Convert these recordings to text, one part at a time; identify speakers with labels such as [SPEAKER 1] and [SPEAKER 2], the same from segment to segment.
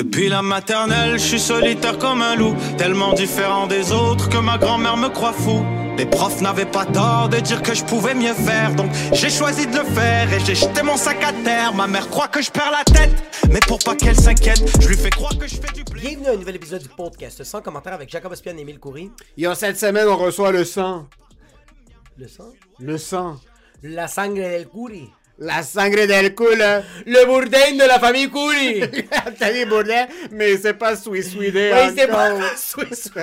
[SPEAKER 1] Depuis la maternelle, je suis solitaire comme un loup, tellement différent des autres que ma grand-mère me croit fou. Les profs n'avaient pas tort de dire que je pouvais mieux faire, donc j'ai choisi de le faire et j'ai jeté mon sac à terre. Ma mère croit que je perds la tête, mais pour pas qu'elle s'inquiète, je lui fais croire que je fais du blé.
[SPEAKER 2] Bienvenue à un nouvel épisode du podcast sans commentaire avec Jacob Espion et Émile Coury.
[SPEAKER 3] Yo, cette semaine, on reçoit le sang.
[SPEAKER 2] Le sang?
[SPEAKER 3] Le sang.
[SPEAKER 2] La sangre del Coury.
[SPEAKER 3] La sangre del culo.
[SPEAKER 2] Le bourdain de la famille Coury.
[SPEAKER 3] T'as dit bourdet, mais c'est pas suicide.
[SPEAKER 2] Oui, c'est pas. Suisse.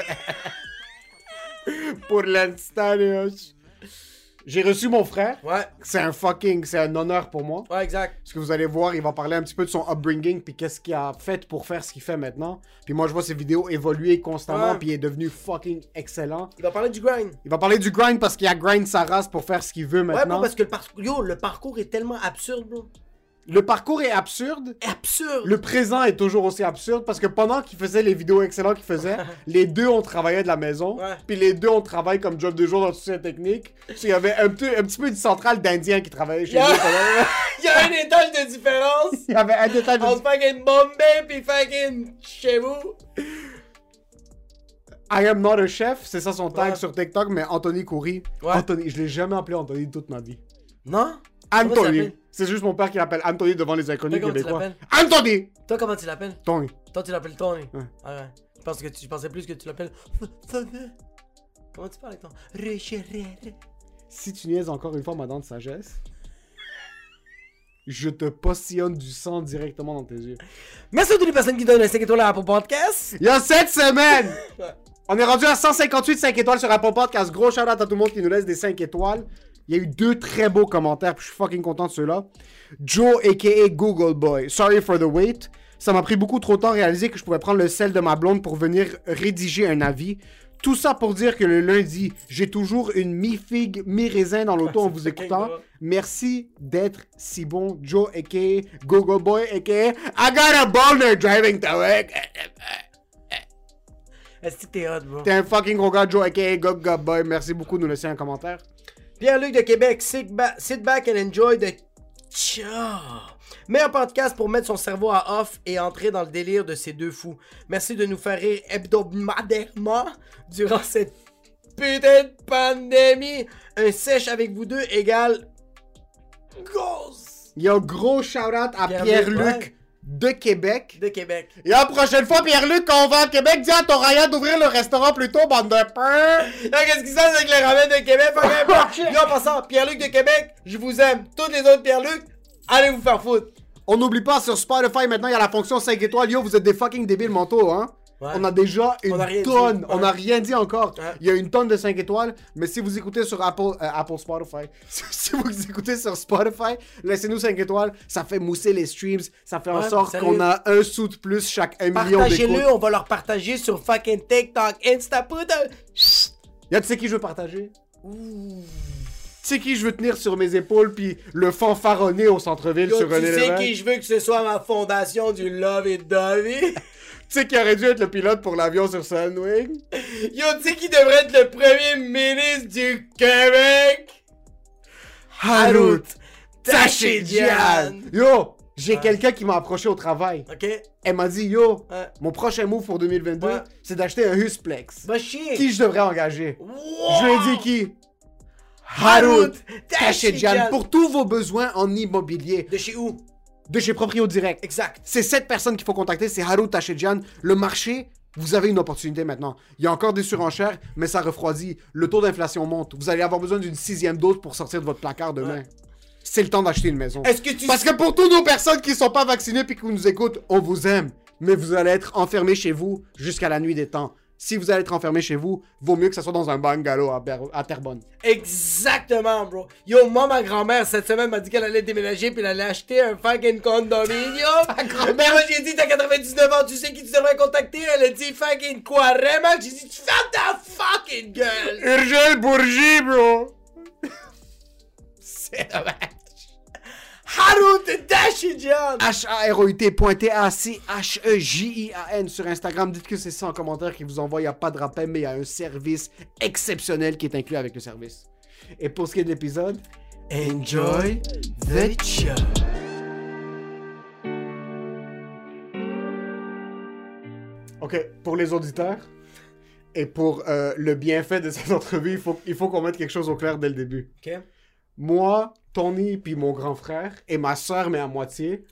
[SPEAKER 3] Pour l'instant, j'ai reçu mon frère.
[SPEAKER 2] Ouais,
[SPEAKER 3] C'est un fucking, c'est un honneur pour moi.
[SPEAKER 2] ouais, exact.
[SPEAKER 3] Parce que vous allez voir, il va parler un petit peu de son upbringing, puis qu'est-ce qu'il a fait pour faire ce qu'il fait maintenant. Puis moi, je vois ses vidéos évoluer constamment,
[SPEAKER 2] Ouais.
[SPEAKER 3] puis il est devenu fucking excellent.
[SPEAKER 2] Il va parler du grind.
[SPEAKER 3] Il va parler du grind parce qu'il a grind sa race pour faire ce qu'il veut
[SPEAKER 2] Ouais,
[SPEAKER 3] maintenant.
[SPEAKER 2] bro, parce que le parcours, yo, le parcours est tellement absurde, bro.
[SPEAKER 3] Le parcours est absurde.
[SPEAKER 2] Absurde.
[SPEAKER 3] Le présent est toujours aussi absurde parce que pendant qu'il faisait les vidéos excellentes qu'il faisait, les deux ont travaillé de la maison.
[SPEAKER 2] Ouais.
[SPEAKER 3] Puis les deux ont travaillé comme job de jour dans toute la technique. Qu'il y avait un petit, un petit peu une centrale d'Indiens qui travaillait chez
[SPEAKER 2] Yeah.
[SPEAKER 3] pendant-
[SPEAKER 2] Il y a un étage de différence
[SPEAKER 3] Il y avait un détail de...
[SPEAKER 2] entre fucking Bombay pis fucking chez vous.
[SPEAKER 3] I am not a chef, c'est ça son tag
[SPEAKER 2] Ouais.
[SPEAKER 3] sur TikTok, mais Anthony Coury.
[SPEAKER 2] Ouais.
[SPEAKER 3] Anthony, je l'ai jamais appelé Anthony de toute ma vie.
[SPEAKER 2] Non?
[SPEAKER 3] Anthony. C'est juste mon père qui l'appelle Anthony devant les inconnus
[SPEAKER 2] Toi, tu
[SPEAKER 3] québécois. Anthony!
[SPEAKER 2] Toi, comment tu l'appelles?
[SPEAKER 3] Tony.
[SPEAKER 2] Toi, tu l'appelles Tony.
[SPEAKER 3] Ouais.
[SPEAKER 2] Ah ouais. Je pense que tu je pensais plus que tu l'appelles. Comment tu parles avec ton.
[SPEAKER 3] Si tu niaises encore une fois ma dent de sagesse, je te postillonne du sang directement dans tes yeux.
[SPEAKER 2] Merci à toutes les personnes qui donnent un 5 étoiles à Apple Podcast.
[SPEAKER 3] Il y a cette semaine!
[SPEAKER 2] Ouais.
[SPEAKER 3] On est rendu à 158 5 étoiles sur Apple Podcast. Gros shout out à tout le monde qui nous laisse des 5 étoiles. Il y a eu deux très beaux commentaires, puis je suis fucking content de ceux-là. Joe, aka Google Boy. Sorry for the wait. Ça m'a pris beaucoup trop de temps à réaliser que je pouvais prendre le sel de ma blonde pour venir rédiger un avis. Tout ça pour dire que le lundi, j'ai toujours une mi-figue, mi-raisin dans l'auto en vous écoutant. Merci d'être si bon. Joe, aka Google Boy, aka I got a boner driving to work.
[SPEAKER 2] Est-ce que t'es hot, bro?
[SPEAKER 3] T'es un fucking gros gars, Joe, aka Gog Gob Boy. Merci beaucoup de nous laisser un commentaire.
[SPEAKER 2] Pierre-Luc de Québec, sit, ba- sit back and enjoy the Tcha. Meilleur podcast pour mettre son cerveau à off et entrer dans le délire de ces deux fous. Merci de nous faire rire hebdomadairement durant cette putain de pandémie. Un sèche avec vous deux égale. Gosse
[SPEAKER 3] Yo, gros shout-out à
[SPEAKER 2] Pierre-Luc.
[SPEAKER 3] De Québec.
[SPEAKER 2] de Québec.
[SPEAKER 3] Et la prochaine fois, Pierre-Luc, quand on va à Québec, dis à ton Ryan d'ouvrir le restaurant plus tôt, bande de peur.
[SPEAKER 2] Qu'est-ce qui se passe avec les ramen de Québec? En passant, Pierre-Luc de Québec, je vous aime. Tous les autres Pierre-Luc, allez vous faire foutre.
[SPEAKER 3] On n'oublie pas, sur Spotify, maintenant, il y a la fonction 5 étoiles. Yo, vous êtes des fucking débiles mentaux, hein.
[SPEAKER 2] Ouais.
[SPEAKER 3] On a déjà une
[SPEAKER 2] On a rien dit.
[SPEAKER 3] tonne. On n'a rien dit encore.
[SPEAKER 2] Ouais.
[SPEAKER 3] Il y a une tonne de 5 étoiles. Mais si vous écoutez sur Apple, euh, Apple Spotify, si vous écoutez sur Spotify, laissez-nous 5 étoiles. Ça fait mousser les streams. Ça fait en sorte qu'on a un sou de plus chaque 1 million d'écoutes.
[SPEAKER 2] Partagez-le, on va leur partager sur fucking TikTok, Insta, putain.
[SPEAKER 3] Y'a tu sais qui je veux partager? Tu sais qui je veux tenir sur mes épaules puis le fanfaronner au centre-ville sur
[SPEAKER 2] tu
[SPEAKER 3] René
[SPEAKER 2] sais qui je veux que ce soit ma fondation du Love et Davy?
[SPEAKER 3] Tu sais qui aurait dû être le pilote pour l'avion sur Sunwing?
[SPEAKER 2] Yo, tu sais qui devrait être le premier ministre du Québec? Harut Tachidjian.
[SPEAKER 3] Yo, j'ai
[SPEAKER 2] Ouais.
[SPEAKER 3] quelqu'un qui m'a approché au travail.
[SPEAKER 2] Ok?
[SPEAKER 3] Elle m'a dit, yo,
[SPEAKER 2] Ouais.
[SPEAKER 3] mon prochain move pour 2022,
[SPEAKER 2] Ouais.
[SPEAKER 3] c'est d'acheter un Husplex.
[SPEAKER 2] Chier.
[SPEAKER 3] Qui je devrais engager?
[SPEAKER 2] Wow.
[SPEAKER 3] Je lui ai dit qui?
[SPEAKER 2] Harut.
[SPEAKER 3] Tachidjian. Pour tous vos besoins en immobilier.
[SPEAKER 2] De chez où?
[SPEAKER 3] De chez Proprio Direct.
[SPEAKER 2] Exact.
[SPEAKER 3] C'est cette personne qu'il faut contacter, c'est Harut Tachedjian. Le marché, vous avez une opportunité maintenant. Il y a encore des surenchères, mais ça refroidit. Le taux d'inflation monte. Vous allez avoir besoin d'une sixième dose pour sortir de votre placard demain.
[SPEAKER 2] Ouais.
[SPEAKER 3] C'est le temps d'acheter une maison.
[SPEAKER 2] Est-ce que tu
[SPEAKER 3] Parce que pour toutes nos personnes qui sont pas vaccinées puis qui nous écoutent, on vous aime. Mais vous allez être enfermés chez vous jusqu'à la nuit des temps. Si vous allez être enfermé chez vous, vaut mieux que ça soit dans un bungalow à, Ber- à Terrebonne.
[SPEAKER 2] Exactement, bro. Yo, moi, ma grand-mère, cette semaine, m'a dit qu'elle allait déménager puis elle allait acheter un fucking condominium. Mais moi, j'ai dit, t'as 99 ans, tu sais qui tu devrais contacter? Elle a dit, fucking quoi, vraiment? J'ai dit, tu fermes ta fucking gueule.
[SPEAKER 3] Urgel Bourgie, bro!
[SPEAKER 2] C'est dommage. Harut Dashijan.
[SPEAKER 3] H-A-R-O-U-T pointé A-C-H-E-J-I-A-N sur Instagram. Dites que c'est ça en commentaire qui vous envoie. Il n'y a pas de rappel, mais il y a un service exceptionnel qui est inclus avec le service. Et pour ce qui est de l'épisode,
[SPEAKER 2] Enjoy the show.
[SPEAKER 3] Ok, pour les auditeurs et pour euh, le bienfait de cette entrevue, il faut, il faut qu'on mette quelque chose au clair dès le début.
[SPEAKER 2] Ok.
[SPEAKER 3] Moi, Tony, puis mon grand frère, et ma soeur, mais à moitié,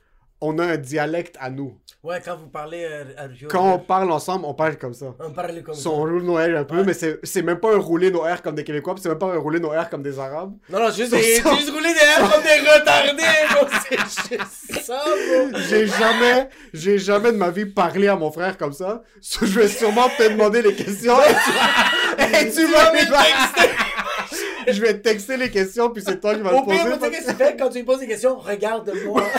[SPEAKER 3] on a un dialecte à nous.
[SPEAKER 2] Ouais, quand vous parlez euh, Rio,
[SPEAKER 3] Quand on parle ensemble, on parle comme ça.
[SPEAKER 2] on parle comme
[SPEAKER 3] So,
[SPEAKER 2] ça.
[SPEAKER 3] on roule nos R un peu,
[SPEAKER 2] Ouais.
[SPEAKER 3] mais c'est même pas un rouler nos R comme des Québécois, c'est même pas un rouler nos R comme des Arabes.
[SPEAKER 2] Non, non, juste, des,
[SPEAKER 3] so-
[SPEAKER 2] juste rouler des airs comme des retardés. C'est juste ça.
[SPEAKER 3] J'ai jamais, j'ai jamais de ma vie parlé à mon frère comme ça. Je vais sûrement te demander les questions. Et tu, et tu vas
[SPEAKER 2] vas me texter.
[SPEAKER 3] Je vais te texter les questions, puis c'est toi qui vas le
[SPEAKER 2] Au pire,
[SPEAKER 3] poser.
[SPEAKER 2] tu sais qu'est-ce que tu fais quand tu lui poses des questions? Regarde-moi.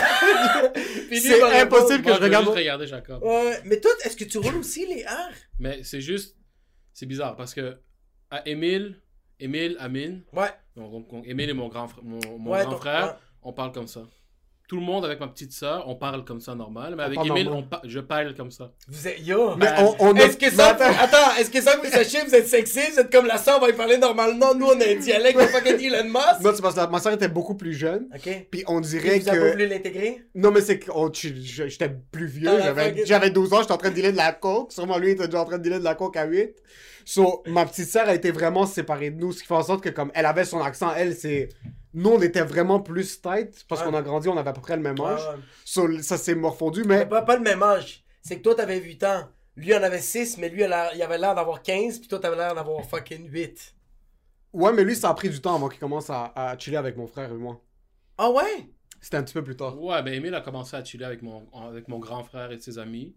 [SPEAKER 3] C'est impossible que
[SPEAKER 4] Moi,
[SPEAKER 3] je regarde.
[SPEAKER 4] juste regarder Jacob.
[SPEAKER 2] Ouais, mais toi, est-ce que tu roules aussi les R?
[SPEAKER 4] Mais c'est juste. C'est bizarre parce que à Émile, Émile, Amine,
[SPEAKER 2] Ouais.
[SPEAKER 4] donc, Émile et mon grand, fr- mon, mon
[SPEAKER 2] Ouais,
[SPEAKER 4] grand frère,
[SPEAKER 2] ouais.
[SPEAKER 4] on parle comme ça. Tout le monde avec ma petite soeur, on parle comme ça normal. Mais avec on pa- je parle comme ça.
[SPEAKER 2] Vous êtes, yo.
[SPEAKER 3] Mais on, on a-
[SPEAKER 2] Est-ce que ça,
[SPEAKER 3] attends.
[SPEAKER 2] attends, est-ce que ça, vous sachez, vous êtes sexy, vous êtes comme la soeur, on va y parler normalement, nous, on a un dialecte de fucking Elon Musk?
[SPEAKER 3] Non, c'est parce que la- ma soeur était beaucoup plus jeune.
[SPEAKER 2] Ok.
[SPEAKER 3] Puis on
[SPEAKER 2] Puis
[SPEAKER 3] dirait
[SPEAKER 2] vous avez pas
[SPEAKER 3] que.
[SPEAKER 2] voulu l'intégrer?
[SPEAKER 3] Non, mais c'est que je- j'étais plus vieux.
[SPEAKER 2] Ah,
[SPEAKER 3] J'avais
[SPEAKER 2] ok.
[SPEAKER 3] j'avais 12 ans, j'étais en train de dealer de la coke. Sûrement lui, il était déjà en train de dealer de la coke à 8. So, ma petite sœur a été vraiment séparée de nous, ce qui fait en sorte que, comme elle avait son accent, elle, c'est. Nous, on était vraiment plus tight parce
[SPEAKER 2] Ouais.
[SPEAKER 3] qu'on a grandi, on avait à peu près le même âge.
[SPEAKER 2] Ouais, ouais.
[SPEAKER 3] So, ça s'est morfondu,
[SPEAKER 2] Mais
[SPEAKER 3] mais.
[SPEAKER 2] pas, pas le même âge. C'est que toi, t'avais 8 ans. Lui, en avait 6, mais lui, il avait l'air d'avoir 15, puis toi, t'avais l'air d'avoir fucking 8.
[SPEAKER 3] Ouais, mais lui, ça a pris du temps avant qu'il commence à, à chiller avec mon frère et moi.
[SPEAKER 2] Ah ouais?
[SPEAKER 3] C'était un petit peu plus tard.
[SPEAKER 4] Ouais, ben Émile a commencé à chiller avec mon, avec mon grand frère et ses amis.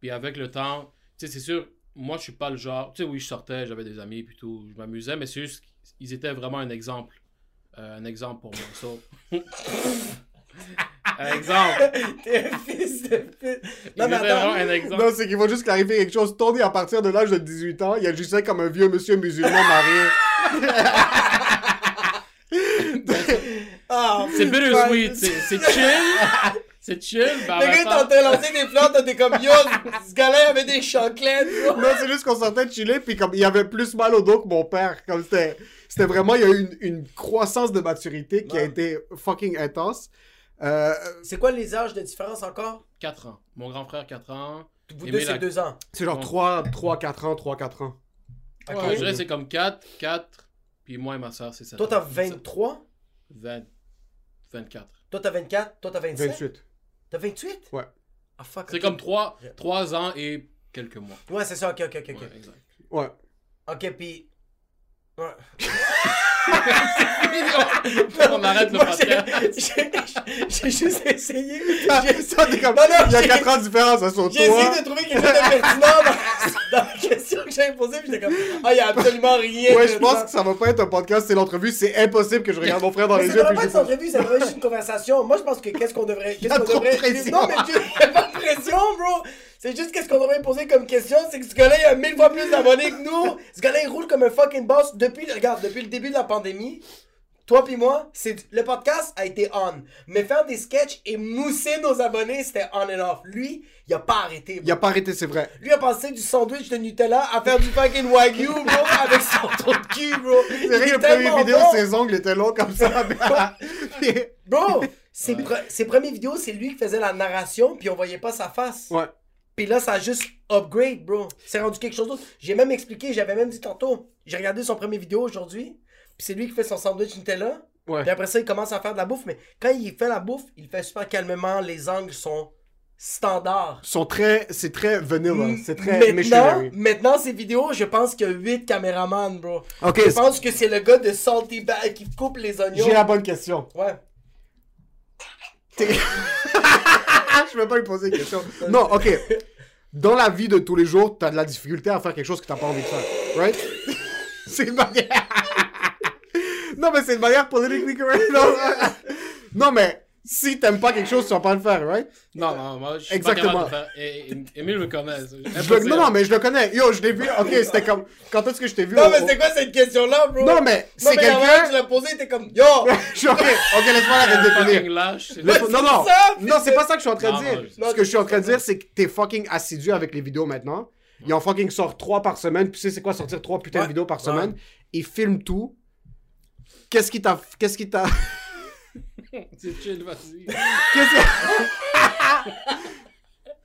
[SPEAKER 4] Puis avec le temps, tu sais, c'est sûr, moi je suis pas le genre. Tu sais, oui, je sortais, j'avais des amis, puis tout, je m'amusais, mais c'est juste qu'ils étaient vraiment un exemple. Euh, un exemple pour moi. So... un exemple.
[SPEAKER 2] T'es un fils de pute. Non, mais attends.
[SPEAKER 4] vraiment un exemple.
[SPEAKER 3] Non, c'est qu'il faut juste clarifier quelque chose. Tony, à partir de l'âge de 18 ans, il agissait comme un vieux monsieur musulman marié.
[SPEAKER 2] Ah,
[SPEAKER 4] C'est bittersweet, c'est c'est chill. C'est chill, ben en
[SPEAKER 2] Le
[SPEAKER 4] même
[SPEAKER 2] gars, t'as lancé des fleurs, t'es comme yo, ce gars-là avait des chanclettes.
[SPEAKER 3] Non, c'est juste qu'on sortait de chiller, puis comme il avait plus mal au dos que mon père. Comme c'était, c'était vraiment, il y a eu une, une croissance de maturité qui a
[SPEAKER 2] Ouais.
[SPEAKER 3] été fucking intense. Euh,
[SPEAKER 2] C'est quoi les âges de différence encore?
[SPEAKER 4] 4 ans. Mon grand frère, 4 ans.
[SPEAKER 2] Vous deux, c'est
[SPEAKER 4] la-
[SPEAKER 2] 2 ans.
[SPEAKER 3] c'est genre
[SPEAKER 4] Bon.
[SPEAKER 3] 3, 3, 4 ans, 3, 4 ans.
[SPEAKER 2] Ok.
[SPEAKER 4] Ouais, je dirais c'est comme 4, 4, puis moi et ma soeur, c'est ça.
[SPEAKER 2] Toi, t'as 23?
[SPEAKER 4] 20, 24.
[SPEAKER 2] Toi, t'as 24? Toi, t'as 27?
[SPEAKER 3] 28.
[SPEAKER 2] T'as 28?
[SPEAKER 3] Ouais.
[SPEAKER 2] Ah, fuck.
[SPEAKER 4] C'est
[SPEAKER 2] ok.
[SPEAKER 4] comme 3, 3 ans et quelques mois.
[SPEAKER 2] Ouais, c'est ça, ok, ok, ok. ok.
[SPEAKER 4] Ouais, exact.
[SPEAKER 3] Ouais.
[SPEAKER 2] Ok, pis. Ouais.
[SPEAKER 4] On arrête le podcast.
[SPEAKER 2] j'ai- juste essayé.
[SPEAKER 3] Ah,
[SPEAKER 2] J'ai
[SPEAKER 3] ça, t'es comme,
[SPEAKER 2] Non, non,
[SPEAKER 3] il y a
[SPEAKER 2] j'ai-
[SPEAKER 3] 4 ans de différence, ça, sur
[SPEAKER 2] j'ai essayé de trouver quelque chose de pertinent dans, dans la question que j'avais posée, puis j'étais comme, ah, il y a absolument rien.
[SPEAKER 3] Ouais, je pense que ça va pas être un podcast, c'est l'entrevue. C'est impossible que je regarde mon frère dans
[SPEAKER 2] Mais
[SPEAKER 3] les
[SPEAKER 2] ça
[SPEAKER 3] yeux.
[SPEAKER 2] devrait
[SPEAKER 3] puis
[SPEAKER 2] pas
[SPEAKER 3] je
[SPEAKER 2] être une entrevue, ça devrait être juste une conversation. Moi, je pense que qu'est-ce qu'on devrait. Qu'est-ce
[SPEAKER 3] a
[SPEAKER 2] qu'on devrait.
[SPEAKER 3] pression.
[SPEAKER 2] Non, mais a pas de pression, bro. C'est juste qu'est-ce qu'on devrait poser comme question, c'est que ce gars-là, il a mille fois plus d'abonnés que nous. Ce gars-là, il roule comme un fucking boss depuis, regarde, depuis le début de la pandémie. Toi puis moi, c'est le podcast a été on. Mais faire des sketchs et mousser nos abonnés, c'était on and off. Lui, il a pas arrêté. bro.
[SPEAKER 3] Il a pas arrêté, c'est vrai.
[SPEAKER 2] Lui a passé du sandwich de Nutella à faire du fucking wagyu, bro, avec son trou de cul, bro.
[SPEAKER 3] C'est vrai que le premier vidéo, ses ongles étaient longs comme ça.
[SPEAKER 2] Bro, ses, pre- ses premières vidéos, c'est lui qui faisait la narration, puis on voyait pas sa face.
[SPEAKER 3] ouais.
[SPEAKER 2] Puis là, ça a juste upgrade, bro. C'est rendu quelque chose d'autre. J'ai même expliqué, j'avais même dit tantôt. J'ai regardé son premier vidéo aujourd'hui, puis c'est lui qui fait son sandwich Nutella.
[SPEAKER 3] Ouais.
[SPEAKER 2] Puis après ça, il commence à faire de la bouffe, mais quand il fait la bouffe, il fait super calmement, les angles sont standards.
[SPEAKER 3] Sont très, c'est très vanilla. C'est très
[SPEAKER 2] maintenant,
[SPEAKER 3] missionary.
[SPEAKER 2] maintenant, ces vidéos, je pense qu'il y a 8 caméramans, bro.
[SPEAKER 3] Ok,
[SPEAKER 2] Je pense que c'est le gars de Salty Bag qui coupe les oignons.
[SPEAKER 3] j'ai la bonne question.
[SPEAKER 2] Ouais.
[SPEAKER 3] T'es- je vais pas lui poser une question. Non, ok. Dans la vie de tous les jours, t'as de la difficulté à faire quelque chose que t'as pas envie de faire. Right? c'est une manière. non, mais c'est une manière politically correct. Non, non mais si t'aimes pas quelque chose, tu vas pas le faire, right?
[SPEAKER 4] Non, non, moi, je suis
[SPEAKER 3] Exactement.
[SPEAKER 4] pas capable de faire. Émile me connaît. c'est
[SPEAKER 3] Je. Non, non, mais je le connais. Yo, je l'ai vu. Ok, c'était comme. Quand est-ce que je t'ai vu?
[SPEAKER 2] Non, mais c'était quoi cette question-là, bro?
[SPEAKER 3] Non, mais
[SPEAKER 2] Non,
[SPEAKER 3] c'est
[SPEAKER 2] mais la manière que
[SPEAKER 3] quelqu'un.
[SPEAKER 2] tu l'as posée, t'es comme Yo!
[SPEAKER 3] Je suis ok, ok, laisse-moi la définir.
[SPEAKER 4] lâche. c'est-
[SPEAKER 3] non, non, non, c'est pas ça que je suis en train de
[SPEAKER 4] Non,
[SPEAKER 3] dire.
[SPEAKER 4] non, je-
[SPEAKER 3] Ce que je suis en train de dire, c'est que t'es fucking assidu avec les vidéos maintenant. Il en fucking sort trois par semaine. Tu sais, c'est quoi sortir trois putains de vidéos par semaine? Il filme tout. Qu'est-ce qui t'a. Qu'est-ce qui t'a.
[SPEAKER 4] C'est chill, vas-y.
[SPEAKER 3] Qu'est-ce qui.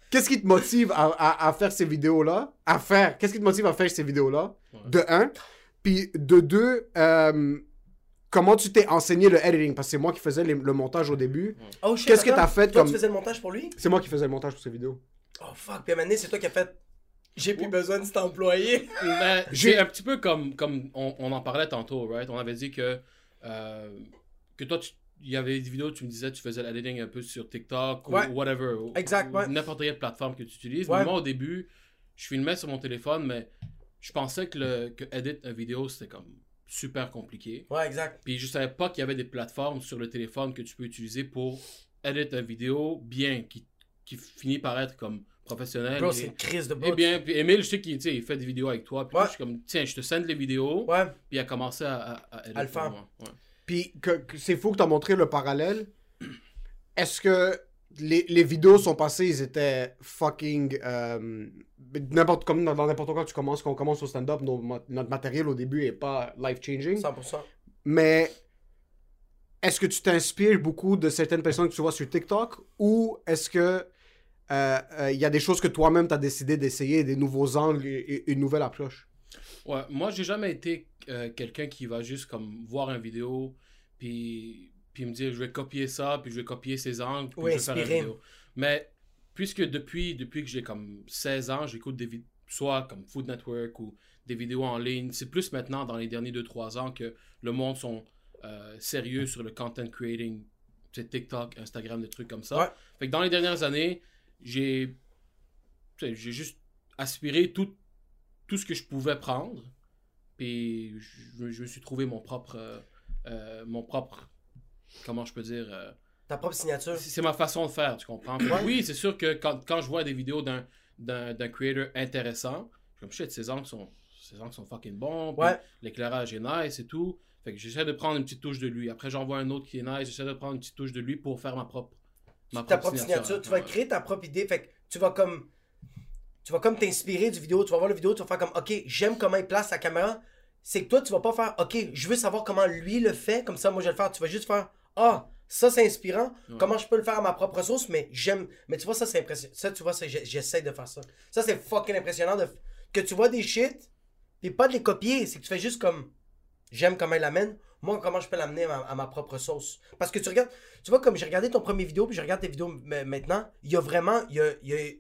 [SPEAKER 3] qu'est-ce qui te motive à, à- à faire ces vidéos-là? À faire. Qu'est-ce qui te motive à faire ces vidéos-là?
[SPEAKER 4] Ouais.
[SPEAKER 3] De un. Puis de deux, euh, comment tu t'es enseigné le editing? Parce que c'est moi qui faisais les- le montage au début.
[SPEAKER 2] Oh shit,
[SPEAKER 3] Qu'est-ce que t'as fait
[SPEAKER 2] toi,
[SPEAKER 3] comme-
[SPEAKER 2] tu faisais le montage pour lui?
[SPEAKER 3] C'est moi qui faisais le montage pour ces vidéos.
[SPEAKER 2] Oh fuck, puis à un moment donné, c'est toi qui as fait. J'ai plus besoin de cet employé.
[SPEAKER 4] Ben,
[SPEAKER 3] J'ai-
[SPEAKER 4] un petit peu comme, comme on, on en parlait tantôt, right? On avait dit que, euh, que toi, tu- il y avait des vidéos, tu me disais, tu faisais l'editing un peu sur TikTok
[SPEAKER 2] Ouais.
[SPEAKER 4] ou whatever.
[SPEAKER 2] Exact,
[SPEAKER 4] ou
[SPEAKER 2] ouais.
[SPEAKER 4] N'importe quelle plateforme que tu utilises.
[SPEAKER 2] Ouais.
[SPEAKER 4] Moi, au début, je filmais sur mon téléphone, mais je pensais que, le, que edit une vidéo, c'était comme super compliqué.
[SPEAKER 2] Ouais, exact.
[SPEAKER 4] Puis je savais pas qu'il y avait des plateformes sur le téléphone que tu peux utiliser pour edit une vidéo bien, qui, qui finit par être comme professionnel.
[SPEAKER 2] Bro, c'est une crise de
[SPEAKER 4] et bien, puis Emile, je sais qu'il il fait des vidéos avec toi. Puis
[SPEAKER 2] Ouais.
[SPEAKER 4] je suis comme, tiens, je te send les vidéos.
[SPEAKER 2] Ouais.
[SPEAKER 4] Puis il a commencé à, à, à
[SPEAKER 2] le faire.
[SPEAKER 3] Puis que, que c'est fou que tu as montré le parallèle. Est-ce que les, les vidéos sont passées, ils étaient fucking. euh, n'importe comme dans, dans n'importe quoi tu commences, quand on commence au stand-up, notre matériel au début est pas life-changing.
[SPEAKER 2] 100%.
[SPEAKER 3] Mais est-ce que tu t'inspires beaucoup de certaines personnes que tu vois sur TikTok? Ou est-ce que euh, euh, il y a des choses que toi-même tu as décidé d'essayer, des nouveaux angles et, et une nouvelle approche?
[SPEAKER 4] Ouais, moi, j'ai jamais été euh, quelqu'un qui va juste comme voir une vidéo, puis, puis me dire, je vais copier ça, puis je vais copier ces angles, puis
[SPEAKER 2] Oui,
[SPEAKER 4] je vais faire une
[SPEAKER 2] inspirer.
[SPEAKER 4] vidéo. Mais puisque depuis, depuis que j'ai comme 16 ans, j'écoute des vidéos, soit comme Food Network ou des vidéos en ligne, c'est plus maintenant, dans les derniers 2-3 ans, que le monde sont euh, sérieux sur le content creating, c'est TikTok, Instagram, des trucs comme ça.
[SPEAKER 2] Ouais.
[SPEAKER 4] Fait que dans les dernières années, j'ai j'ai juste aspiré tout, tout ce que je pouvais prendre. Puis je, je me suis trouvé mon propre. euh, euh, mon propre. Comment je peux dire. euh,
[SPEAKER 2] Ta propre signature.
[SPEAKER 4] c'est ma façon de faire, tu comprends?
[SPEAKER 2] Ouais.
[SPEAKER 4] Oui, c'est sûr que quand, quand je vois des vidéos d'un d'un creator intéressant, je suis comme shit, ces angles sont, ces angles sont fucking bons.
[SPEAKER 2] Ouais.
[SPEAKER 4] L'éclairage est nice et tout. Fait que j'essaie de prendre une petite touche de lui. Après, j'en vois un autre qui est nice. J'essaie de prendre une petite touche de lui pour faire ma propre. Ma
[SPEAKER 2] ta propre signature. Tu vas créer ta propre idée. Fait que tu vas comme. Tu vas comme t'inspirer du vidéo. Tu vas voir la vidéo, tu vas faire comme OK, j'aime comment il place la caméra. C'est que toi, tu vas pas faire OK, je veux savoir comment lui le fait. Comme ça, moi, je vais le faire. Tu vas juste faire Ah, ça, c'est inspirant.
[SPEAKER 4] Ouais.
[SPEAKER 2] Comment je peux le faire à ma propre sauce, mais j'aime. Mais tu vois, ça, c'est impressionnant. Ça, tu vois, j'essaie de faire ça. Ça, c'est fucking impressionnant de... que tu vois des shit, puis pas de les copier. C'est que tu fais juste comme J'aime comment il l'amène. Moi, comment je peux l'amener à, ma- à ma propre sauce? Parce que tu regardes, tu vois, comme j'ai regardé ton premier vidéo, puis je regarde tes vidéos maintenant, il y a vraiment, il y a, il y a-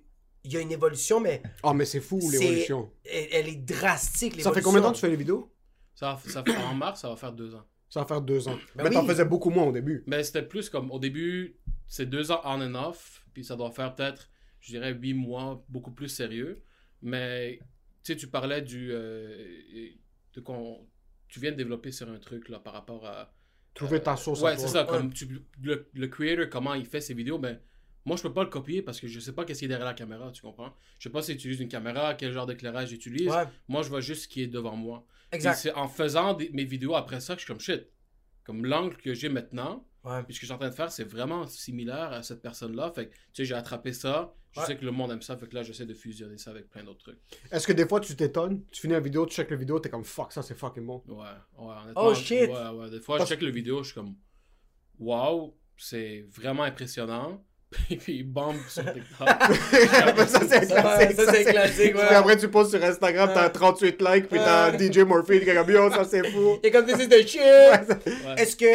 [SPEAKER 2] il y a une évolution, mais
[SPEAKER 3] Oh, mais c'est fou l'évolution.
[SPEAKER 2] elle, elle est drastique.
[SPEAKER 3] Ça fait combien de temps que tu fais les vidéos?
[SPEAKER 4] Ça, ça fait, en mars, ça va faire deux ans.
[SPEAKER 3] Ça va faire deux ans.
[SPEAKER 2] Ben
[SPEAKER 3] mais t'en
[SPEAKER 2] oui.
[SPEAKER 3] faisais beaucoup moins au début.
[SPEAKER 4] Mais c'était plus comme au début, c'est deux ans on and off, puis ça doit faire peut-être, je dirais, huit mois, beaucoup plus sérieux. Mais tu sais, tu parlais du. euh, de qu'on. Tu viens de développer sur un truc là par rapport à.
[SPEAKER 3] Trouver ta sauce à
[SPEAKER 4] Ouais,
[SPEAKER 3] toi.
[SPEAKER 4] c'est ça.
[SPEAKER 2] Ouais.
[SPEAKER 4] Comme tu, le, le creator, comment il fait ses vidéos, ben. Moi, je peux pas le copier parce que je sais pas qu'est-ce qui est derrière la caméra, tu comprends? Je sais pas s'il utilise une caméra, quel genre d'éclairage il utilise.
[SPEAKER 2] Ouais,
[SPEAKER 4] Moi, je vois juste ce qui est devant moi.
[SPEAKER 2] Exact.
[SPEAKER 4] c'est en faisant des- mes vidéos après ça que je suis comme shit. Comme l'angle que j'ai maintenant,
[SPEAKER 2] Ouais.
[SPEAKER 4] puis ce que je suis en train de faire, c'est vraiment similaire à cette personne-là. Fait que, tu sais, j'ai attrapé ça. Je
[SPEAKER 2] Ouais.
[SPEAKER 4] sais que le monde aime ça. Fait que là, j'essaie de fusionner ça avec plein d'autres trucs.
[SPEAKER 3] Est-ce que des fois tu t'étonnes? Tu finis la vidéo, tu check la vidéo, t'es comme fuck, ça c'est fucking bon.
[SPEAKER 4] Ouais, ouais, honnêtement.
[SPEAKER 2] Oh, shit!
[SPEAKER 4] Ouais, ouais. Des fois,
[SPEAKER 3] Parce-
[SPEAKER 4] je check le vidéo, je suis comme, wow, c'est vraiment impressionnant. Puis, puis il bombe sur TikTok.
[SPEAKER 3] ça c'est
[SPEAKER 2] Ça,
[SPEAKER 3] classique.
[SPEAKER 2] ça, c'est classique, ouais.
[SPEAKER 3] Puis après tu poses sur Instagram, t'as 38 likes, puis t'as DJ Morphy qui est comme yo, ça c'est fou.
[SPEAKER 2] Et comme this is the shit!
[SPEAKER 4] Ouais.
[SPEAKER 2] Est-ce que,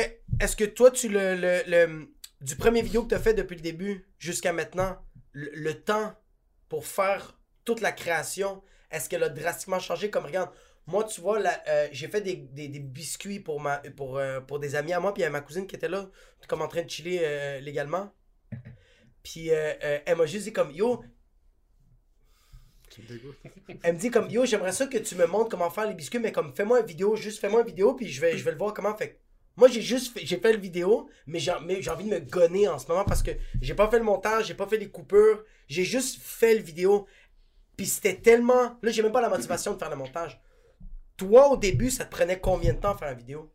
[SPEAKER 2] est-ce que toi, tu le, le, le- du premier vidéo que tu as fait depuis le début jusqu'à maintenant, le, le temps pour faire toute la création, est-ce qu'elle a drastiquement changé? Comme regarde, moi, tu vois, là, euh, j'ai fait des, des- des biscuits pour, ma, pour, euh, pour des amis à moi, puis il y a ma cousine qui était là, comme en train de chiller euh, légalement. Puis euh, euh, elle m'a juste dit comme, yo,
[SPEAKER 3] Tu me dégoûtes.
[SPEAKER 2] elle me dit comme yo j'aimerais ça que tu me montres comment faire les biscuits mais comme fais-moi une vidéo juste fais-moi une vidéo puis je vais je vais le voir comment fait moi j'ai juste fait, j'ai fait le vidéo mais j'ai mais j'ai envie de me gonner en ce moment parce que j'ai pas fait le montage j'ai pas fait les coupures j'ai juste fait le vidéo puis c'était tellement là j'ai même pas la motivation de faire le montage toi au début ça te prenait combien de temps à faire une vidéo?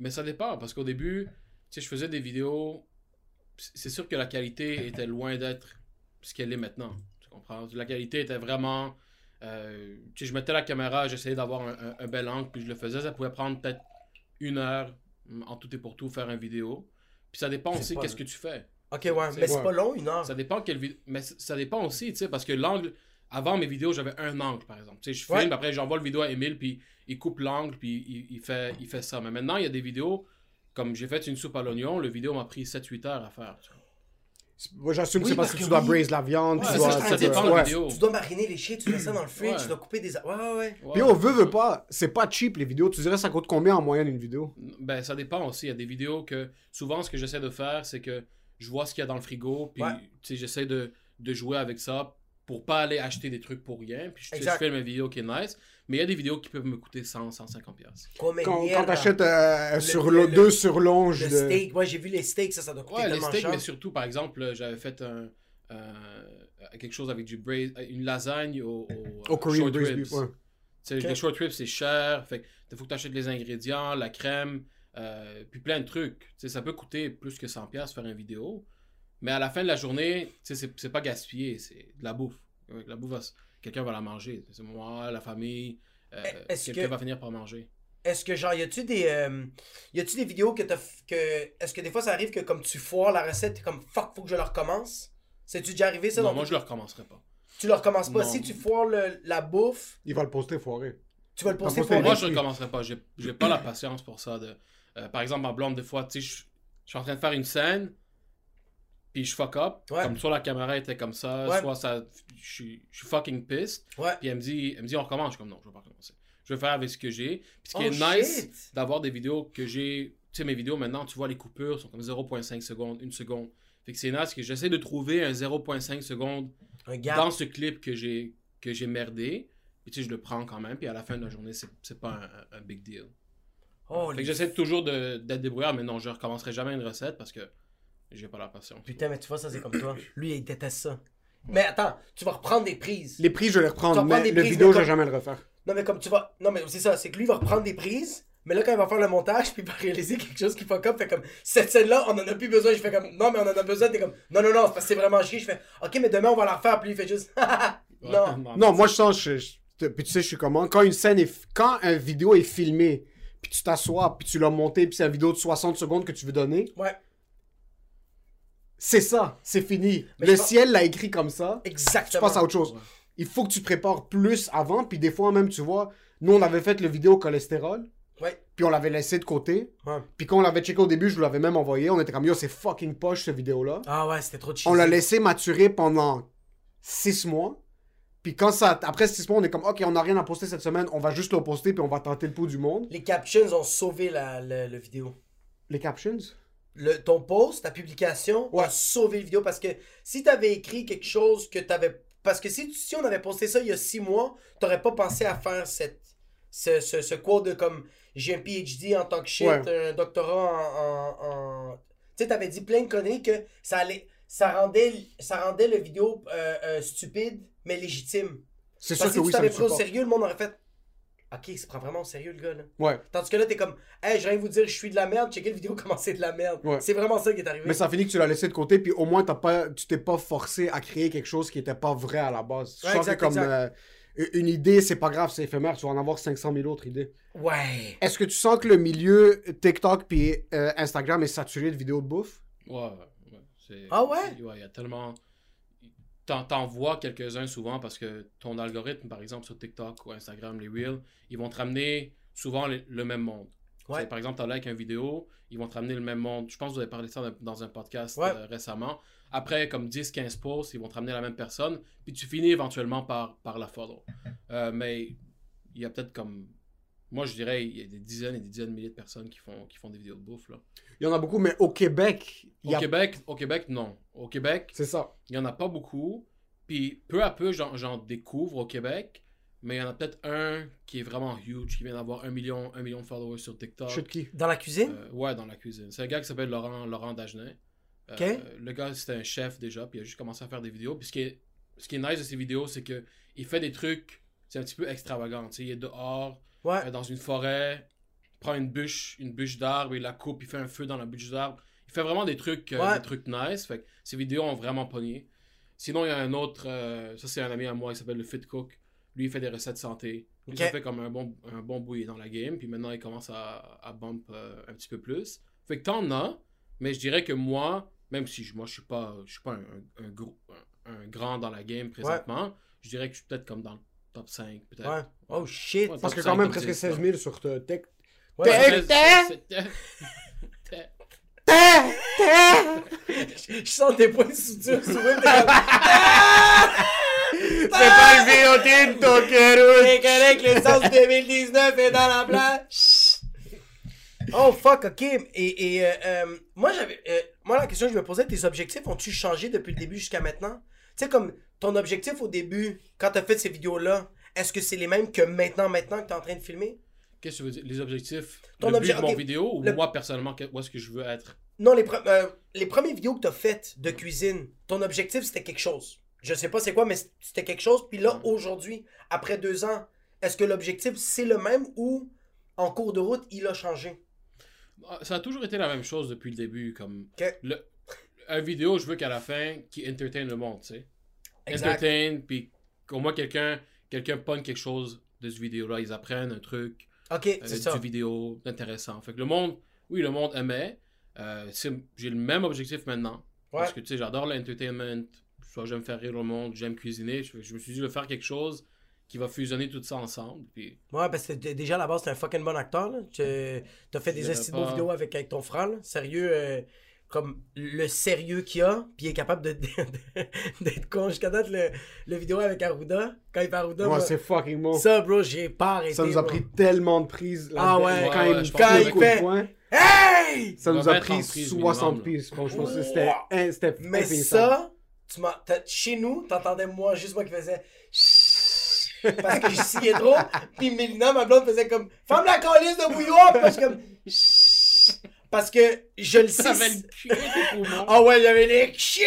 [SPEAKER 4] Mais ça dépend, parce qu'au début, tu sais, je faisais des vidéos. C'est sûr que la qualité était loin d'être ce qu'elle est maintenant. Tu comprends? La qualité était vraiment. euh, tu sais, je mettais la caméra, j'essayais d'avoir un, un- un bel angle, puis je le faisais. Ça pouvait prendre peut-être une heure, en tout et pour tout, faire une vidéo. Puis ça dépend aussi qu'est-ce que tu fais.
[SPEAKER 2] Ok, ouais, mais c'est
[SPEAKER 3] ouais.
[SPEAKER 2] pas long, une heure.
[SPEAKER 4] Ça dépend quelle vidéo. Mais ça dépend aussi, tu sais, parce que l'angle. Avant mes vidéos, j'avais un angle, par exemple. Tu sais, je filme,
[SPEAKER 2] Ouais.
[SPEAKER 4] après j'envoie le vidéo à Emile, puis il coupe l'angle, puis il, il fait, il fait ça. Mais maintenant, il y a des vidéos, comme j'ai fait une soupe à l'oignon, le vidéo m'a pris 7-8 heures à faire. tu vois.
[SPEAKER 3] Moi, j'assume que
[SPEAKER 2] Oui,
[SPEAKER 3] c'est parce que
[SPEAKER 2] que
[SPEAKER 3] tu dois
[SPEAKER 2] oui.
[SPEAKER 3] braise la viande.
[SPEAKER 2] Ouais,
[SPEAKER 3] tu dois,
[SPEAKER 2] ça,
[SPEAKER 3] tu dois-
[SPEAKER 4] dépend de la
[SPEAKER 3] ouais.
[SPEAKER 4] vidéo.
[SPEAKER 2] Tu dois mariner les shit, tu mets ça dans le fridge,
[SPEAKER 4] Ouais.
[SPEAKER 2] tu dois couper des. Ouais, ouais, ouais.
[SPEAKER 3] Puis on veut, veut pas, c'est pas cheap les vidéos. Tu dirais ça coûte combien en moyenne une vidéo?
[SPEAKER 4] Ben, ça dépend aussi. Il y a des vidéos que. Souvent, ce que j'essaie de faire, c'est que je vois ce qu'il y a dans le frigo, puis j'essaie de, de jouer avec ça pour pas aller acheter des trucs pour rien. Puis je, je fais mes vidéos qui est nice. Mais il y a des vidéos qui peuvent me coûter 100, 150 pièces.
[SPEAKER 3] Quand, quand t'achètes euh, sur
[SPEAKER 2] le-
[SPEAKER 3] le, deux surlonges
[SPEAKER 2] Le
[SPEAKER 3] de...
[SPEAKER 2] steak, moi j'ai vu les steaks, ça, ça doit coûter
[SPEAKER 4] Ouais, les steaks,
[SPEAKER 2] cher.
[SPEAKER 4] mais surtout, par exemple, euh, j'avais fait un, euh, quelque chose avec du braise, une lasagne au, au,
[SPEAKER 3] Au Korean
[SPEAKER 4] short ribs.
[SPEAKER 3] beef, ouais.
[SPEAKER 4] Les short ribs, c'est cher. Fait il faut que tu achètes les ingrédients, la crème, euh, puis plein de trucs. Ça peut coûter plus que 100$ piastres faire une vidéo. Mais à la fin de la journée, tu sais, c'est c'est pas gaspillé, c'est de la bouffe. La bouffe, quelqu'un va la manger. C'est moi, la famille, euh,
[SPEAKER 2] Eh, Est-ce
[SPEAKER 4] quelqu'un
[SPEAKER 2] que-
[SPEAKER 4] va finir par manger.
[SPEAKER 2] Est-ce que genre, y a-tu des. euh, y a-tu des vidéos que t'as. f- que Est-ce que des fois ça arrive que comme tu foires la recette, t'es comme fuck, faut que je le recommence? C'est-tu déjà arrivé ça
[SPEAKER 4] Non, moi, je le recommencerai pas.
[SPEAKER 2] Tu le recommences pas.
[SPEAKER 4] Non.
[SPEAKER 2] Si tu foires le- la bouffe,
[SPEAKER 3] Il va le poster foiré.
[SPEAKER 2] tu vas le poster pour
[SPEAKER 4] Moi, je ne recommencerai pas. J'ai j'ai pas la patience pour ça. De, euh, par exemple, ma blonde, des fois, tu sais, je je suis en train de faire une scène, puis je fuck up.
[SPEAKER 2] Ouais.
[SPEAKER 4] Comme soit la caméra était comme ça,
[SPEAKER 2] Ouais.
[SPEAKER 4] soit ça. Je suis je suis fucking pissed.
[SPEAKER 2] Ouais.
[SPEAKER 4] Puis elle me dit, elle me dit on recommence. Je suis comme non, je vais pas recommencer. Je vais faire avec ce que j'ai. Puis ce qui
[SPEAKER 2] Oh,
[SPEAKER 4] est nice d'avoir des vidéos que j'ai. Tu sais, mes vidéos maintenant, tu vois, les coupures sont comme 0.5 secondes, 1 seconde. Fait que c'est nice que j'essaie de trouver un 0.5 secondes dans ce clip que j'ai que j'ai merdé. Puis tu sais, je le prends quand même. Puis à la fin de la journée, c'est pas un, un big deal.
[SPEAKER 2] Oh,
[SPEAKER 4] Fait que j'essaie toujours de- d'être débrouillard, mais non, je recommencerai jamais une recette parce que j'ai pas la patience.
[SPEAKER 2] Putain, mais tu vois, ça c'est comme toi. Lui, il déteste ça. Mais attends, tu vas reprendre des prises.
[SPEAKER 3] Les prix, je vais les reprendre, mais
[SPEAKER 2] des
[SPEAKER 3] le
[SPEAKER 2] prises,
[SPEAKER 3] vidéo,
[SPEAKER 2] mais
[SPEAKER 3] je vais
[SPEAKER 2] comme-
[SPEAKER 3] jamais le refaire.
[SPEAKER 2] Non, mais comme tu vas. Non, mais c'est ça, c'est que lui il va reprendre des prises. Mais là, quand il va faire le montage, puis il va réaliser quelque chose qui fuck up, fait comme cette scène-là, on en a plus besoin. Je fais comme non, mais on en a besoin. T'es comme non, non, non, c'est parce que c'est vraiment chier. Je fais ok, mais demain on va la refaire. Puis il fait juste
[SPEAKER 4] Ouais,
[SPEAKER 2] non.
[SPEAKER 3] Non, moi, je sens... Je, je- puis tu sais, je suis comment? Quand une scène est... Quand une vidéo est filmée, puis tu t'assois, puis tu l'as montée, puis c'est une vidéo de 60 secondes que tu veux donner,
[SPEAKER 2] Ouais,
[SPEAKER 3] c'est ça, c'est fini.
[SPEAKER 2] Mais
[SPEAKER 3] le ciel l'a écrit comme ça. Tu
[SPEAKER 2] exactement.
[SPEAKER 3] passes à autre chose.
[SPEAKER 4] Ouais.
[SPEAKER 3] Il faut que tu prépares plus avant, puis des fois même, tu vois, nous, on avait fait le vidéo cholestérol,
[SPEAKER 2] Ouais,
[SPEAKER 3] puis on l'avait laissé de côté.
[SPEAKER 2] ouais.
[SPEAKER 3] Puis quand on l'avait checké au début, je vous l'avais même envoyé. On était comme, yo, c'est fucking poche, cette vidéo-là.
[SPEAKER 2] Ah ouais, c'était trop cheesy.
[SPEAKER 3] On l'a laissé maturer pendant 6 mois. Puis quand ça, après 6 mois, on est comme, ok, on n'a rien à poster cette semaine, on va juste le poster, puis on va tenter le pouls du monde.
[SPEAKER 2] Les captions ont sauvé la, la, la vidéo.
[SPEAKER 3] Les captions?
[SPEAKER 2] Le, ton post, ta publication,
[SPEAKER 3] Ouais.
[SPEAKER 2] a sauvé la vidéo parce que si t'avais écrit quelque chose que t'avais. Parce que si, tu- si on avait posté ça il y a six mois, t'aurais pas pensé à faire cette, ce, ce, ce quote de comme j'ai un PhD en tant que shit,
[SPEAKER 3] Ouais.
[SPEAKER 2] un doctorat en. en, en- Tu sais, t'avais dit plein de conneries que ça allait. Ça rendait, ça rendait le vidéo euh, euh, stupide, mais légitime.
[SPEAKER 3] C'est sûr
[SPEAKER 2] que
[SPEAKER 3] que
[SPEAKER 2] si tu
[SPEAKER 3] oui,
[SPEAKER 2] t'avais pris au sérieux, le monde aurait fait. Ok, il se prend vraiment au sérieux, le gars, là.
[SPEAKER 3] Ouais.
[SPEAKER 2] Tandis que là, t'es comme, hey, je viens de vous dire, je suis de la merde, checkez le vidéo comment c'est de la merde.
[SPEAKER 3] Ouais.
[SPEAKER 2] C'est vraiment ça qui est arrivé.
[SPEAKER 3] Mais ça finit que tu l'as laissé de côté, puis au moins, t'as pas, tu t'es pas forcé à créer quelque chose qui était pas vrai à la base. Je
[SPEAKER 2] Ouais,
[SPEAKER 3] sens que
[SPEAKER 2] exact,
[SPEAKER 3] comme
[SPEAKER 2] exact.
[SPEAKER 3] euh, une idée, c'est pas grave, c'est éphémère, tu vas en avoir 500 000 autres idées.
[SPEAKER 2] Ouais.
[SPEAKER 3] Est-ce que tu sens que le milieu TikTok puis euh, Instagram est saturé de vidéos de bouffe?
[SPEAKER 4] Ouais, ouais. ouais,
[SPEAKER 2] Ah ouais?
[SPEAKER 4] Ouais, il y a tellement. T'en, vois quelques-uns souvent parce que ton algorithme, par exemple, sur TikTok ou Instagram, les Reels, ils vont te ramener souvent le, le même monde.
[SPEAKER 2] Ouais.
[SPEAKER 4] Par exemple, tu like un vidéo, ils vont te ramener le même monde. Je pense que vous avez parlé de ça dans- dans un podcast
[SPEAKER 2] Ouais.
[SPEAKER 4] euh, récemment. Après, comme 10-15 posts, ils vont te ramener la même personne. Puis tu finis éventuellement par, par la follow. Euh, mais il y a peut-être comme. Moi, je dirais, il y a des dizaines et des dizaines de milliers de personnes qui font, qui font des vidéos de bouffe. Là.
[SPEAKER 3] Il y en a beaucoup, mais au Québec, il
[SPEAKER 4] Au,
[SPEAKER 3] y a...
[SPEAKER 4] Québec, au Québec, non. Au Québec,
[SPEAKER 3] c'est ça.
[SPEAKER 4] il n'y en a pas beaucoup. Puis peu à peu, j'en, j'en découvre au Québec. Mais il y en a peut-être un qui est vraiment huge, qui vient d'avoir un million, un million de followers sur TikTok.
[SPEAKER 3] Qui?
[SPEAKER 2] Dans la cuisine?
[SPEAKER 4] Euh, ouais, dans la cuisine. C'est un gars qui s'appelle Laurent, Laurent Dagenet. Euh. Le gars, c'était un chef déjà, puis il a juste commencé à faire des vidéos. Puis ce qui est, ce qui est nice de ses vidéos, c'est que il fait des trucs, c'est un petit peu extravagant. Tu sais, il est dehors,
[SPEAKER 2] Ouais.
[SPEAKER 4] euh, dans une forêt, il prend une bûche, une bûche d'arbre, il la coupe, il fait un feu dans la bûche d'arbre. Il fait vraiment des trucs, euh,
[SPEAKER 2] Ouais.
[SPEAKER 4] des trucs nice. Fait que ses vidéos ont vraiment pogné. Sinon, il y a un autre, euh, ça c'est un ami à moi, il s'appelle le Fit Cook. Lui, il fait des recettes santé. Lui,
[SPEAKER 2] Ok.
[SPEAKER 4] ça fait comme un bon, un bon bouillie dans la game. Puis maintenant, il commence à, à bump euh, un petit peu plus. Fait que t'en as, mais je dirais que moi, même si je- moi je suis pas, je suis pas un, un- un gros, un, un grand dans la game présentement, je dirais que je suis peut-être comme dans le top 5, peut-être.
[SPEAKER 2] Ouais. Oh shit.
[SPEAKER 4] Ouais,
[SPEAKER 3] Parce que quand même
[SPEAKER 4] 5, top
[SPEAKER 3] presque
[SPEAKER 4] 10,
[SPEAKER 3] 16
[SPEAKER 4] ouais.
[SPEAKER 3] 000 sur te- Tech.
[SPEAKER 2] Ouais,
[SPEAKER 3] T'es-
[SPEAKER 4] c'est- c'est-
[SPEAKER 2] Je sens des points de suture sur eux. t'es
[SPEAKER 3] C'est pas le Viotinto, Kérout!
[SPEAKER 2] T'es correct, le sens 2019 est dans la place. Oh fuck, ok. Et, et euh, euh, moi, j'avais, euh, moi, la question que je me posais, tes objectifs ont-ils changé depuis le début jusqu'à maintenant? Tu sais, comme ton objectif au début, quand t'as fait ces vidéos-là, est-ce que c'est les mêmes que maintenant, maintenant que t'es en train de filmer?
[SPEAKER 4] Qu'est-ce que tu veux dire? Les objectifs?
[SPEAKER 2] Ton
[SPEAKER 4] Le
[SPEAKER 2] objet-
[SPEAKER 4] but de mon vidéo ou
[SPEAKER 2] Le-
[SPEAKER 4] moi personnellement, où est-ce que je veux être?
[SPEAKER 2] Non, les, pre- euh, les premières vidéos que t'as faites de cuisine, ton objectif c'était quelque chose. Je sais pas c'est quoi, mais c'était quelque chose. Puis là, aujourd'hui, après deux ans, est-ce que l'objectif c'est le même ou en cours de route, il a changé?
[SPEAKER 4] Ah, Ça a toujours été la même chose depuis le début. Comme
[SPEAKER 2] Ok.
[SPEAKER 4] le, un vidéo, je veux qu'à la fin, qui entertain le monde, tu sais. Entertain, puis qu'au moins quelqu'un quelqu'un pogne quelque chose de ce vidéo-là. Ils apprennent un truc
[SPEAKER 2] Ok,
[SPEAKER 4] euh,
[SPEAKER 2] c'est
[SPEAKER 4] du
[SPEAKER 2] ça.
[SPEAKER 4] vidéo intéressant. Fait que le monde, oui, le monde aimait. Euh, J'ai le même objectif maintenant.
[SPEAKER 2] Ouais.
[SPEAKER 4] Parce que tu sais, j'adore l'entertainment. Soit j'aime faire rire le monde, j'aime cuisiner. Je, je me suis dit de faire quelque chose qui va fusionner tout ça ensemble. Puis
[SPEAKER 2] Ouais, parce que déjà à la base, t'es un fucking bon acteur. Là. Tu as fait des
[SPEAKER 4] pas.
[SPEAKER 2] vidéos avec, avec ton frère. là. Sérieux, euh, comme le sérieux qu'il a, puis il est capable de- de- d'être con. Jusqu'à date, le, le vidéo avec Arruda, quand il fait Arruda,
[SPEAKER 3] Ouais, c'est fucking bon.
[SPEAKER 2] ça, bro, j'ai pas arrêté.
[SPEAKER 3] Ça nous a
[SPEAKER 2] bro.
[SPEAKER 3] pris tellement de prises. là,
[SPEAKER 2] Ah ouais.
[SPEAKER 3] Quand
[SPEAKER 4] Ouais,
[SPEAKER 3] il quand il
[SPEAKER 2] fait-
[SPEAKER 3] de poing,
[SPEAKER 2] Hey!
[SPEAKER 3] ça nous a pris
[SPEAKER 4] prise
[SPEAKER 3] 60
[SPEAKER 4] minimum,
[SPEAKER 3] prises. Franchement, c'était hein, c'était
[SPEAKER 2] Mais ça, tu m'as- t'as- chez nous, t'entendais moi, juste moi qui faisais. Parce que je sciais trop. Puis Mélina, ma blonde, faisait comme. Ferme la calice de bouillon! Puis je suis comme. Parce que je le sais.
[SPEAKER 4] ça avait le cul des poumons.
[SPEAKER 2] Ah ouais, j'avais les shit!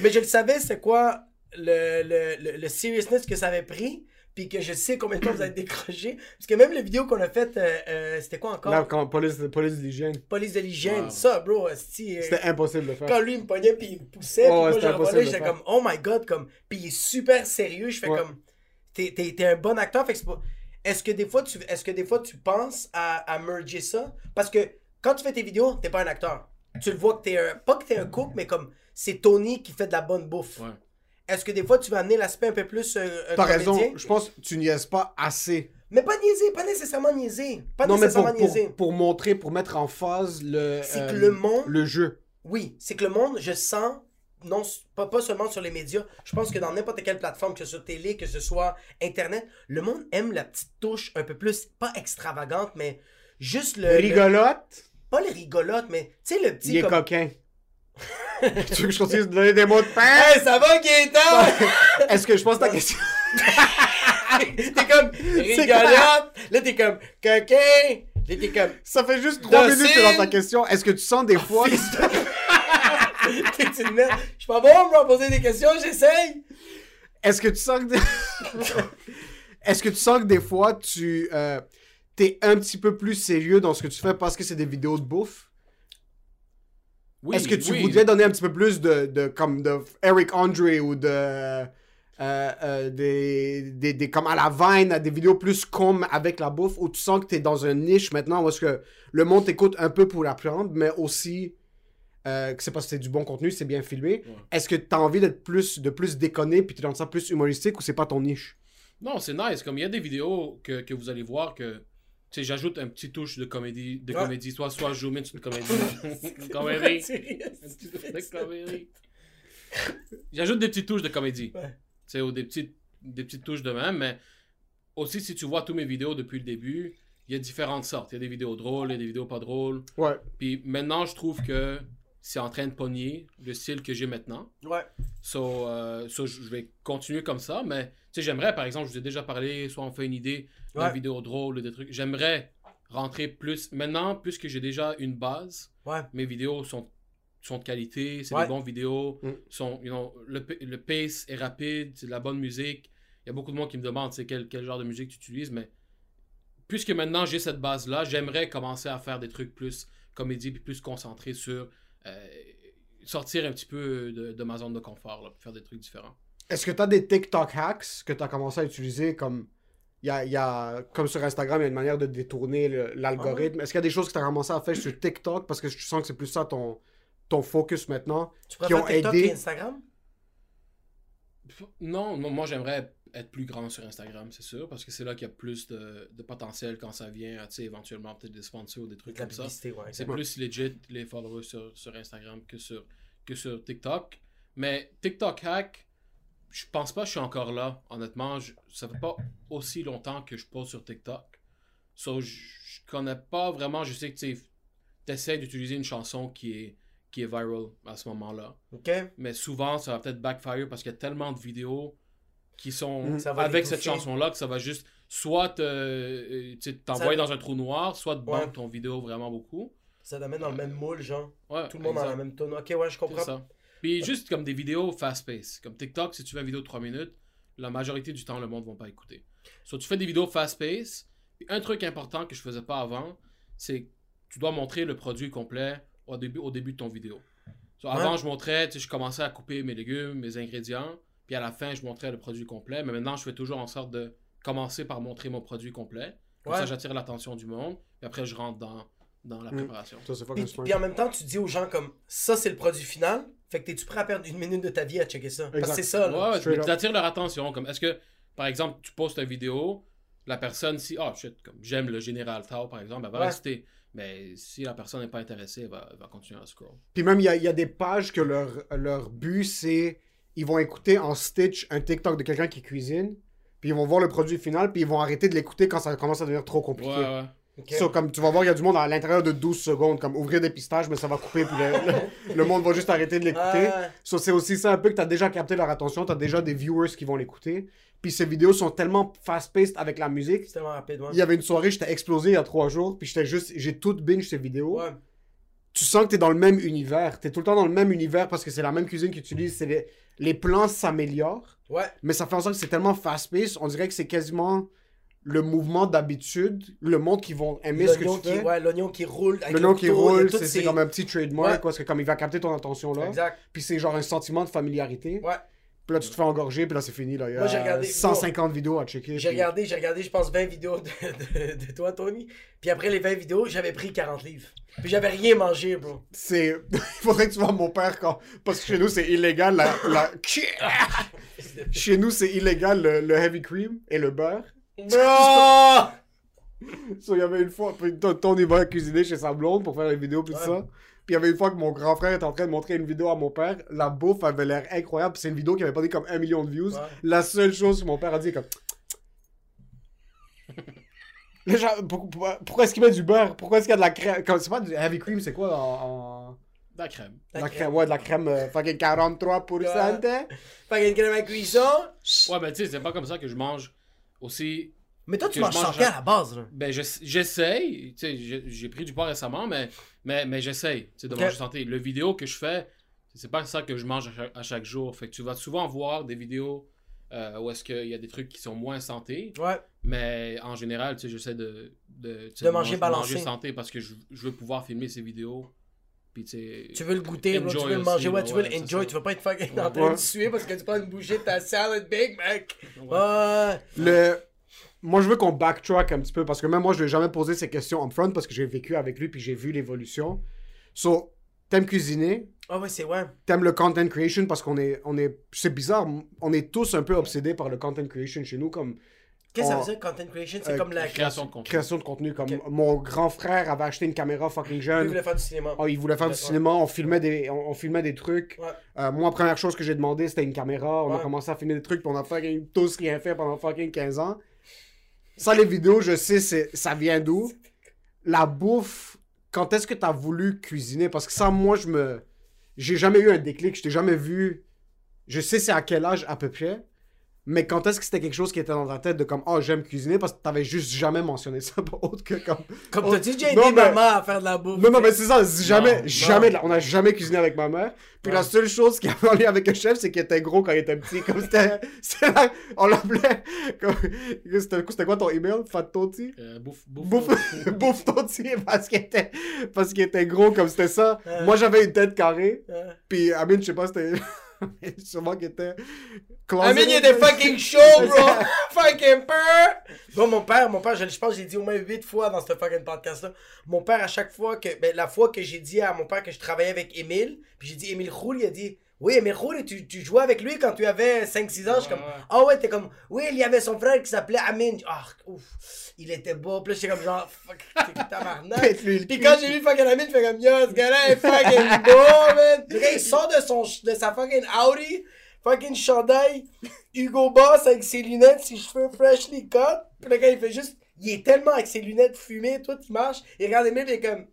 [SPEAKER 2] Mais je le savais, c'est quoi le, le, le, le seriousness que ça avait pris. Puis que je sais combien de temps vous avez décroché. Parce que même les vidéos qu'on a faites, euh, euh, c'était quoi encore?
[SPEAKER 3] Là, quand police, police de l'hygiène,
[SPEAKER 2] Police de l'hygiène.
[SPEAKER 4] Wow.
[SPEAKER 2] Ça, bro, euh,
[SPEAKER 3] c'était impossible de faire.
[SPEAKER 2] quand lui il me pognait puis il me poussait,
[SPEAKER 3] Ouais,
[SPEAKER 2] puis moi
[SPEAKER 3] c'était
[SPEAKER 2] je j'étais comme oh my god, comme puis il est super sérieux, je fais
[SPEAKER 3] Ouais.
[SPEAKER 2] comme t'es, t'es, t'es un bon acteur, fait que c'est pas- est-ce que des fois tu est-ce que des fois tu penses à, à merger ça? Parce que quand tu fais tes vidéos, t'es pas un acteur. Tu le vois que t'es un pas que t'es un cook, mais comme c'est Tony qui fait de la bonne bouffe.
[SPEAKER 4] Ouais.
[SPEAKER 2] Est-ce que des fois tu vas amener l'aspect un peu plus euh,
[SPEAKER 3] T'as raison, je pense que tu niaises pas assez.
[SPEAKER 2] Mais pas niaiser, pas nécessairement niaiser, pas
[SPEAKER 3] non, mais
[SPEAKER 2] nécessairement
[SPEAKER 3] pour, pour,
[SPEAKER 2] niaiser.
[SPEAKER 3] pour montrer, pour mettre en phase le,
[SPEAKER 2] C'est
[SPEAKER 3] euh,
[SPEAKER 2] que le monde
[SPEAKER 3] le jeu.
[SPEAKER 2] Oui, c'est que le monde, je sens, non, pas, pas seulement sur les médias, je pense que dans n'importe quelle plateforme, que ce soit télé, que ce soit Internet, le monde aime la petite touche un peu plus, pas extravagante, mais juste le... le-
[SPEAKER 3] Rigolote,
[SPEAKER 2] pas les rigolotes, mais tu sais, le petit...
[SPEAKER 3] il est
[SPEAKER 2] comme-
[SPEAKER 3] coquin. tu veux que je continue de donner des mots de pain?
[SPEAKER 2] Hey, ça va, Gaëtan?
[SPEAKER 3] Est-ce que je pense ta question?
[SPEAKER 2] t'es comme rigolote, là t'es comme coquin, là t'es comme...
[SPEAKER 3] Ça fait juste 3
[SPEAKER 2] Docile.
[SPEAKER 3] minutes que dans ta question. Est-ce que tu sens des fois.
[SPEAKER 2] T'es une merde. Je suis pas bon pour me poser des questions, j'essaye.
[SPEAKER 3] Est-ce que tu sens que. des- Est-ce que tu sens que des fois tu. euh, T'es un petit peu plus sérieux dans ce que tu fais parce que c'est des vidéos de bouffe?
[SPEAKER 4] Oui,
[SPEAKER 3] Est-ce que tu
[SPEAKER 4] oui.
[SPEAKER 3] voudrais donner un petit peu plus de, de comme de Eric Andre ou de euh, euh, des, des, des- comme à la Vine, à des vidéos plus comme avec la bouffe où tu sens que tu es dans une niche maintenant où est-ce que le monde t'écoute un peu pour apprendre, mais aussi euh, que c'est parce que c'est du bon contenu, c'est bien filmé.
[SPEAKER 4] Ouais.
[SPEAKER 3] Est-ce que tu as envie d'être plus de plus déconné puis tu dans ça plus humoristique ou c'est pas ton niche?
[SPEAKER 4] Non, c'est nice. Comme il y a des vidéos que, que vous allez voir que. Sais, j'ajoute un petit touche de comédie, de
[SPEAKER 2] Ouais.
[SPEAKER 4] comédie. Soit, soit je mets une comédie. Une comédie. De comédie. J'ajoute des petites touches de comédie. Tu sais, ou des petites, des petites touches de même, mais aussi, si tu vois tous mes vidéos depuis le début, il y a différentes sortes. Il y a des vidéos drôles, il y a des vidéos pas drôles.
[SPEAKER 3] Ouais.
[SPEAKER 4] Puis maintenant, je trouve que c'est en train de pogner le style que j'ai maintenant.
[SPEAKER 2] Ouais.
[SPEAKER 4] So, euh, so, je vais continuer comme ça, mais tu sais, j'aimerais, par exemple, je vous ai déjà parlé, soit on fait une idée d'une
[SPEAKER 2] Ouais.
[SPEAKER 4] vidéo drôle ou des trucs. J'aimerais rentrer plus. Maintenant, puisque j'ai déjà une base,
[SPEAKER 2] Ouais.
[SPEAKER 4] mes vidéos sont, sont de qualité, c'est
[SPEAKER 2] Ouais.
[SPEAKER 4] des bonnes vidéos,
[SPEAKER 3] Mm.
[SPEAKER 4] sont, you know, le, le pace est rapide, c'est de la bonne musique. Il y a beaucoup de monde qui me demande c'est quel, quel genre de musique tu utilises, mais puisque maintenant j'ai cette base-là, j'aimerais commencer à faire des trucs plus comédie puis plus concentrés sur sortir un petit peu de, de ma zone de confort, là, pour faire des trucs différents.
[SPEAKER 3] Est-ce que tu as des TikTok hacks que tu as commencé à utiliser comme. Il y a, il y a- comme sur Instagram, il y a une manière de détourner l'algorithme? Est-ce qu'il y a des choses que tu as commencé à faire sur TikTok? Parce que je sens que c'est plus ça ton, ton focus maintenant
[SPEAKER 2] Tu
[SPEAKER 3] qui ont
[SPEAKER 2] préfères TikTok
[SPEAKER 3] aidé-
[SPEAKER 2] et Instagram?
[SPEAKER 4] Non, non, moi j'aimerais être plus grand sur Instagram, c'est sûr, parce que c'est là qu'il y a plus de, de potentiel quand ça vient, à, tu sais, éventuellement peut-être des sponsors ou des trucs
[SPEAKER 2] De
[SPEAKER 4] comme ça.
[SPEAKER 2] ouais.
[SPEAKER 4] C'est plus legit les followers sur, sur Instagram que sur, que sur TikTok. Mais TikTok hack, je pense pas que je suis encore là. Honnêtement, je, ça fait pas aussi longtemps que je pose sur TikTok. So, je, je connais pas vraiment. Je sais que tu essaies d'utiliser une chanson qui est, qui est viral à ce moment-là. Mais souvent, ça va peut-être backfire parce qu'il y a tellement de vidéos qui sont
[SPEAKER 2] va
[SPEAKER 4] avec cette chanson-là que ça va juste soit euh, sais, t'envoyer
[SPEAKER 2] Ça-
[SPEAKER 4] dans un trou noir, soit te
[SPEAKER 2] Ouais.
[SPEAKER 4] ton vidéo vraiment beaucoup.
[SPEAKER 2] Ça t'amène dans le même moule, genre.
[SPEAKER 4] Ouais,
[SPEAKER 2] Tout le monde dans la
[SPEAKER 4] exact.
[SPEAKER 2] même tonne. Ok, ouais, je
[SPEAKER 4] C'est
[SPEAKER 2] comprends.
[SPEAKER 4] ça. Puis juste comme des vidéos fast-paced. Comme TikTok, si tu fais une vidéo de 3 minutes, la majorité du temps, le monde ne va pas écouter. Soit tu fais des vidéos fast-paced. Un truc important que je faisais pas avant, c'est que tu dois montrer le produit complet au début, au début de ton vidéo. So, Avant,
[SPEAKER 2] Ouais.
[SPEAKER 4] je montrais, tu sais, je commençais à couper mes légumes, mes ingrédients. Puis à la fin, je montrais le produit complet. Mais maintenant, je fais toujours en sorte de commencer par montrer mon produit complet. Comme
[SPEAKER 2] Ouais.
[SPEAKER 4] ça, j'attire l'attention du monde. Puis après, je rentre dans, dans la
[SPEAKER 3] Mm.
[SPEAKER 4] préparation.
[SPEAKER 3] Ça, c'est
[SPEAKER 2] Puis, puis en même temps, tu dis aux gens comme ça, c'est le produit final. Fait que t'es-tu prêt à perdre une minute de ta vie à checker ça? Parce que c'est ça, là.
[SPEAKER 4] Ouais, mais tu attires leur attention. Comme, est-ce que, par exemple, tu postes une vidéo, la personne, si, ah, shit, comme j'aime le général Tao, par exemple, elle va
[SPEAKER 2] Ouais.
[SPEAKER 4] rester. Mais si la personne n'est pas intéressée, elle va, elle va continuer à scroll.
[SPEAKER 3] Puis même, il y a, il y a des pages que leur, leur but, c'est. Ils vont écouter en stitch un TikTok de quelqu'un qui cuisine. Puis ils vont voir le produit final. Puis ils vont arrêter de l'écouter quand ça commence à devenir trop
[SPEAKER 4] Ouais,
[SPEAKER 3] compliqué.
[SPEAKER 4] ouais.
[SPEAKER 3] So, comme tu vas voir, il y a du monde à l'intérieur de 12 secondes. Comme ouvrir des pistaches, mais ça va couper. Puis le, le- le monde va juste arrêter de l'écouter.
[SPEAKER 2] Ah,
[SPEAKER 3] So, c'est aussi ça un peu que tu as déjà capté leur attention. Tu as déjà des viewers qui vont l'écouter. Puis ces vidéos sont tellement fast-paced avec la musique.
[SPEAKER 2] c'est tellement rapide, ouais.
[SPEAKER 3] Il y avait une soirée, j'étais explosé il y a trois jours. Puis j'étais juste. J'ai tout binge ces vidéos.
[SPEAKER 2] Ouais.
[SPEAKER 3] tu sens que tu es dans le même univers. Tu es tout le temps dans le même univers parce que c'est la même cuisine qu'ils utilisent. C'est les, les plans s'améliorent,
[SPEAKER 2] Ouais.
[SPEAKER 3] mais ça fait en sorte que c'est tellement fast-paced. On dirait que c'est quasiment le mouvement d'habitude, le monde qui vont aimer ce que tu
[SPEAKER 2] qui,
[SPEAKER 3] fais.
[SPEAKER 2] ouais, l'oignon qui roule.
[SPEAKER 3] L'oignon qui roule, c'est
[SPEAKER 2] ces-
[SPEAKER 3] c'est comme un petit trademark,
[SPEAKER 2] Ouais.
[SPEAKER 3] parce que comme il va capter ton attention là.
[SPEAKER 2] Exact.
[SPEAKER 3] Puis c'est genre un sentiment de familiarité.
[SPEAKER 2] Ouais.
[SPEAKER 3] Puis là, tu te fais engorger, puis là, c'est fini. Là. Il y a
[SPEAKER 2] Moi, j'ai regardé-
[SPEAKER 3] 150 vidéos à checker.
[SPEAKER 2] J'ai
[SPEAKER 3] puis-
[SPEAKER 2] regardé, j'ai regardé, je pense, 20 vidéos de, de- de toi, Tony. Puis après les 20 vidéos, j'avais pris 40 livres. Puis j'avais rien mangé, bro.
[SPEAKER 3] C'est. Il faudrait que tu vois mon père quand. Parce que chez nous, c'est illégal la. la- Chez nous, c'est illégal le, le heavy cream et le beurre.
[SPEAKER 2] Bro!
[SPEAKER 3] So, il y avait une fois, Tony va cuisiner chez sa blonde pour faire les vidéos, puis
[SPEAKER 2] Ouais.
[SPEAKER 3] ça. Puis il y avait une fois que mon grand frère était en train de montrer une vidéo à mon père. La bouffe avait l'air incroyable. C'est une vidéo qui avait pas dit comme un million de views.
[SPEAKER 2] Ouais.
[SPEAKER 3] La seule chose que mon père a dit, est comme. Gens, pourquoi est-ce qu'il met du beurre? Pourquoi est-ce qu'il y a de la crème? Comme- C'est pas du heavy cream, c'est quoi en. en-
[SPEAKER 4] De la crème.
[SPEAKER 3] de La crème, ouais, de la crème euh, fucking 43%. hein?
[SPEAKER 2] Fait qu'il y a une crème à cuisson.
[SPEAKER 4] Ouais, mais tu sais, c'est pas comme ça que je mange aussi.
[SPEAKER 2] Mais toi, tu manges
[SPEAKER 4] mange
[SPEAKER 2] santé à la base, là?
[SPEAKER 4] Ben, j'ess- j'essaye. Tu sais, j'ai pris du poids récemment, mais, mais, mais j'essaye tu sais, de
[SPEAKER 2] Ok.
[SPEAKER 4] manger santé. Le vidéo que je fais, c'est pas ça que je mange à chaque, à chaque jour. Fait que tu vas souvent voir des vidéos euh, où est-ce qu'il y a des trucs qui sont moins santé.
[SPEAKER 2] Ouais.
[SPEAKER 4] Mais en général, tu sais, j'essaie de, de, tu sais,
[SPEAKER 2] De manger balancé.
[SPEAKER 4] manger santé parce que je, je veux pouvoir filmer ces vidéos. Puis, tu sais,
[SPEAKER 2] Tu veux le goûter, bro, tu
[SPEAKER 4] Enjoy
[SPEAKER 2] veux le manger,
[SPEAKER 4] aussi,
[SPEAKER 2] ouais, tu veux
[SPEAKER 4] ouais, ça.
[SPEAKER 2] tu veux pas être fucking
[SPEAKER 4] Ouais.
[SPEAKER 2] en train de suer parce que tu prends une bouchée de ta salad Big Mac.
[SPEAKER 3] Le... Moi, je veux qu'on backtrack un petit peu parce que même moi, je lui ai jamais posé ces questions en front parce que j'ai vécu avec lui puis j'ai vu l'évolution. So, t'aimes cuisiner,
[SPEAKER 2] Ah ouais, c'est ouais.
[SPEAKER 3] t'aimes le content creation parce qu'on est, on est, c'est bizarre, on est tous un peu obsédés par le content creation chez nous comme
[SPEAKER 2] Qu'est-ce que ça veut dire, content creation? C'est
[SPEAKER 3] Euh,
[SPEAKER 2] comme la
[SPEAKER 4] création de contenu.
[SPEAKER 3] création de contenu. Comme mon grand frère avait acheté une caméra fucking jeune.
[SPEAKER 2] voulait faire du cinéma.
[SPEAKER 3] Oh, il voulait faire du
[SPEAKER 2] Ouais.
[SPEAKER 3] cinéma, on filmait des, on, on filmait des trucs.
[SPEAKER 2] Ouais.
[SPEAKER 3] Euh, moi, première chose que j'ai demandé, c'était une caméra. On a commencé à filmer des trucs, puis on a fucking tous rien fait pendant fucking 15 ans. Ça, les vidéos, je sais, ça vient d'où. La bouffe, quand est-ce que t'as voulu cuisiner? Parce que ça, moi, je me... J'ai jamais eu un déclic, je t'ai jamais vu... Je sais c'est à quel âge à peu près, mais quand est-ce que c'était quelque chose qui était dans ta tête de comme, oh, j'aime cuisiner, parce que t'avais juste jamais mentionné ça, pas autre que comme...
[SPEAKER 2] Comme t'as-tu déjà aidé
[SPEAKER 3] mais-
[SPEAKER 2] maman à faire de la bouffe?
[SPEAKER 3] Non, non, mais c'est ça, jamais,
[SPEAKER 4] Non,
[SPEAKER 3] jamais,
[SPEAKER 2] non.
[SPEAKER 3] on a jamais cuisiné avec ma mère. Puis
[SPEAKER 2] Ouais.
[SPEAKER 3] la seule chose qui avait en lien avec un chef, c'est qu'il était gros quand il était petit. Comme c'était, la- on l'appelait, comme, c'était, quoi ton email? Fat Toti?
[SPEAKER 4] Euh, bouffe, bouffe,
[SPEAKER 3] Bouffe, Toti, parce qu'il était, parce qu'il était gros comme c'était ça.
[SPEAKER 2] Ouais.
[SPEAKER 3] Moi, j'avais une tête carrée.
[SPEAKER 2] Ouais.
[SPEAKER 3] Puis Amine, je sais pas, c'était, Sûrement qu'il était.
[SPEAKER 2] Amine, il était fucking chaud, bro! fucking peur! Bon, mon père, mon père, je, je pense que j'ai dit au moins 8 fois dans ce fucking podcast-là. Mon père, à chaque fois que. Ben, la fois que j'ai dit à mon père que je travaillais avec Émile, puis j'ai dit Émile Roule, il a dit. Oui, Émile Roule, tu, tu jouais avec lui quand tu avais 5-6 ans. Je suis comme.
[SPEAKER 4] Ouais.
[SPEAKER 2] Ah ouais, t'es comme. Oui, il y avait son frère qui s'appelait Amine. Ah, ouf. Il était beau. Puis là, j'étais comme genre. Fuck, t'es tabarnak. Puis quand j'ai vu fucking Amine, je fais comme Yo, ce gars-là est fucking beau, man. Le gars, il sort de, son, de sa fucking Audi, fucking chandail, Hugo Boss avec ses lunettes, ses cheveux freshly cut. Puis le gars, il fait juste. Il est tellement avec ses lunettes fumées, toi, tu marches. Il regarde Emile, il est comme.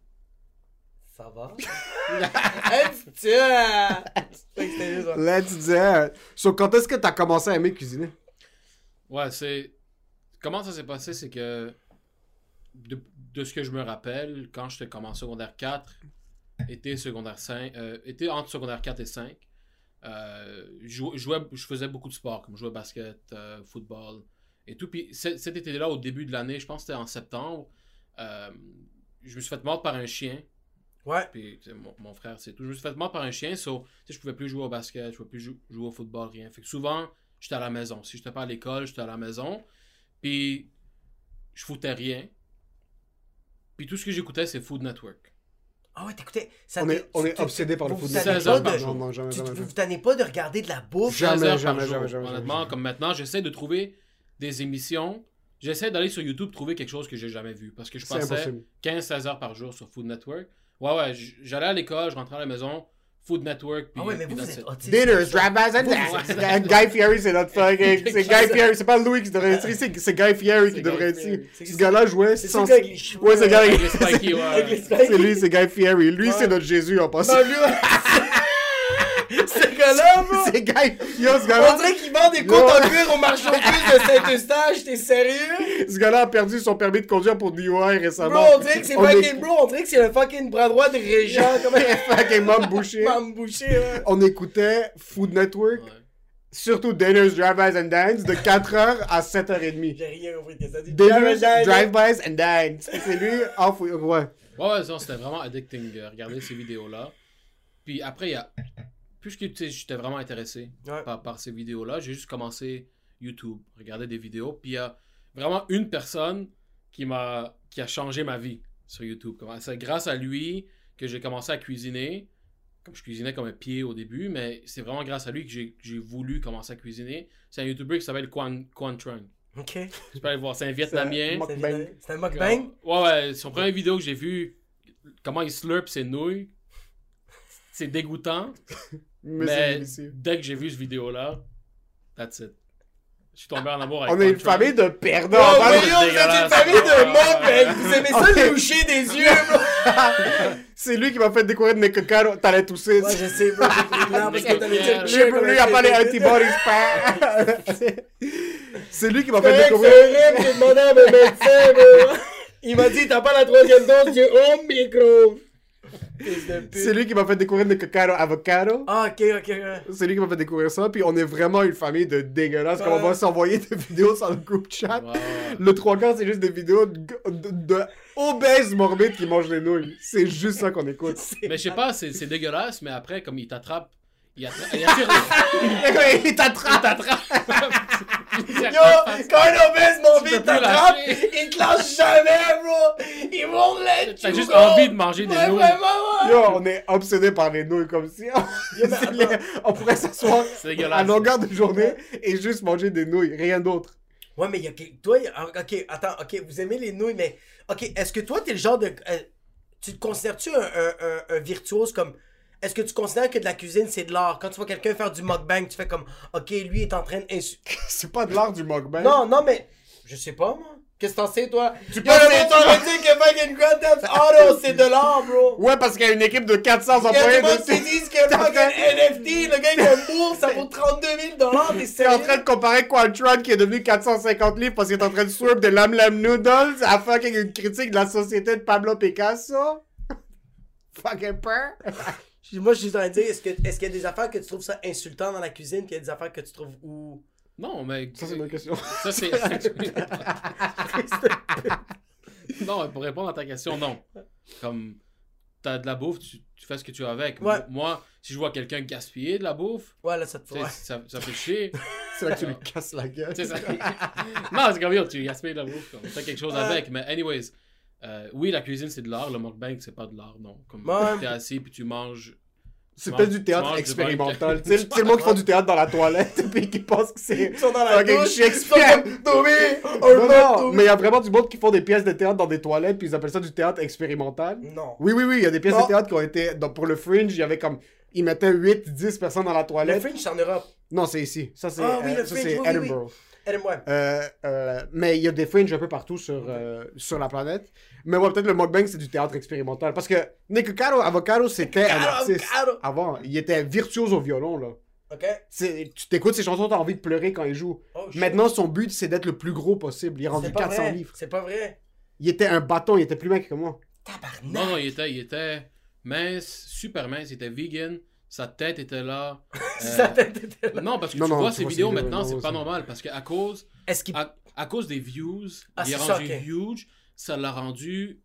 [SPEAKER 2] Ça va? que c'était juste ça.
[SPEAKER 3] Let's do it. So, quand est-ce que t'as commencé à aimer cuisiner?
[SPEAKER 4] Ouais, c'est. Comment ça s'est passé, c'est que. De, de ce que je me rappelle, quand j'étais comme en secondaire 4, été secondaire 5, euh, été entre secondaire 4 et 5, euh, je jouais- je faisais beaucoup de sport, comme je jouais au basket, euh, football et tout. Puis ce- cet été-là, au début de l'année, je pense que c'était en septembre, euh, je me suis fait mordre par un chien.
[SPEAKER 2] Ouais.
[SPEAKER 4] Puis mon, mon frère, c'est tout. Je me suis fait mordre par un chien, so, tu sais, je pouvais plus jouer au basket, je pouvais plus jou- jouer au football, rien. Fait que souvent, j'étais à la maison. Si j'étais pas à l'école, j'étais à la maison. Puis je foutais rien. Puis tout ce que j'écoutais, c'est Food Network.
[SPEAKER 2] Ah ouais, t'écoutais. ça
[SPEAKER 3] On est, on est obsédé par le
[SPEAKER 2] vous
[SPEAKER 3] foot.
[SPEAKER 2] vous tannez
[SPEAKER 4] 16
[SPEAKER 2] pas
[SPEAKER 4] heures par
[SPEAKER 2] de-
[SPEAKER 4] jour.
[SPEAKER 3] Non, non, jamais,
[SPEAKER 2] Tu
[SPEAKER 3] jamais.
[SPEAKER 2] vous
[SPEAKER 3] jamais.
[SPEAKER 2] vous tannez pas de regarder de la bouffe?
[SPEAKER 3] Jamais,
[SPEAKER 4] 16 heures
[SPEAKER 3] jamais, jamais, jamais,
[SPEAKER 4] Honnêtement,
[SPEAKER 3] jamais.
[SPEAKER 4] comme maintenant, j'essaie de trouver des émissions. J'essaie d'aller sur YouTube trouver quelque chose que j'ai jamais vu. Parce que je passais
[SPEAKER 3] impossible.
[SPEAKER 4] 15-16 heures par jour sur Food Network. Ouais, ouais, j'allais à l'école, je rentrais à la maison, Food Network. Puis,
[SPEAKER 2] Ah ouais, mais
[SPEAKER 4] puis
[SPEAKER 2] vous, êtes.
[SPEAKER 3] Dinners, drive-bys and. Guy Fieri, c'est notre fucking. C'est Guy Fieri. C'est pas Louis qui devrait être ici, c'est- c'est Guy Fieri qui devrait
[SPEAKER 4] Guy
[SPEAKER 3] être ici. Ce gars-là jouait
[SPEAKER 2] C'est
[SPEAKER 3] sans. Ouais, c'est
[SPEAKER 4] les
[SPEAKER 3] C'est lui, c'est Guy Fieri. Lui, c'est notre Jésus en passant.
[SPEAKER 2] Gars-là, bro!
[SPEAKER 3] C'est Guy. Yo, ce
[SPEAKER 2] On
[SPEAKER 3] gars-là.
[SPEAKER 2] dirait qu'il vend des côtes en cuir au marché aux puces de Saint-Eustache, t'es sérieux?
[SPEAKER 3] Ce gars-là a perdu son permis de conduire pour DUI
[SPEAKER 2] Bro,
[SPEAKER 3] récemment.
[SPEAKER 2] on dirait que c'est
[SPEAKER 3] On est-
[SPEAKER 2] fucking bro, on dirait que c'est le fucking bras droit de Régent, comme
[SPEAKER 3] Fucking mom
[SPEAKER 2] ouais.
[SPEAKER 3] On écoutait Food Network,
[SPEAKER 4] Ouais.
[SPEAKER 3] surtout Dinners, Drive-Bys and Dance, de 4h à 7h30.
[SPEAKER 2] J'ai rien compris de ça dit.
[SPEAKER 3] Dinners,
[SPEAKER 2] Drive-by,
[SPEAKER 3] Drive-Bys and Dance. C'est lui, off, ouais.
[SPEAKER 4] Ouais, ouais, non, c'était vraiment addicting de regarder ces vidéos-là. Puis après, il y a. Puisque tu sais, j'étais vraiment intéressé
[SPEAKER 2] Ouais.
[SPEAKER 4] par, par ces vidéos-là, j'ai juste commencé YouTube, regarder des vidéos. Puis il y a vraiment une personne qui m'a qui a changé ma vie sur YouTube. C'est grâce à lui que j'ai commencé à cuisiner. Comme je cuisinais comme un pied au début, mais c'est vraiment grâce à lui que j'ai voulu commencer à cuisiner. C'est un YouTuber qui s'appelle Quan, Quan Trung.
[SPEAKER 2] Ok.
[SPEAKER 4] Tu peux aller voir, c'est un Vietnamien.
[SPEAKER 2] C'est un mukbang?
[SPEAKER 4] Ouais, ouais, son première vidéo que j'ai vu, comment il slurp ses nouilles, c'est dégoûtant.
[SPEAKER 3] Mais
[SPEAKER 4] dès que j'ai vu cette vidéo-là, that's it. Je suis tombé en amour avec
[SPEAKER 3] On est une famille de perdants.
[SPEAKER 2] Oh, mais yo, vous êtes une famille de
[SPEAKER 4] ouais.
[SPEAKER 2] Vous aimez ça
[SPEAKER 3] Ok.
[SPEAKER 2] loucher des yeux!
[SPEAKER 3] C'est lui qui m'a fait découvrir Nekokaro. T'allais tousser.
[SPEAKER 2] Ouais, je sais, bro, parce que t'allais dire
[SPEAKER 3] Lui, il a
[SPEAKER 2] un
[SPEAKER 3] pas les antibodies, pas. C'est lui qui m'a fait découvrir.
[SPEAKER 2] c'est vrai que j'ai demandé à mon médecin, bro. Il m'a dit, t'as pas la troisième dose, j'ai oh micro.
[SPEAKER 3] C'est lui qui m'a fait découvrir Nekokaro Avocado.
[SPEAKER 2] Ah, ok, ok, ok.
[SPEAKER 3] C'est lui qui m'a fait découvrir ça. Puis on est vraiment une famille de dégueulasses. Comme on va s'envoyer des vidéos sur le groupe chat. Le trois quarts, c'est juste des vidéos de, de, de obèses morbides qui mangent des nouilles. C'est juste ça qu'on écoute.
[SPEAKER 4] Mais je sais pas, c'est c'est dégueulasse, mais après, comme il t'attrape, il attrape. Il attire.
[SPEAKER 3] il
[SPEAKER 4] il
[SPEAKER 3] t'attrape.
[SPEAKER 2] Yo, quand un obèse, mon bide t'attrape, il te lâche jamais, bro. Il monte les
[SPEAKER 4] T'as juste envie de manger des nouilles.
[SPEAKER 3] Yo, on est obsédé par les nouilles comme si on, pourrait s'asseoir à longueur de journée et juste manger des nouilles, rien d'autre.
[SPEAKER 2] Ouais, mais il y a que- toi, il y a- ok, attends, ok, vous aimez les nouilles, mais ok, est-ce que toi, t'es le genre de. euh, tu te considères-tu un, un, un, un virtuose comme. Est-ce que tu considères que de la cuisine, c'est de l'art? Quand tu vois quelqu'un faire du mukbang, tu fais comme, ok, lui est en train d'insulter.
[SPEAKER 3] C'est pas de l'art du mukbang.
[SPEAKER 2] Non, non, mais. Je sais pas, moi. Qu'est-ce que t'en sais, toi? Tu
[SPEAKER 3] que
[SPEAKER 2] que
[SPEAKER 3] tu-
[SPEAKER 2] tu dire que fucking Grand Theft Auto, c'est de l'art, bro?
[SPEAKER 3] Ouais, parce qu'il y a une équipe de 400
[SPEAKER 2] Il y a
[SPEAKER 3] employés
[SPEAKER 2] monde qui
[SPEAKER 3] dessus.
[SPEAKER 2] disent que fucking NFT, le gars il a bourse, ça vaut 32 000 dollars, t'es
[SPEAKER 3] T'es
[SPEAKER 2] sérieux?
[SPEAKER 3] en train de comparer Quantron qui est devenu 450 livres parce qu'il est en train de swirp de Lam Lam Noodles à fucking une critique de la société de Pablo Picasso. fucking peur.
[SPEAKER 2] Moi, je suis en train de dire, est-ce que- est-ce qu'il y a des affaires que tu trouves ça insultant dans la cuisine, puis il y a des affaires que tu trouves ou.
[SPEAKER 4] Non, mais.
[SPEAKER 3] Ça, c'est une bonne question.
[SPEAKER 4] Ça, c'est. non, pour répondre à ta question, non. Comme. t'as de la bouffe, tu, tu fais ce que tu veux avec.
[SPEAKER 2] Ouais.
[SPEAKER 4] Moi, si je vois quelqu'un gaspiller de la bouffe,
[SPEAKER 2] Ouais, là, ça te
[SPEAKER 4] tu
[SPEAKER 2] fait. ouais.
[SPEAKER 4] ça, ça fait chier.
[SPEAKER 3] C'est là que tu lui casses la gueule.
[SPEAKER 4] Tu ça- non, c'est comme yo, tu gaspilles de la bouffe, comme, fais quelque chose
[SPEAKER 2] Ouais.
[SPEAKER 4] avec. Mais, anyways, euh, oui, la cuisine c'est de l'art, le mukbang c'est pas de l'art, non. Comme t'es assis puis tu manges.
[SPEAKER 3] C'est peut-être du théâtre expérimental. Tu sais, c'est le monde qui font du théâtre dans la toilette puis qui pense que c'est.
[SPEAKER 2] Ils sont dans la douche,
[SPEAKER 3] Shakespeare.
[SPEAKER 2] Tommy,
[SPEAKER 3] Non, mais il y a vraiment du monde qui font des pièces de théâtre dans des toilettes puis ils appellent ça du théâtre expérimental.
[SPEAKER 2] Non.
[SPEAKER 3] Oui, oui, oui, il y a des pièces de théâtre qui ont été. donc, pour le Fringe, il y avait comme. Ils mettaient 8, 10 personnes dans la
[SPEAKER 2] Le
[SPEAKER 3] toilette.
[SPEAKER 2] Fringe, c'est en Europe.
[SPEAKER 3] Non, c'est ici. Ça, c'est
[SPEAKER 2] Ah oui, le Fringe.
[SPEAKER 3] Edinburgh.
[SPEAKER 2] Aide-moi.
[SPEAKER 3] Euh, euh, mais il y a des fringes un peu partout sur, euh, sur la planète. Mais ouais, peut-être le mukbang, c'est du théâtre expérimental. Parce que Nick Caro, Avocado, c'était un
[SPEAKER 2] Caro,
[SPEAKER 3] artiste. Avant, il était virtuose au violon, là. Tu t'écoutes ses chansons, t'as envie de pleurer quand il joue.
[SPEAKER 2] Oh.
[SPEAKER 3] Maintenant, son but, c'est d'être le plus gros possible. Il est rendu
[SPEAKER 2] C'est pas
[SPEAKER 3] 400
[SPEAKER 2] vrai.
[SPEAKER 3] livres.
[SPEAKER 2] C'est pas vrai.
[SPEAKER 3] Il était un bâton, il était plus mec que moi.
[SPEAKER 2] Tabarnak.
[SPEAKER 4] Non, non, il était, il était mince, super mince, il était vegan, sa tête était là. Euh,
[SPEAKER 2] Sa tête était là.
[SPEAKER 4] Non, parce que
[SPEAKER 3] Non,
[SPEAKER 4] tu
[SPEAKER 3] non,
[SPEAKER 4] vois
[SPEAKER 3] tu
[SPEAKER 4] ces
[SPEAKER 3] vois
[SPEAKER 4] vidéos
[SPEAKER 3] ces vidéos,
[SPEAKER 4] maintenant, c'est pas normal parce qu'à cause,
[SPEAKER 2] Est-ce qu'il.
[SPEAKER 4] à, à cause des views,
[SPEAKER 2] Ah,
[SPEAKER 4] il est
[SPEAKER 2] c'est ça,
[SPEAKER 4] rendu
[SPEAKER 2] ok.
[SPEAKER 4] huge, ça l'a rendu.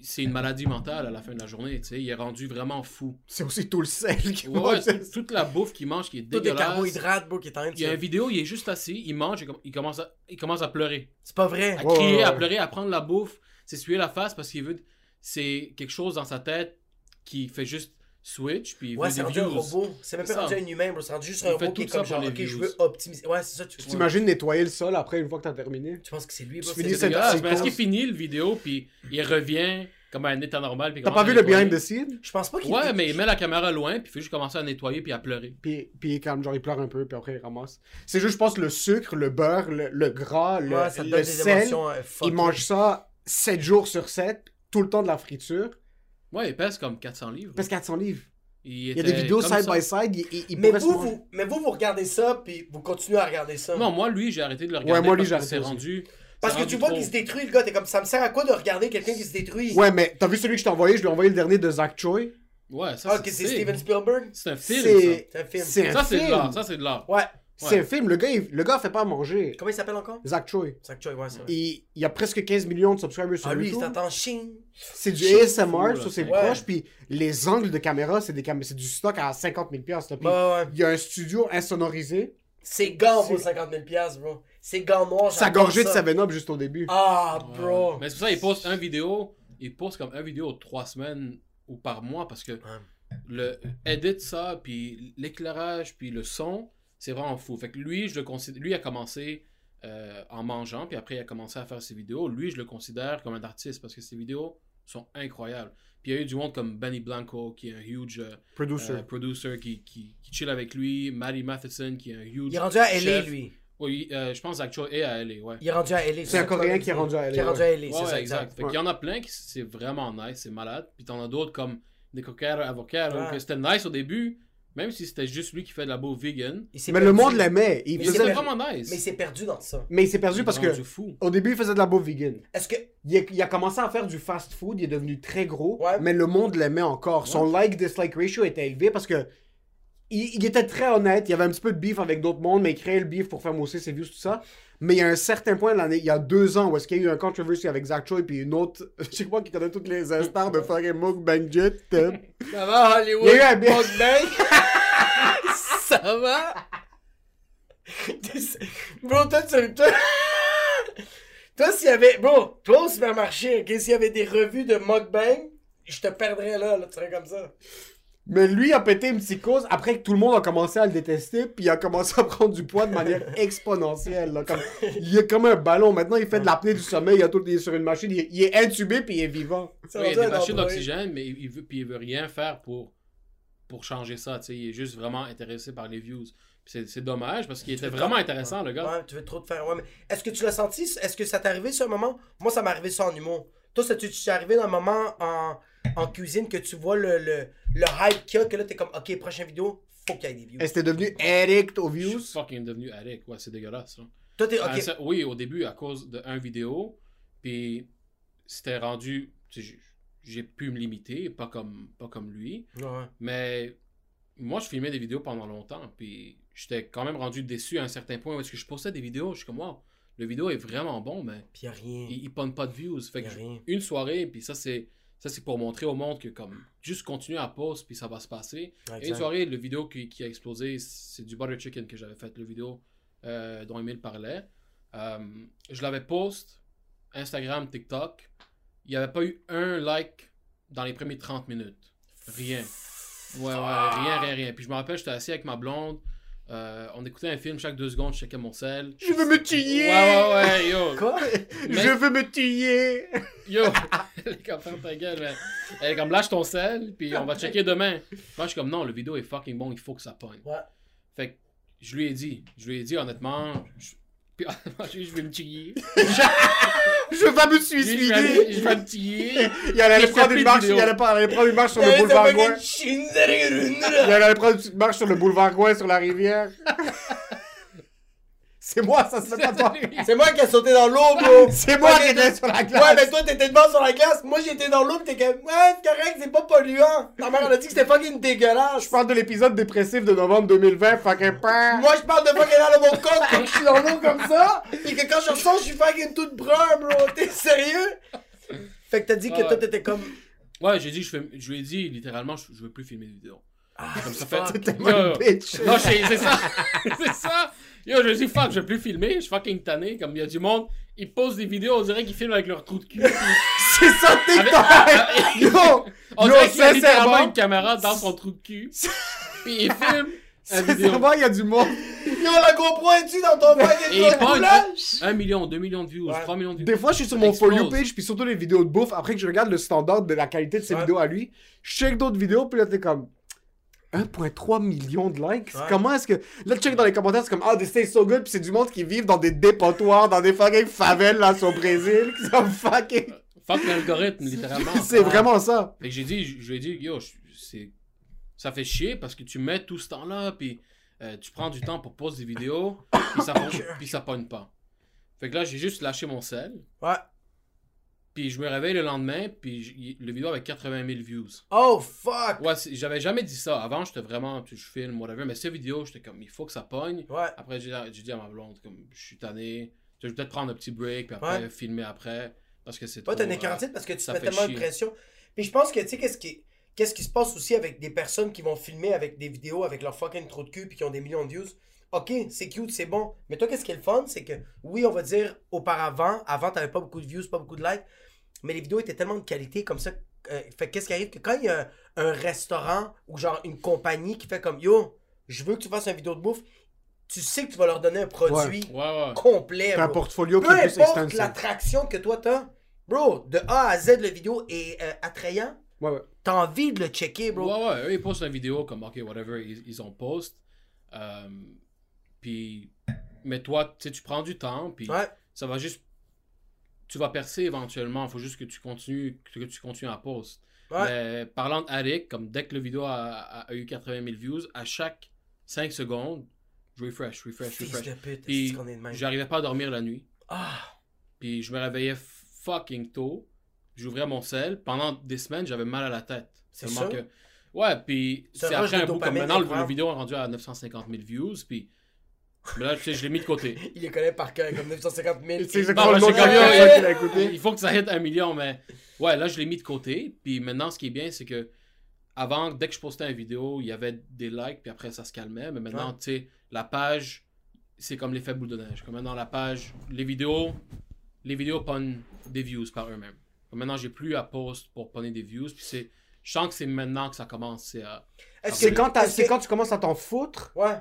[SPEAKER 4] C'est une maladie mentale à la fin de la journée, tu sais. Il est rendu vraiment fou.
[SPEAKER 3] C'est aussi tout le sel qui
[SPEAKER 4] Ouais,
[SPEAKER 3] mange.
[SPEAKER 4] toute la bouffe qu'il mange qui est
[SPEAKER 2] des
[SPEAKER 4] dégueulasse.
[SPEAKER 2] carbohydrates, bro, qui est en train de
[SPEAKER 4] Il y a une vidéo, il est juste assis, il mange, il com- il commence à, il commence à pleurer.
[SPEAKER 2] C'est pas vrai.
[SPEAKER 4] À
[SPEAKER 3] Ouais,
[SPEAKER 4] crier,
[SPEAKER 3] ouais,
[SPEAKER 4] à pleurer, à prendre la bouffe, s'essuyer la face parce qu'il veut. C'est quelque chose dans sa tête qui fait juste switch, puis il
[SPEAKER 2] Ouais,
[SPEAKER 4] veut
[SPEAKER 2] c'est
[SPEAKER 4] des views.
[SPEAKER 2] robot. C'est même pas rendu un humain, bro. C'est rendu juste un robot qui est
[SPEAKER 4] tout ça
[SPEAKER 2] comme genre, ok, je veux optimiser. Ouais, c'est ça. Tu,
[SPEAKER 3] Tu t'imagines nettoyer le sol après, une fois que t'as terminé?
[SPEAKER 2] Tu penses que c'est lui, bro? C'est
[SPEAKER 4] est-ce qu'il finit le vidéo, puis il revient comme à un état normal,
[SPEAKER 3] T'as pas vu le behind the scene?
[SPEAKER 2] Je pense pas qu'il.
[SPEAKER 4] Ouais, mais il met la caméra loin, puis il fait juste commencer à nettoyer, puis à pleurer.
[SPEAKER 3] Puis, puis il est calme, genre il pleure un peu, puis après il ramasse. C'est juste, je pense, le sucre, le beurre, le, le gras, le,
[SPEAKER 2] Ouais, ça te
[SPEAKER 3] le
[SPEAKER 2] donne des
[SPEAKER 3] sel.
[SPEAKER 2] émotions. euh.
[SPEAKER 3] Il mange ça 7 jours sur 7, tout le temps de la friture.
[SPEAKER 4] Ouais, il pèse comme 400 livres.
[SPEAKER 3] Parce 400 livres.
[SPEAKER 4] Il,
[SPEAKER 3] Il y a des vidéos side
[SPEAKER 4] ça.
[SPEAKER 3] by side, il, il, il
[SPEAKER 2] Mais vous, vous, mais vous, vous regardez ça, puis vous continuez à regarder ça.
[SPEAKER 4] Non, moi, lui, j'ai arrêté de le regarder.
[SPEAKER 3] moi, lui,
[SPEAKER 4] parce
[SPEAKER 3] j'ai
[SPEAKER 4] que c'est
[SPEAKER 3] arrêté
[SPEAKER 4] rendu.
[SPEAKER 2] Parce
[SPEAKER 4] c'est
[SPEAKER 2] que
[SPEAKER 4] rendu
[SPEAKER 2] tu vois qu'il se détruit, le gars. T'es comme, ça me sert à quoi de regarder quelqu'un qui se détruit?
[SPEAKER 3] Ouais, mais t'as vu celui que je t'ai envoyé? Je lui ai envoyé le dernier de Zach Choi.
[SPEAKER 4] Ouais, ça,
[SPEAKER 2] Ah, ok, c'est Steven Spielberg?
[SPEAKER 4] C'est un film,
[SPEAKER 3] C'est
[SPEAKER 2] C'est un film.
[SPEAKER 3] c'est
[SPEAKER 4] ça. c'est de l'art. Ça, c'est de l'art.
[SPEAKER 2] Ouais.
[SPEAKER 3] C'est
[SPEAKER 4] Ouais.
[SPEAKER 3] un film. Le gars, il- le gars fait pas à manger.
[SPEAKER 2] Comment il s'appelle encore?
[SPEAKER 3] Zach Choi.
[SPEAKER 2] Zach Choi, ouais, c'est vrai.
[SPEAKER 3] Il, il y a presque 15 millions de subscribers sur
[SPEAKER 2] Ah, lui, il
[SPEAKER 3] YouTube.
[SPEAKER 2] s'attend chine.
[SPEAKER 3] C'est du
[SPEAKER 4] Shit,
[SPEAKER 3] ASMR
[SPEAKER 4] fou, là,
[SPEAKER 3] sur ses
[SPEAKER 4] c'est-
[SPEAKER 2] Ouais.
[SPEAKER 3] proches, puis les angles de caméra, c'est des cam- c'est du stock à 50 000 piastres, là. Puis
[SPEAKER 2] Ouais, ouais.
[SPEAKER 3] il y a un studio insonorisé.
[SPEAKER 2] C'est gants
[SPEAKER 3] C'est-
[SPEAKER 2] vaut 50 000 piastres, bro. C'est gants noirs.
[SPEAKER 3] Ça
[SPEAKER 2] j'adore
[SPEAKER 3] gorgeait de
[SPEAKER 2] ça.
[SPEAKER 3] 7-Up juste au début.
[SPEAKER 2] Ah,
[SPEAKER 4] Ouais.
[SPEAKER 2] bro.
[SPEAKER 4] Mais c'est pour ça il poste un vidéo. Il poste comme un vidéo trois semaines ou par mois parce que le edit ça, puis l'éclairage, puis le son, c'est vraiment fou. Fait que lui, je le considère. Lui a commencé euh, en mangeant, puis après il a commencé à faire ses vidéos. Lui, je le considère comme un artiste parce que ses vidéos sont incroyables. Puis il y a eu du monde comme Benny Blanco, qui est un huge euh,
[SPEAKER 3] Producer.
[SPEAKER 4] euh, producer qui, qui, qui chill avec lui, Maddie Matheson, qui est un huge.
[SPEAKER 2] Il est rendu à LA,
[SPEAKER 4] chef.
[SPEAKER 2] lui.
[SPEAKER 4] Oui, euh, je pense Zach Choi est à LA, ouais.
[SPEAKER 2] Il est rendu à LA.
[SPEAKER 3] C'est un Coréen qui est rendu à. LA,
[SPEAKER 2] Qui est rendu à LA,
[SPEAKER 4] Ouais,
[SPEAKER 2] c'est
[SPEAKER 4] ouais,
[SPEAKER 2] ça,
[SPEAKER 4] exact.
[SPEAKER 2] exact.
[SPEAKER 4] Fait qu'il y en a plein qui c'est vraiment nice, c'est malade. Puis t'en as d'autres comme Nico Caro, Avocado,
[SPEAKER 2] Ouais.
[SPEAKER 4] que c'était nice au début, même si c'était juste lui qui fait de la bouffe vegan.
[SPEAKER 2] Il s'est
[SPEAKER 3] Mais le
[SPEAKER 2] perdu.
[SPEAKER 3] monde l'aimait. Il
[SPEAKER 2] Mais
[SPEAKER 3] faisait-
[SPEAKER 4] C'était vraiment nice.
[SPEAKER 2] Mais il s'est perdu dans ça.
[SPEAKER 3] Mais il s'est perdu parce que
[SPEAKER 4] fou.
[SPEAKER 3] au début, il faisait de la bouffe vegan.
[SPEAKER 2] Est-ce que.
[SPEAKER 3] Il a, il a commencé à faire du fast food, il est devenu très gros,
[SPEAKER 2] Ouais.
[SPEAKER 3] mais le monde l'aimait encore. Son like-dislike ratio était élevé parce que il, il était très honnête, il y avait un petit peu de beef avec d'autres mondes, mais il créait le beef pour faire mousser ses views, tout ça. Mais il y a un certain point de l'année, il y a deux ans, où est-ce qu'il y a eu un controversy avec Zach Choi puis une autre, je sais pas qui connaît toutes les stars de fucking mukbang jet. euh.
[SPEAKER 2] Ça va, Hollywood?
[SPEAKER 3] Il y a eu un
[SPEAKER 2] ça va? bro, toi, tu. Toi, toi s'il y avait. Bro, toi au supermarché, ok, s'il y avait des revues de mukbang, je te perdrais là, là, tu serais comme ça.
[SPEAKER 3] Mais lui a pété une psychose après que tout le monde a commencé à le détester, puis il a commencé à prendre du poids de manière exponentielle. là, comme, il est comme un ballon. Maintenant, il fait de l'apnée du sommeil, il, a tout, il est sur une machine, il, est- il est intubé, puis il est vivant.
[SPEAKER 4] Oui, il y a des machines d'oxygène, mais il veut, puis il veut rien faire pour, pour changer ça. tu sais. Il est juste vraiment intéressé par les views. Puis C'est c'est dommage parce qu'il était vraiment intéressant, le gars.
[SPEAKER 2] Ouais, tu veux trop te faire. Ouais, mais est-ce que tu l'as senti Est-ce que ça t'est arrivé sur un moment? Moi, ça m'est arrivé ça en humour. Toi, ça tu t'es arrivé dans un moment en, en cuisine que tu vois le, le, le hype qu'il y a, que là, t'es comme, ok, prochaine vidéo, faut qu'il y ait des views.
[SPEAKER 3] Et c'était devenu addict aux
[SPEAKER 4] Je
[SPEAKER 3] views?
[SPEAKER 4] suis fucking devenu addict. Ouais, c'est dégueulasse. là.
[SPEAKER 2] Toi, t'es,
[SPEAKER 4] un
[SPEAKER 2] ok.
[SPEAKER 4] oui, au début, à cause d'un vidéo, puis c'était rendu. J'ai pu me limiter, pas comme, pas comme lui.
[SPEAKER 2] Ouais.
[SPEAKER 4] Mais moi, je filmais des vidéos pendant longtemps, puis j'étais quand même rendu déçu à un certain point parce que je postais des vidéos, je suis comme, wow, le vidéo est vraiment bon, mais
[SPEAKER 2] Puis y a rien.
[SPEAKER 4] il, il pas de views. Fait
[SPEAKER 2] Y
[SPEAKER 4] que
[SPEAKER 2] a rien.
[SPEAKER 4] une soirée, puis ça, c'est Ça, c'est pour montrer au monde que, comme, juste continuer à poster, puis ça va se passer. Et une soirée, le vidéo qui, qui a explosé, c'est du butter chicken que j'avais fait, le vidéo euh, dont Emile parlait. Euh, je l'avais post, Instagram, TikTok. Il n'y avait pas eu un like dans les premiers 30 minutes. Rien. Ouais, ouais, rien, rien, rien. Puis je me rappelle, j'étais assis avec ma blonde. Euh, on écoutait un film chaque deux secondes, je checkais mon sel.
[SPEAKER 3] Je veux me tuer!
[SPEAKER 4] Ouais, ouais, ouais, yo.
[SPEAKER 2] Quoi?
[SPEAKER 4] Mais-
[SPEAKER 3] Je veux me tuer!
[SPEAKER 4] Yo, elle est comme ferme ta gueule, mais elle est comme lâche ton sel, puis on va checker demain. Moi, je suis comme non, le vidéo est fucking bon, il faut que ça pogne.
[SPEAKER 2] Ouais.
[SPEAKER 4] Fait que je lui ai dit, je lui ai dit honnêtement, je, puis, je vais me tuer.
[SPEAKER 3] Je vais me
[SPEAKER 4] Je vais,
[SPEAKER 3] suicider!
[SPEAKER 4] je vais me tuer.
[SPEAKER 3] Il allait prendre une marche, il allait, pas- il allait prendre une marche sur le boulevard Gouin. Il allait prendre une petite marche sur le boulevard Gouin sur la rivière. C'est moi, ça se fait pas toi.
[SPEAKER 2] C'est moi qui ai sauté dans l'eau, bro!
[SPEAKER 3] C'est moi qui étais
[SPEAKER 2] toi-
[SPEAKER 3] sur la
[SPEAKER 2] Ouais,
[SPEAKER 3] glace.
[SPEAKER 2] mais toi, t'étais devant sur la glace. Moi, j'étais dans l'eau, pis t'es comme, ouais, c'est correct, c'est pas polluant. Ta mère, elle a dit que c'était fucking dégueulasse.
[SPEAKER 3] Je parle de l'épisode dépressif de novembre 2020, fucking peur.
[SPEAKER 2] Moi, je parle de fucking dans mon corps quand je suis dans l'eau comme ça. Et que quand je ressors, je suis fucking toute brun, bro. T'es sérieux? Fait que t'as dit que
[SPEAKER 4] Ouais.
[SPEAKER 2] toi, t'étais comme.
[SPEAKER 4] Ouais, j'ai dit, je, fais- je lui ai dit littéralement, je, je veux plus filmer de vidéo. comme ça fait.
[SPEAKER 3] T'es tellement bitch.
[SPEAKER 4] Non, c'est ça. c'est ça. Yo, je dis fuck, je veux plus filmer. Je suis fucking tanné. Comme il y a du monde, ils posent des vidéos, on dirait qu'ils filment avec leur trou de cul.
[SPEAKER 3] C'est ça, TikTok! Yo!
[SPEAKER 4] On
[SPEAKER 3] Yo,
[SPEAKER 4] dirait qu'il y a littéralement
[SPEAKER 3] sincèrement,
[SPEAKER 4] une caméra dans son trou de cul. Puis il filme la vidéo.
[SPEAKER 3] sincèrement, il y a du monde.
[SPEAKER 2] Yo, la GoPro est-tu dans ton
[SPEAKER 4] Et pogne
[SPEAKER 2] roulage?
[SPEAKER 4] 1 million, 2 millions de views,
[SPEAKER 2] Ouais.
[SPEAKER 4] 3 millions de views.
[SPEAKER 3] Des fois, je suis sur mon For You page, puis surtout les vidéos de bouffe. Après que je regarde le standard de la qualité de ses
[SPEAKER 2] Ouais.
[SPEAKER 3] vidéos à lui, je check d'autres vidéos, puis là, t'es comme 1,3 millions de likes.
[SPEAKER 2] Ouais.
[SPEAKER 3] Comment est-ce que. Là, tu check dans les commentaires, c'est comme Ah, this tastes so good, puis c'est du monde qui vivent dans des dépotoirs, dans des fucking favelles, là, sur le Brésil, qui sont fucking.
[SPEAKER 4] Fuck l'algorithme, littéralement.
[SPEAKER 3] C'est vraiment ça.
[SPEAKER 4] Fait que j'ai dit, je lui ai dit, yo, c'est, ça fait chier parce que tu mets tout ce temps-là, puis euh, tu prends du temps pour poser des vidéos, puis ça, puis ça pogne pas. Fait que là, j'ai juste lâché mon sel,
[SPEAKER 2] Ouais.
[SPEAKER 4] Puis je me réveille le lendemain, puis le vidéo avait 80 000 views.
[SPEAKER 2] Oh, fuck!
[SPEAKER 4] Ouais, j'avais jamais dit ça. Avant, j'étais vraiment, je filme, whatever, mais cette vidéo, j'étais comme, il faut que ça pogne.
[SPEAKER 2] Ouais.
[SPEAKER 4] Après, j'ai dit à ma blonde, comme, je suis tanné, je vais peut-être prendre un petit break, puis après,
[SPEAKER 2] Ouais.
[SPEAKER 4] filmer après, parce que c'est
[SPEAKER 2] Ouais,
[SPEAKER 4] trop...
[SPEAKER 2] t'as une
[SPEAKER 4] euh,
[SPEAKER 2] quarantaine parce que tu mets tellement de pression. Puis je pense que, tu sais, qu'est-ce qui, qu'est-ce qui se passe aussi avec des personnes qui vont filmer avec des vidéos avec leur fucking trou de cul puis qui ont des millions de views? Ok, c'est cute, c'est bon. Mais toi, qu'est-ce qui est le fun? C'est que, oui, on va dire, auparavant, avant, t'avais pas beaucoup de views, pas beaucoup de likes, mais les vidéos étaient tellement de qualité comme ça. euh, fait que qu'est-ce qui arrive? Que quand il y a un, un restaurant ou genre une compagnie qui fait comme, yo, je veux que tu fasses une vidéo de bouffe, tu sais que tu vas leur donner un produit
[SPEAKER 4] Ouais, ouais.
[SPEAKER 2] complet.
[SPEAKER 3] T'as un
[SPEAKER 2] bro.
[SPEAKER 3] portfolio qui
[SPEAKER 2] Peu
[SPEAKER 3] est plus
[SPEAKER 2] importe
[SPEAKER 3] extensive.
[SPEAKER 2] l'attraction que toi t'as, bro, de A à Z, le vidéo est euh, attrayant.
[SPEAKER 3] Ouais, ouais.
[SPEAKER 2] T'as envie de le checker, bro.
[SPEAKER 4] Ouais, ouais, eux, ils postent une vidéo comme, ok, whatever, ils, ils ont post. Euh, puis, mais toi, tu sais, tu prends du temps, puis
[SPEAKER 2] Ouais.
[SPEAKER 4] ça va juste. Tu vas percer éventuellement, il faut juste que tu continues, que tu continues à post.
[SPEAKER 2] Ouais.
[SPEAKER 4] Mais parlant d'addict, comme dès que le vidéo a, a- a eu 80 000 views, à chaque 5 secondes, je refresh, refresh,
[SPEAKER 2] Fils
[SPEAKER 4] refresh.
[SPEAKER 2] de pute,
[SPEAKER 4] Puis, j'arrivais pas à dormir la nuit.
[SPEAKER 2] Ah,
[SPEAKER 4] Puis je me réveillais fucking tôt. J'ouvrais mon sel. Pendant des semaines, j'avais mal à la tête.
[SPEAKER 2] C'est ça?
[SPEAKER 4] que... Ouais, puis
[SPEAKER 2] Ce
[SPEAKER 4] c'est après un bout comme maintenant,
[SPEAKER 2] incroyable.
[SPEAKER 4] vidéo est rendu à 950 000 views. Puis mais là, tu sais, je l'ai mis de côté.
[SPEAKER 2] il les connaît par cœur, comme 950 000.
[SPEAKER 3] C'est exactement le nom.
[SPEAKER 4] Il faut que ça aide un million, mais ouais, là, je l'ai mis de côté. Puis maintenant, ce qui est bien, c'est que avant, dès que je postais une vidéo, il y avait des likes, puis après, ça se calmait. Mais maintenant,
[SPEAKER 2] Ouais.
[SPEAKER 4] tu sais, la page, c'est comme l'effet boule de neige. Comme maintenant, la page, les vidéos, les vidéos pognent des views par eux-mêmes. Comme Maintenant, j'ai plus à post pour pogner des views. Puis c'est, je sens que c'est maintenant que ça commence. C'est à...
[SPEAKER 2] Est-ce
[SPEAKER 3] C'est
[SPEAKER 2] que-
[SPEAKER 3] quand,
[SPEAKER 2] que-
[SPEAKER 3] quand tu commences à t'en foutre.
[SPEAKER 2] Ouais.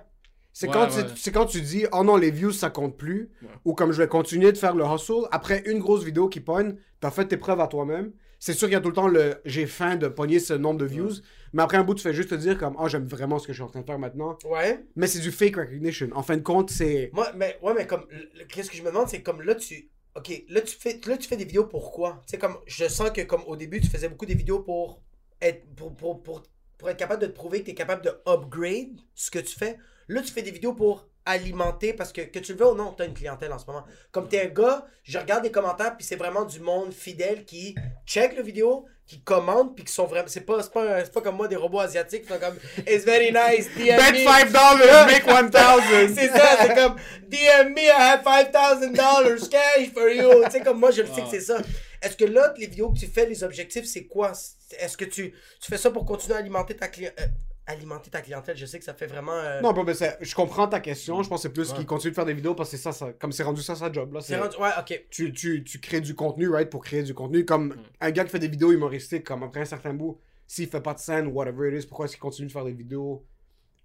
[SPEAKER 3] C'est
[SPEAKER 4] Ouais,
[SPEAKER 3] quand,
[SPEAKER 4] ouais.
[SPEAKER 3] tu- c'est quand tu dis oh non les views ça compte plus
[SPEAKER 4] Ouais.
[SPEAKER 3] ou comme je vais continuer de faire le hustle après une grosse vidéo qui pogne t'as fait tes preuves à toi-même c'est sûr qu'il y a tout le temps le j'ai faim de pogner ce nombre de views mais après un bout tu fais juste te dire comme oh j'aime vraiment ce que je suis en train de faire maintenant
[SPEAKER 2] Ouais.
[SPEAKER 3] mais c'est du fake recognition en fin de compte c'est
[SPEAKER 2] Moi, mais, ouais, mais comme, qu'est-ce que je me demande, c'est comme là, tu. Ok, là, tu fais, là, tu fais des vidéos pour quoi? Tu sais, comme, je sens que, comme, au début, tu faisais beaucoup des vidéos pour être, pour, pour, pour, pour être capable de te prouver que tu es capable de upgrade ce que tu fais. Là, tu fais des vidéos pour alimenter parce que, que tu le veux ou non, tu as une clientèle en ce moment. Comme tu es un gars, je regarde les commentaires, puis c'est vraiment du monde fidèle qui check le vidéo, qui commande, puis qui sont vraiment. C'est pas, c'est pas, pas comme moi, des robots asiatiques qui sont comme It's very nice, DM
[SPEAKER 3] bet
[SPEAKER 2] me.
[SPEAKER 3] 5 dollars make 1000
[SPEAKER 2] c'est ça, c'est comme DM me, I have $5,000 cash for you. Tu sais, comme moi, je le sais que c'est ça. Est-ce que là, les vidéos que tu fais, les objectifs, c'est quoi? Est-ce que tu, tu fais ça pour continuer à alimenter ta clientèle Alimenter ta clientèle, je sais que ça fait vraiment. euh,
[SPEAKER 3] Non, bro, mais c'est- je comprends ta question. Je pense que c'est plus
[SPEAKER 2] Ouais.
[SPEAKER 3] qu'il continue de faire des vidéos parce que c'est ça, ça- comme c'est rendu ça sa job. Là,
[SPEAKER 2] c'est
[SPEAKER 3] c'est-
[SPEAKER 2] rendu- Ouais, ok.
[SPEAKER 3] tu, tu, tu crées du contenu, right, pour créer du contenu. Comme un gars qui fait des vidéos humoristiques, comme après un certain bout, s'il fait pas de scène, whatever it is, pourquoi est-ce qu'il continue de faire des vidéos?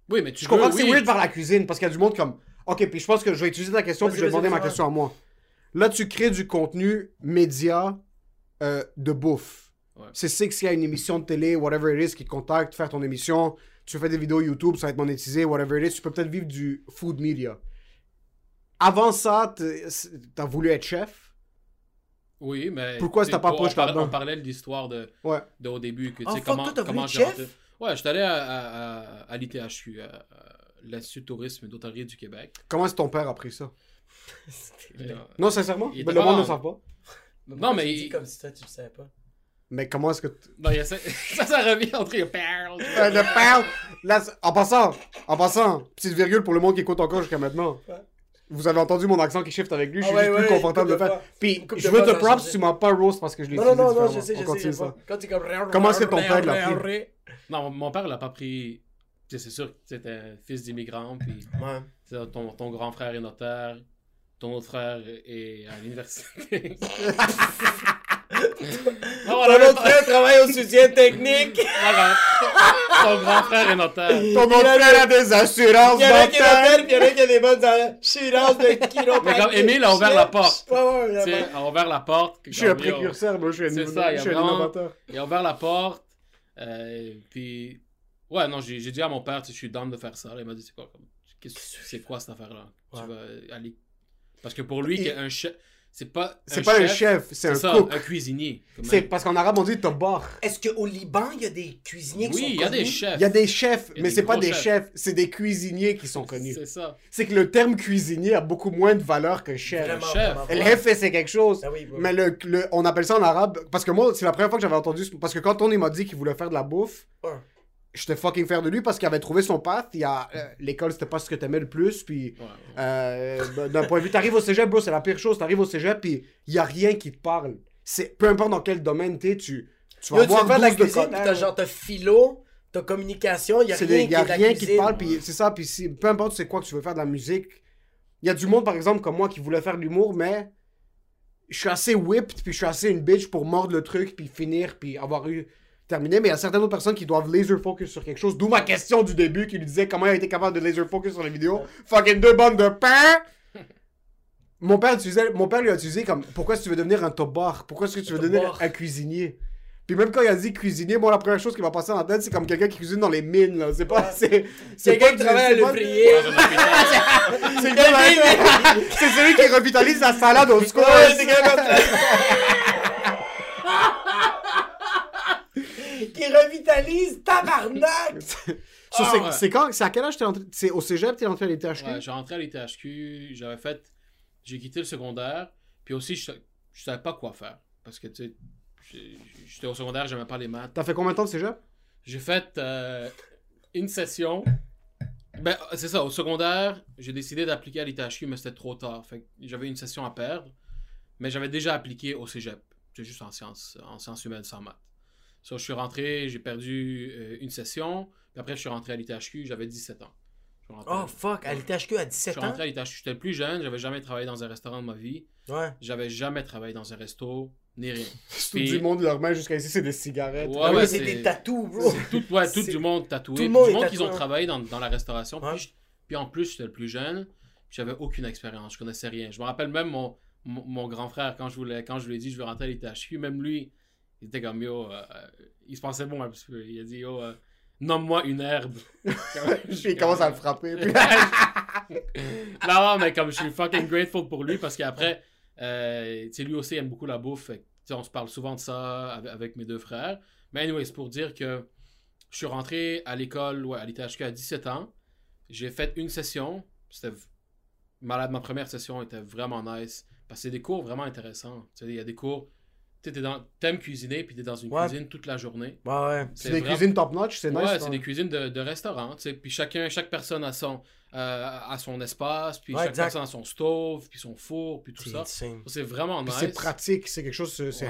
[SPEAKER 4] Oui, mais tu
[SPEAKER 3] Je comprends
[SPEAKER 4] veux,
[SPEAKER 3] que c'est
[SPEAKER 4] oui.
[SPEAKER 3] weird par la cuisine parce qu'il y a du monde comme. Ok, puis je pense que je vais utiliser ta question puis je vais demander ma question à moi. Là, tu crées du contenu média euh, de bouffe.
[SPEAKER 4] Ouais.
[SPEAKER 3] C'est ça que s'il y a une émission de télé, whatever it is, qui te contacte, faire ton émission, tu fais des vidéos YouTube, ça va être monétisé, whatever it is, tu peux peut-être vivre du food media. Avant ça, t'as voulu être chef?
[SPEAKER 4] Oui, mais.
[SPEAKER 3] Pourquoi t'as pas
[SPEAKER 4] par-
[SPEAKER 3] là-dedans?
[SPEAKER 4] On parlait de l'histoire de,
[SPEAKER 3] Ouais.
[SPEAKER 4] de au début. Que, tu
[SPEAKER 2] Oh,
[SPEAKER 4] sais,
[SPEAKER 2] fuck,
[SPEAKER 4] comment,
[SPEAKER 2] toi, t'as voulu chef?
[SPEAKER 4] rentré- Ouais, j'étais allé à, à, à, à l'ITHQ, à, à l'Institut tourisme et d'hôtellerie du Québec.
[SPEAKER 3] Comment est-ce que ton père a pris ça?
[SPEAKER 4] Euh,
[SPEAKER 3] Non, sincèrement Ben, Le monde ne
[SPEAKER 4] en-
[SPEAKER 3] savent pas.
[SPEAKER 4] Non, mais
[SPEAKER 2] Tu dis comme si toi, tu le savais pas?
[SPEAKER 3] Mais comment est-ce que. t-
[SPEAKER 4] non, il y a ça, ça, ça revient entre les perles.
[SPEAKER 3] Euh, le père, là, en passant, en passant, petite virgule pour le monde qui écoute encore jusqu'à maintenant.
[SPEAKER 2] Ouais.
[SPEAKER 3] Vous avez entendu mon accent qui shift avec lui, je suis
[SPEAKER 2] Ah ouais,
[SPEAKER 3] juste plus confortable de faire. Puis, je veux te
[SPEAKER 2] ça a
[SPEAKER 3] props,
[SPEAKER 2] changé.
[SPEAKER 3] tu m'as pas roast parce que je l'ai
[SPEAKER 2] Non, non, non, non, je sais,
[SPEAKER 3] On
[SPEAKER 2] je sais,
[SPEAKER 3] ça.
[SPEAKER 2] Quand tu comme.
[SPEAKER 3] Comment est-ce que ton père l'a pris?
[SPEAKER 4] Non, mon père l'a pas pris. Tu sais, C'est sûr que c'était un fils d'immigrant, puis
[SPEAKER 2] Ouais.
[SPEAKER 4] tu sais, ton, ton grand frère est notaire, ton autre frère est à l'université. non,
[SPEAKER 2] Ton autre frère travaille au soutien technique.
[SPEAKER 4] ton grand frère est notaire.
[SPEAKER 3] Ton autre frère a des assurances
[SPEAKER 2] Il y en a qui est notaire, puis il y en a qui a des bonnes assurances de chiropractique.
[SPEAKER 4] Mais comme Émile a ouvert la porte.
[SPEAKER 2] Ouais, ouais,
[SPEAKER 4] Tu
[SPEAKER 2] ouais.
[SPEAKER 4] sais, a ouvert la porte.
[SPEAKER 3] Je suis un précurseur, moi, je suis un,
[SPEAKER 4] C'est ça, il y
[SPEAKER 3] je
[SPEAKER 4] a
[SPEAKER 3] suis un
[SPEAKER 4] vraiment-
[SPEAKER 3] innovateur.
[SPEAKER 4] Il a ouvert la porte. euh, puis, ouais, non, j'ai dit à mon père, tu sais, je suis down de faire ça. Il m'a dit, c'est quoi, comme, c'est quoi cette affaire-là? Tu vas aller. Parce que pour lui,
[SPEAKER 3] Et-
[SPEAKER 4] qu'un chef. C'est pas.
[SPEAKER 3] C'est pas un chef, c'est un
[SPEAKER 4] ça,
[SPEAKER 3] cook.
[SPEAKER 4] un cuisinier.
[SPEAKER 3] C'est parce qu'en arabe, on dit tabar.
[SPEAKER 2] Est-ce qu'au Liban, il y a des cuisiniers qui sont
[SPEAKER 4] Oui, il y a des
[SPEAKER 2] connus?
[SPEAKER 4] chefs.
[SPEAKER 3] Il y a des chefs,
[SPEAKER 4] Il
[SPEAKER 3] mais c'est pas des
[SPEAKER 4] chefs.
[SPEAKER 3] chefs, c'est des cuisiniers qui sont connus.
[SPEAKER 4] C'est ça.
[SPEAKER 3] C'est que le terme cuisinier a beaucoup moins de valeur que chef.
[SPEAKER 2] Vraiment,
[SPEAKER 4] chef.
[SPEAKER 2] vraiment.
[SPEAKER 3] El jefe, c'est quelque chose.
[SPEAKER 2] Ah oui.
[SPEAKER 3] Mais le, le- on appelle ça en arabe. Parce que moi, c'est la première fois que j'avais entendu. ce- Parce que quand Tony m'a dit qu'il voulait faire de la bouffe. J'étais fucking fier de lui parce qu'il avait trouvé son path. Il y a, euh, l'école, c'était pas ce que t'aimais le plus. Puis,
[SPEAKER 4] Ouais.
[SPEAKER 3] euh, ben, d'un point de vue, t'arrives au cégep, bro, c'est la pire chose. T'arrives au cégep, puis il y a rien qui te parle. C'est, peu importe dans quel domaine t'es, tu, tu vas
[SPEAKER 2] Yo, tu
[SPEAKER 3] avoir
[SPEAKER 2] faire de la
[SPEAKER 3] 12 de
[SPEAKER 2] cuisine,
[SPEAKER 3] cotère.
[SPEAKER 2] t'as genre, t'as philo, t'as communication, il y a
[SPEAKER 3] C'est
[SPEAKER 2] rien qui
[SPEAKER 3] y a
[SPEAKER 2] de la
[SPEAKER 3] rien qui te parle, puis c'est ça, puis si, peu importe c'est quoi que tu veux faire de la musique. Il y a du monde, par exemple, comme moi, qui voulait faire de l'humour, mais je suis assez whipped, puis je suis assez une bitch pour mordre le truc, puis finir, puis avoir eu terminé. Mais il y a certaines autres personnes qui doivent laser focus sur quelque chose. D'où ma question du début qui lui disait comment il a été capable de laser focus sur les vidéos. Fucking deux bandes de pain! Mon père, utilisait, mon père lui a utilisé comme pourquoi est-ce que tu veux devenir un top bar Pourquoi est-ce que tu veux devenir un cuisinier? Puis même quand il a dit cuisinier, moi la première chose qui m'a passé dans la tête, c'est comme quelqu'un qui cuisine dans les mines. là. C'est pas. C'est
[SPEAKER 2] Quelqu'un qui travaille à l'ouvrier.
[SPEAKER 3] C'est celui qui revitalise la salade au squash.
[SPEAKER 2] Ouais, c'est quelqu'un qui revitalise tabarnak!
[SPEAKER 3] So,
[SPEAKER 4] Ah,
[SPEAKER 3] c'est-
[SPEAKER 4] ouais.
[SPEAKER 3] c'est quand C'est à quel âge t'es entré C'est au cégep t'es entré à l'ITHQ
[SPEAKER 4] Ouais, j'ai rentré à l'ITHQ, j'avais fait. J'ai quitté le secondaire, puis aussi, je, je savais pas quoi faire. Parce que, tu sais, j'étais au secondaire, j'aimais pas les maths.
[SPEAKER 3] T'as fait combien de temps de cégep?
[SPEAKER 4] J'ai fait euh, une session. Ben, c'est ça, au secondaire, j'ai décidé d'appliquer à l'ITHQ, mais c'était trop tard. Fait j'avais une session à perdre, mais j'avais déjà appliqué au cégep. C'est juste en sciences, en sciences humaines sans maths. So, je suis rentré, j'ai perdu euh, une session, puis après, je suis rentré à l'ITHQ, j'avais 17 ans. Je suis
[SPEAKER 2] Oh fuck, à l'ITHQ à
[SPEAKER 4] je
[SPEAKER 2] 17
[SPEAKER 4] suis
[SPEAKER 2] ans?
[SPEAKER 4] rentré à l'ITHQ, j'étais le plus jeune, j'avais jamais travaillé dans un restaurant de ma vie,
[SPEAKER 2] Ouais.
[SPEAKER 4] j'avais jamais travaillé dans un resto, ni rien.
[SPEAKER 3] Tout
[SPEAKER 4] Puis-
[SPEAKER 3] du monde leur main jusqu'à ici c'est des cigarettes.
[SPEAKER 4] Ouais,
[SPEAKER 2] Ah
[SPEAKER 4] ouais,
[SPEAKER 2] c'est des tatous, bro.
[SPEAKER 4] Tout, ouais, tout du monde tatoué.
[SPEAKER 2] tout le monde
[SPEAKER 4] du monde qui
[SPEAKER 2] tatoué,
[SPEAKER 4] ont travaillé dans, dans la restauration.
[SPEAKER 2] Ouais.
[SPEAKER 4] Puis, je- puis en plus, j'étais le plus jeune. puis J'avais aucune expérience. Je connaissais rien. Je me rappelle même mon, mon, mon grand frère, quand je, voulais, quand je lui ai dit je veux rentrer à l'ITHQ, même lui, il était comme yo. euh, il se pensait bon un petit peu. Il a dit yo, euh, nomme-moi une herbe.
[SPEAKER 3] Puis il commence à le frapper. puis-
[SPEAKER 4] non, non, mais comme je suis fucking grateful pour lui parce qu'après, euh, tu sais, lui aussi aime beaucoup la bouffe. fait que, tu sais, on se parle souvent de ça avec, mes deux frères. Mais anyway, c'est pour dire que je suis rentré à l'école, ouais, à l'ITHQ à 17 ans. J'ai fait une session. C'était malade. Ma première session était vraiment nice. Parce que c'est des cours vraiment intéressants. Tu sais, il y a des cours t'es dans- t'aimes cuisiner, puis t'es dans une
[SPEAKER 2] Ouais.
[SPEAKER 4] cuisine toute la journée.
[SPEAKER 2] Ouais, ouais.
[SPEAKER 3] C'est des
[SPEAKER 4] vraiment-
[SPEAKER 3] cuisines top-notch, c'est nice.
[SPEAKER 4] Ouais, c'est des cuisines de, de restaurant, tu sais. Puis chacun, chaque personne a son, euh, son espace, puis
[SPEAKER 2] Ouais,
[SPEAKER 4] chaque
[SPEAKER 2] exact.
[SPEAKER 4] personne a son stove, puis son four, puis tout ça. C'est vraiment nice.
[SPEAKER 3] c'est pratique, c'est quelque chose, c'est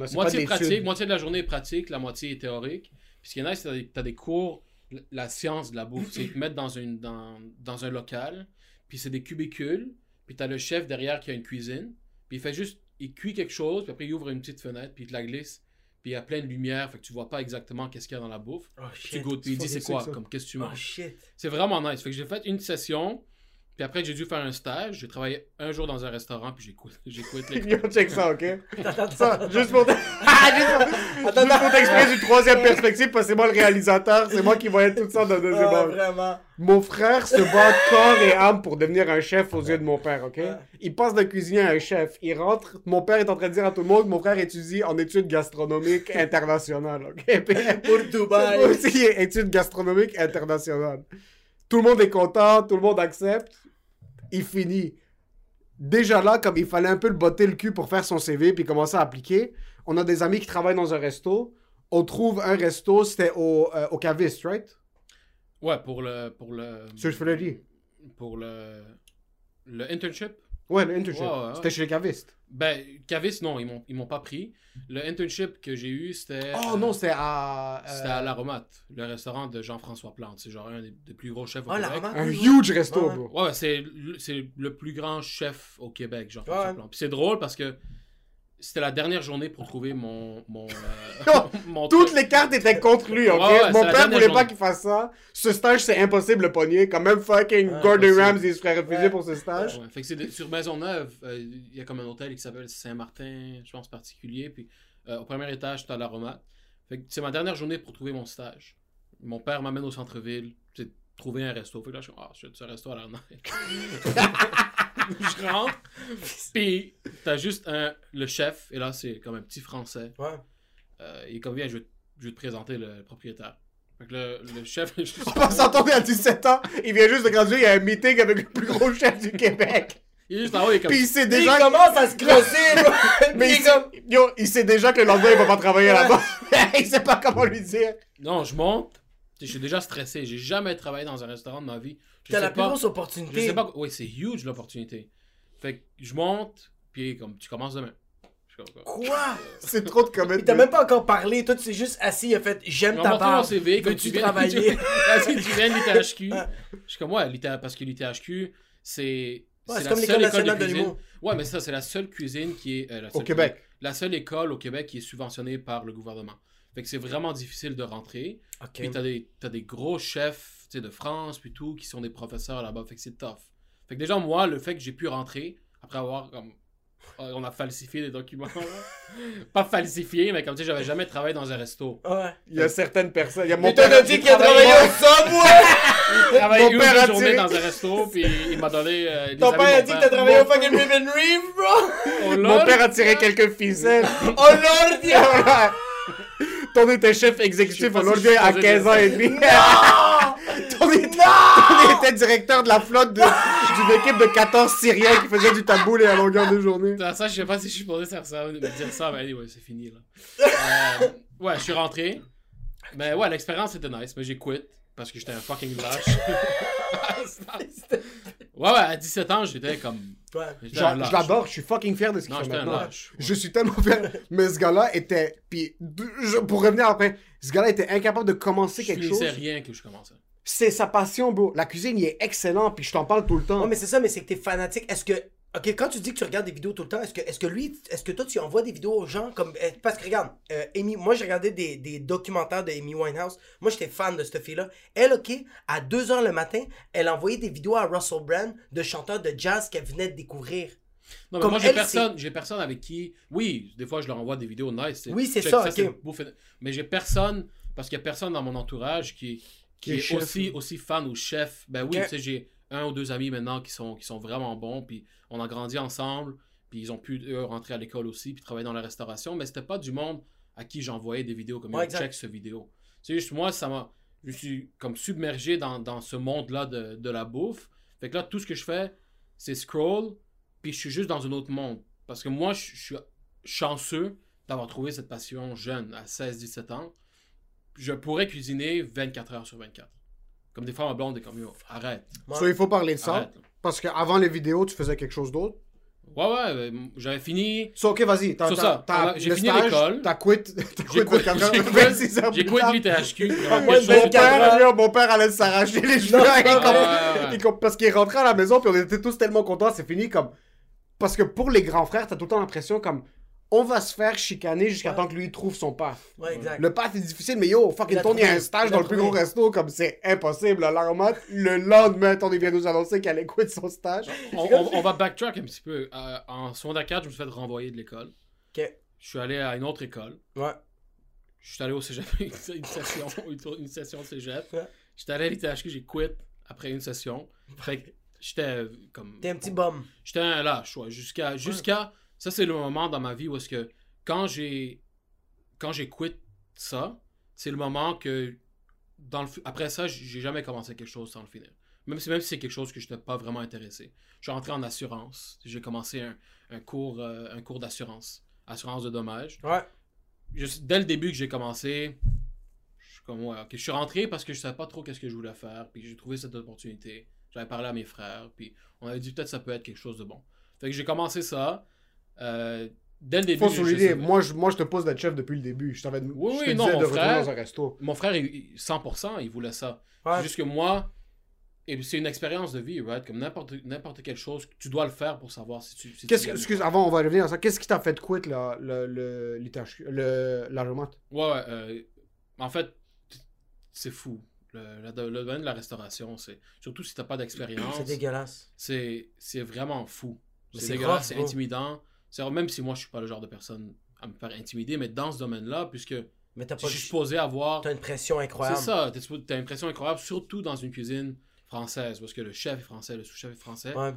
[SPEAKER 3] là, C'est pas
[SPEAKER 4] Moitié pratique, moitié de la journée est pratique, la moitié est théorique. Puis ce qui est nice, c'est que t'as des cours, la science de la bouffe. C'est te mettent dans, une, dans, dans un local, puis c'est des cubicules, puis t'as le chef derrière qui a une cuisine, puis il fait juste, il cuit quelque chose, puis après il ouvre une petite fenêtre, puis il te la glisse, puis il y a plein de lumière, fait que tu vois pas exactement qu'est-ce qu'il y a dans la bouffe.
[SPEAKER 2] Oh
[SPEAKER 4] Tu goûtes, puis il dit c'est quoi, comme qu'est-ce que tu
[SPEAKER 2] Oh
[SPEAKER 4] manges?
[SPEAKER 2] shit.
[SPEAKER 4] C'est vraiment nice. Fait que j'ai fait une session, puis après j'ai dû faire un stage. J'ai travaillé un jour dans un restaurant, puis j'ai quitté j'ai
[SPEAKER 3] Yo, check ça, ok? Ça, juste pour, Ah, t'expliquer du troisième perspective, parce que c'est moi le réalisateur, c'est moi qui voyais tout ça dans le deuxième
[SPEAKER 2] Ah, vraiment.
[SPEAKER 3] Mon frère se bat corps et âme pour devenir un chef aux yeux de mon père, ok? Il passe d'un cuisinier à un chef. Il rentre, mon père est en train de dire à tout le monde que mon frère étudie en études gastronomiques internationales, ok? Puis-
[SPEAKER 2] Pour Dubaï.
[SPEAKER 3] aussi, études gastronomiques internationales. Tout le monde est content, tout le monde accepte. Il finit. Déjà là, comme il fallait un peu le botter le cul pour faire son CV puis commencer à appliquer, on a des amis qui travaillent dans un resto. On trouve un resto, c'était au, euh, au Caviste, right?
[SPEAKER 4] Ouais, pour le. Pour le.
[SPEAKER 3] Sur le.
[SPEAKER 4] Pour le. Le internship.
[SPEAKER 3] Ouais, le internship.
[SPEAKER 4] Ouais, ouais, ouais.
[SPEAKER 3] C'était chez les cavistes.
[SPEAKER 4] Ben, Cavis, non, ils m'ont, ils m'ont pas pris. Le internship que j'ai eu, c'était.
[SPEAKER 3] Oh
[SPEAKER 4] euh,
[SPEAKER 3] non, c'était à. euh,
[SPEAKER 4] C'était à l'Aromate, le restaurant de Jean-François Plante. C'est genre un des, des plus gros chefs au
[SPEAKER 2] Ah,
[SPEAKER 4] Québec.
[SPEAKER 3] Un huge resto,
[SPEAKER 2] Ouais.
[SPEAKER 3] bro.
[SPEAKER 4] Ouais, c'est, le- c'est le plus grand chef au Québec, Jean-François
[SPEAKER 2] Ouais.
[SPEAKER 4] Plante. Puis c'est drôle parce que c'était la dernière journée pour trouver mon. mon, euh,
[SPEAKER 3] Non,
[SPEAKER 4] mon
[SPEAKER 3] Toutes les cartes étaient contre lui, ok?
[SPEAKER 4] Ouais, ouais,
[SPEAKER 3] Mon père voulait pas qu'il fasse ça. Ce stage, c'est impossible de le pogner. Quand même, fucking
[SPEAKER 2] Ouais,
[SPEAKER 3] Gordon. Ramsay se ferait refuser
[SPEAKER 2] Ouais.
[SPEAKER 3] pour ce stage.
[SPEAKER 4] Ouais, fait que c'est de- sur Maisonneuve, euh, il y a comme un hôtel qui s'appelle Saint-Martin, je pense particulier. Puis euh, au premier étage, t'as l'Aromate. Fait que c'est ma dernière journée pour trouver mon stage. Mon père m'amène au centre-ville, c'est trouver un resto. Fait que là, je suis ah, je ce resto à la Je rentre, puis t'as juste un, le chef, et là, c'est comme un petit français.
[SPEAKER 2] Ouais.
[SPEAKER 4] Euh, il est comme, viens, je vais, je vais te présenter le propriétaire. Fait que le, le chef,
[SPEAKER 3] On va s'entendre à 17 ans. Il vient juste de graduer. Il y a un meeting avec le plus gros chef du Québec.
[SPEAKER 4] il est juste en haut, il est comme,
[SPEAKER 3] Puis il sait
[SPEAKER 2] Il
[SPEAKER 3] déjà.
[SPEAKER 2] commence à se crosser.
[SPEAKER 3] Mais
[SPEAKER 2] il comme...
[SPEAKER 3] sait, yo, il sait déjà que le lendemain, il va pas travailler là-bas. il sait pas comment lui dire.
[SPEAKER 4] non, je monte, je suis déjà stressé, j'ai jamais travaillé dans un restaurant de ma vie. Je
[SPEAKER 2] T'as la plus grosse
[SPEAKER 4] Je
[SPEAKER 2] opportunité.
[SPEAKER 4] sais pas. Oui, c'est huge l'opportunité. Fait que je monte, puis comme tu commences demain. Je
[SPEAKER 2] Quoi?
[SPEAKER 3] C'est trop de commettre.
[SPEAKER 2] Il t'a même pas encore parlé. Toi, tu t'es juste assis. Il a fait J'aime ta barbe.
[SPEAKER 4] CV, comme
[SPEAKER 2] Veux-tu
[SPEAKER 4] tu viens,
[SPEAKER 2] travailler?
[SPEAKER 4] tu, Vas-y, tu viens de l'ITHQ. Je suis comme, ouais, parce que l'ITHQ, c'est.
[SPEAKER 2] Ouais, c'est
[SPEAKER 4] la
[SPEAKER 2] comme
[SPEAKER 4] seule
[SPEAKER 2] l'école
[SPEAKER 4] école
[SPEAKER 2] nationale de
[SPEAKER 4] cuisine.
[SPEAKER 2] l'humour.
[SPEAKER 4] Ouais, mais ça, c'est la seule cuisine qui est. euh, la
[SPEAKER 3] Au Québec.
[SPEAKER 4] La seule école au Québec qui est subventionnée par le gouvernement. Fait que c'est vraiment difficile de rentrer.
[SPEAKER 2] Ok.
[SPEAKER 4] Puis t'as des, t'as des gros chefs tu sais, de France, puis tout, qui sont des professeurs là-bas. Fait que c'est tough. Fait que déjà, moi, le fait que j'ai pu rentrer, après avoir comme. On a falsifié des documents. Pas falsifié, mais comme tu sais, j'avais jamais travaillé dans un resto.
[SPEAKER 2] Ouais.
[SPEAKER 3] Il y a certaines personnes. Il y a mon
[SPEAKER 2] Mais
[SPEAKER 3] père.
[SPEAKER 2] dit qu'il a travaillé au Subway!
[SPEAKER 4] J'ai travaillé
[SPEAKER 3] Mon
[SPEAKER 4] une
[SPEAKER 3] père
[SPEAKER 4] journées
[SPEAKER 3] tiré-
[SPEAKER 4] dans un resto, puis il m'a donné. euh, des
[SPEAKER 2] Ton père a dit que t'as travaillé au fucking Ribbon Reef, bro!
[SPEAKER 4] Oh,
[SPEAKER 3] Mon père a tiré quelques ficelles.
[SPEAKER 2] Oh lord.
[SPEAKER 3] Ton était chef exécutif aujourd'hui à
[SPEAKER 4] supposé
[SPEAKER 3] 15
[SPEAKER 4] dire
[SPEAKER 3] ans et demi. Ton était, directeur de la flotte d'une équipe de 14 Syriens qui faisait du taboul et à longueur de journée.
[SPEAKER 4] Ça, je sais pas si je suis supposé faire ça, me dire ça, mais anyway, c'est fini là. Euh, ouais, je suis rentré. Mais ouais, l'expérience était nice, mais j'ai quitté parce que j'étais un fucking lâche. ouais, ouais, à 17 ans, j'étais comme.
[SPEAKER 2] Ouais.
[SPEAKER 4] j'étais un
[SPEAKER 3] Je
[SPEAKER 4] lâche.
[SPEAKER 3] je l'adore, je suis fucking fier de ce qu'il
[SPEAKER 4] Non,
[SPEAKER 3] fait
[SPEAKER 4] j'étais un
[SPEAKER 3] maintenant.
[SPEAKER 4] lâche. Ouais.
[SPEAKER 3] Je suis tellement fier. Mais ce gars-là était. Puis, de- je- pour revenir après, ce gars-là était incapable de commencer
[SPEAKER 4] Je
[SPEAKER 3] quelque chose.
[SPEAKER 4] finissais rien que je commençais.
[SPEAKER 3] C'est sa passion, bro. La cuisine, il est excellent, puis je t'en parle tout le temps.
[SPEAKER 2] Ouais, mais c'est ça, mais c'est que t'es fanatique. Est-ce que. Ok, quand tu dis que tu regardes des vidéos tout le temps, est-ce que, est-ce que lui, est-ce que toi tu envoies des vidéos aux gens comme. euh, Parce que regarde, euh, Amy, moi j'ai regardé des, des documentaires de Amy Winehouse. Moi j'étais fan de cette fille-là. Elle, ok, à 2h le matin, elle envoyait des vidéos à Russell Brand de chanteurs de jazz qu'elle venait de découvrir.
[SPEAKER 4] Non, mais
[SPEAKER 2] Comme
[SPEAKER 4] moi, j'ai personne, j'ai personne avec qui. Oui, des fois, je leur envoie des vidéos nice.
[SPEAKER 2] Oui, c'est ça,
[SPEAKER 4] Mais j'ai personne, parce qu'il y a personne dans mon entourage qui,
[SPEAKER 3] est
[SPEAKER 4] est, aussi, aussi fan ou chef. Ben oui,
[SPEAKER 2] Ok.
[SPEAKER 4] tu sais, j'ai un ou deux amis maintenant qui sont, qui sont vraiment bons, puis on a grandi ensemble, puis ils ont pu eux, rentrer à l'école aussi, puis travailler dans la restauration, mais c'était pas du monde à qui j'envoyais des vidéos comme
[SPEAKER 2] Ouais,
[SPEAKER 4] check ce vidéo. C'est juste moi, ça m'a. Je suis comme submergé dans, dans ce monde-là de, de la bouffe. Fait que là, tout ce que je fais, c'est scroll, puis je suis juste dans un autre monde. Parce que moi, je je suis chanceux d'avoir trouvé cette passion jeune, à 16-17 ans, je pourrais cuisiner 24 heures sur 24. Comme des fois, ma blonde est comme, yo, arrête.
[SPEAKER 2] Ouais.
[SPEAKER 3] So, il faut parler de ça.
[SPEAKER 4] arrête.
[SPEAKER 3] Parce qu'avant les vidéos, tu faisais quelque chose d'autre?
[SPEAKER 4] Ouais, ouais, euh, j'avais fini.
[SPEAKER 3] So, ok, vas-y. t'as-
[SPEAKER 4] Sur
[SPEAKER 3] t'as-
[SPEAKER 4] ça,
[SPEAKER 3] t'as-
[SPEAKER 4] on a- j'ai
[SPEAKER 3] le
[SPEAKER 4] fini
[SPEAKER 3] stage,
[SPEAKER 4] l'école.
[SPEAKER 3] T'as quit. T'as
[SPEAKER 4] J'ai
[SPEAKER 3] quit
[SPEAKER 4] quitté
[SPEAKER 3] 24 heures,
[SPEAKER 4] j'ai
[SPEAKER 3] 26 heures
[SPEAKER 4] quitté- j'ai
[SPEAKER 3] plus tard.
[SPEAKER 4] quitté.
[SPEAKER 2] Moi,
[SPEAKER 3] Mon
[SPEAKER 2] 24
[SPEAKER 3] père,
[SPEAKER 2] heures.
[SPEAKER 3] yo, mon père allait s'arracher les cheveux.
[SPEAKER 2] Ouais,
[SPEAKER 4] ouais,
[SPEAKER 3] parce qu'il rentré à la maison, puis on était tous tellement contents, c'est fini comme. Parce que pour les grands frères, t'as tout le temps l'impression comme. On va se faire chicaner jusqu'à
[SPEAKER 2] Ouais.
[SPEAKER 3] temps que lui trouve son.
[SPEAKER 2] Ouais, exact.
[SPEAKER 3] Le paf est difficile, mais yo, fucking Tony a un stage dans le plus gros resto, comme c'est impossible. La le lendemain, Tony vient nous annoncer qu'elle allait quitter son stage.
[SPEAKER 4] On, on- on va backtrack un petit peu. Euh, en secondaire 4, je me suis fait renvoyer de l'école.
[SPEAKER 2] Ok.
[SPEAKER 4] Je suis allé à une autre école.
[SPEAKER 2] Ouais.
[SPEAKER 4] Je suis allé au cégep, une une session, une, session cégep.
[SPEAKER 2] Ouais.
[SPEAKER 4] J'étais allé à l'ITHQ, j'ai quitté après une session. Fait que j'étais euh, comme.
[SPEAKER 2] T'es un petit bum.
[SPEAKER 4] J'étais un lâche, ouais. Jusqu'à. jusqu'à ça, c'est le moment dans ma vie où est-ce que quand j'ai. Quand j'ai quitté ça, c'est le moment que. Dans le, après ça, j'ai jamais commencé quelque chose sans le finir. Même si, même si c'est quelque chose que je n'étais pas vraiment intéressé. Je suis rentré en assurance. J'ai commencé un, un cours, euh, un cours d'assurance. Assurance de dommages.
[SPEAKER 2] Ouais.
[SPEAKER 4] Je- dès le début que j'ai commencé, je suis comme, ouais, ok. Je suis rentré parce que je savais pas trop qu'est-ce que je voulais faire. Puis j'ai trouvé cette opportunité. J'avais parlé à mes frères. Puis on avait dit peut-être ça peut être quelque chose de bon. Fait que j'ai commencé ça. Euh, dès le début.
[SPEAKER 3] Faut
[SPEAKER 4] je- je
[SPEAKER 3] souligner,
[SPEAKER 4] savais-
[SPEAKER 3] moi je, moi je te pose d'être chef depuis le début. Je t'avais
[SPEAKER 4] Oui, oui, non, mon
[SPEAKER 3] de retourner
[SPEAKER 4] frère-
[SPEAKER 3] dans un resto.
[SPEAKER 4] Mon frère, il- il- 100%, il voulait ça.
[SPEAKER 2] Ouais.
[SPEAKER 4] C'est juste que moi, c'est une expérience de vie, right? Comme n'importe n'importe quelle chose, tu dois le faire pour savoir si tu. si
[SPEAKER 3] Qu'est-ce excuse, avant on va revenir à ça. Qu'est-ce qui t'a fait quitter là, le, le, le, la remote?
[SPEAKER 4] Ouais, ouais. euh, en fait, c'est fou. Le, le- le domaine de la restauration, c'est surtout si t'as pas d'expérience,
[SPEAKER 2] C'est dégueulasse.
[SPEAKER 4] c'est c'est vraiment fou. C'est dégueulasse, c'est intimidant. C'est même si moi je suis pas le genre de personne à me faire intimider, mais dans ce domaine-là, puisque
[SPEAKER 2] Mais t'as
[SPEAKER 4] je
[SPEAKER 2] pas
[SPEAKER 4] suis
[SPEAKER 2] de...
[SPEAKER 4] supposé avoir
[SPEAKER 2] T'as une pression
[SPEAKER 4] C'est
[SPEAKER 2] incroyable.
[SPEAKER 4] ça, t'as t'as une pression incroyable, surtout dans une cuisine française, parce que le chef est français, le sous-chef est français.
[SPEAKER 2] Ouais.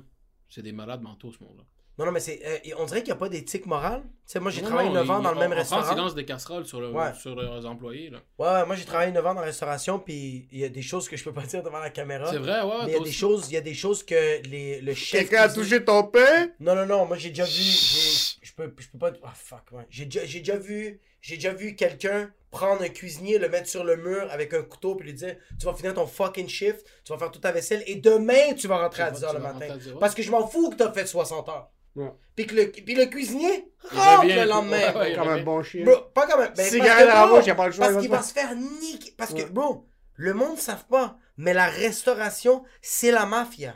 [SPEAKER 4] C'est des malades mentaux, ce monde-là.
[SPEAKER 2] Non, non, mais c'est. euh, on dirait qu'il n'y a pas d'éthique morale. Tu sais, moi, j'ai travaillé
[SPEAKER 4] non,
[SPEAKER 2] 9 ans dans le même restaurant.
[SPEAKER 4] ils lancent des casseroles sur, le-
[SPEAKER 2] Ouais.
[SPEAKER 4] sur leurs employés. Là.
[SPEAKER 2] Ouais, ouais, moi, j'ai travaillé 9 ans dans la restauration, puis il y a des choses que je peux pas dire devant la caméra.
[SPEAKER 4] C'est vrai, ouais.
[SPEAKER 2] Mais il y a des choses, il y a des choses que les, le chef.
[SPEAKER 3] Quelqu'un a touché ton pain?
[SPEAKER 2] Non, non, non, moi j'ai déjà vu. Je peux, je peux pas. Ah, fuck, ouais. J'ai déjà, j'ai déjà vu. J'ai déjà vu quelqu'un prendre un cuisinier, le mettre sur le mur avec un couteau, puis lui dire Tu vas finir ton fucking shift, tu vas faire toute ta vaisselle, et demain tu vas rentrer à
[SPEAKER 4] Tu vas-
[SPEAKER 2] 10h le matin.
[SPEAKER 4] à 10 heures.
[SPEAKER 2] Parce que je m'en fous que t'as fait 60 heures.
[SPEAKER 3] Ouais.
[SPEAKER 2] Puis, que le, puis le cuisinier
[SPEAKER 4] Il
[SPEAKER 2] rentre le lendemain.
[SPEAKER 4] ouais,
[SPEAKER 3] Comme un bon chien.
[SPEAKER 2] Bro, pas comme un. ben, parce
[SPEAKER 3] Cigarette à la
[SPEAKER 2] bro,
[SPEAKER 3] bouche, a pas le choix.
[SPEAKER 2] Parce
[SPEAKER 3] il
[SPEAKER 2] qu'il
[SPEAKER 3] va
[SPEAKER 2] se faire niquer. Parce que, bro, le monde ne savent pas, mais la restauration, c'est la mafia.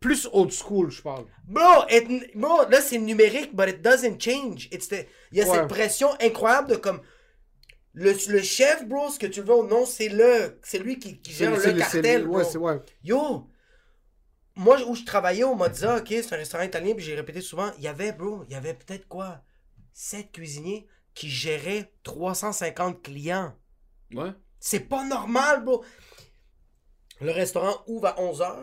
[SPEAKER 3] Plus old school, je parle.
[SPEAKER 2] Bro, it- bro, là c'est numérique, but it doesn't change. It's the- Il y a
[SPEAKER 3] Ouais.
[SPEAKER 2] cette pression incroyable de comme. Le, le chef, bro, ce que tu veux ou non, c'est le. C'est lui qui, qui gère le
[SPEAKER 3] c'est-
[SPEAKER 2] cartel.
[SPEAKER 3] Ouais,
[SPEAKER 2] bro.
[SPEAKER 3] c'est ouais.
[SPEAKER 2] Yo! Moi, où je travaillais, on m'a dit, ah, ok, c'est un restaurant italien, puis j'ai répété souvent, il y avait, bro, il y avait peut-être quoi? 7 cuisiniers qui géraient 350 clients.
[SPEAKER 4] Ouais.
[SPEAKER 2] C'est pas normal, bro. Le restaurant ouvre à 11h.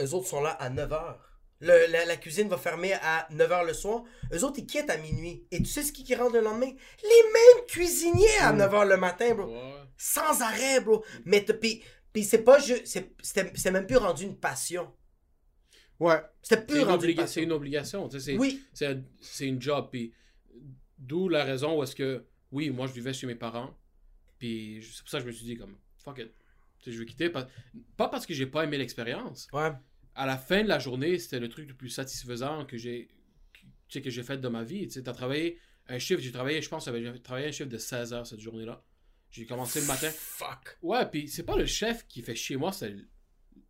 [SPEAKER 2] Eux autres sont là à 9h. Le- la, la cuisine va fermer à 9h le soir. Eux autres, ils quittent à minuit. Et tu sais ce qui, qui rentre le lendemain? Les mêmes cuisiniers à
[SPEAKER 3] Mm.
[SPEAKER 2] 9h le matin, bro.
[SPEAKER 4] Ouais.
[SPEAKER 2] Sans arrêt, bro. Mais puis, c'est pas c'était même plus rendu une passion.
[SPEAKER 3] Ouais.
[SPEAKER 2] C'était
[SPEAKER 4] C'est
[SPEAKER 2] plus
[SPEAKER 4] une,
[SPEAKER 2] rendu une
[SPEAKER 4] obliga-
[SPEAKER 2] passion.
[SPEAKER 4] c'est une obligation. C'est
[SPEAKER 2] Oui.
[SPEAKER 4] c'est c'est une job. Puis d'où la raison où est-ce que, oui, moi je vivais chez mes parents. Puis c'est pour ça que je me suis dit, comme, fuck it. Tu sais, je vais quitter. Pas, pas parce que j'ai pas aimé l'expérience.
[SPEAKER 2] Ouais.
[SPEAKER 4] à la fin de la journée, c'était le truc le plus satisfaisant que j'ai que j'ai fait de ma vie. Tu sais, as travaillé un chiffre, j'ai travaillé, je pense, j'ai travaillé un chiffre de 16 heures cette journée-là. J'ai commencé le matin.
[SPEAKER 2] Fuck.
[SPEAKER 4] Ouais, puis c'est pas le chef qui fait chier moi, c'est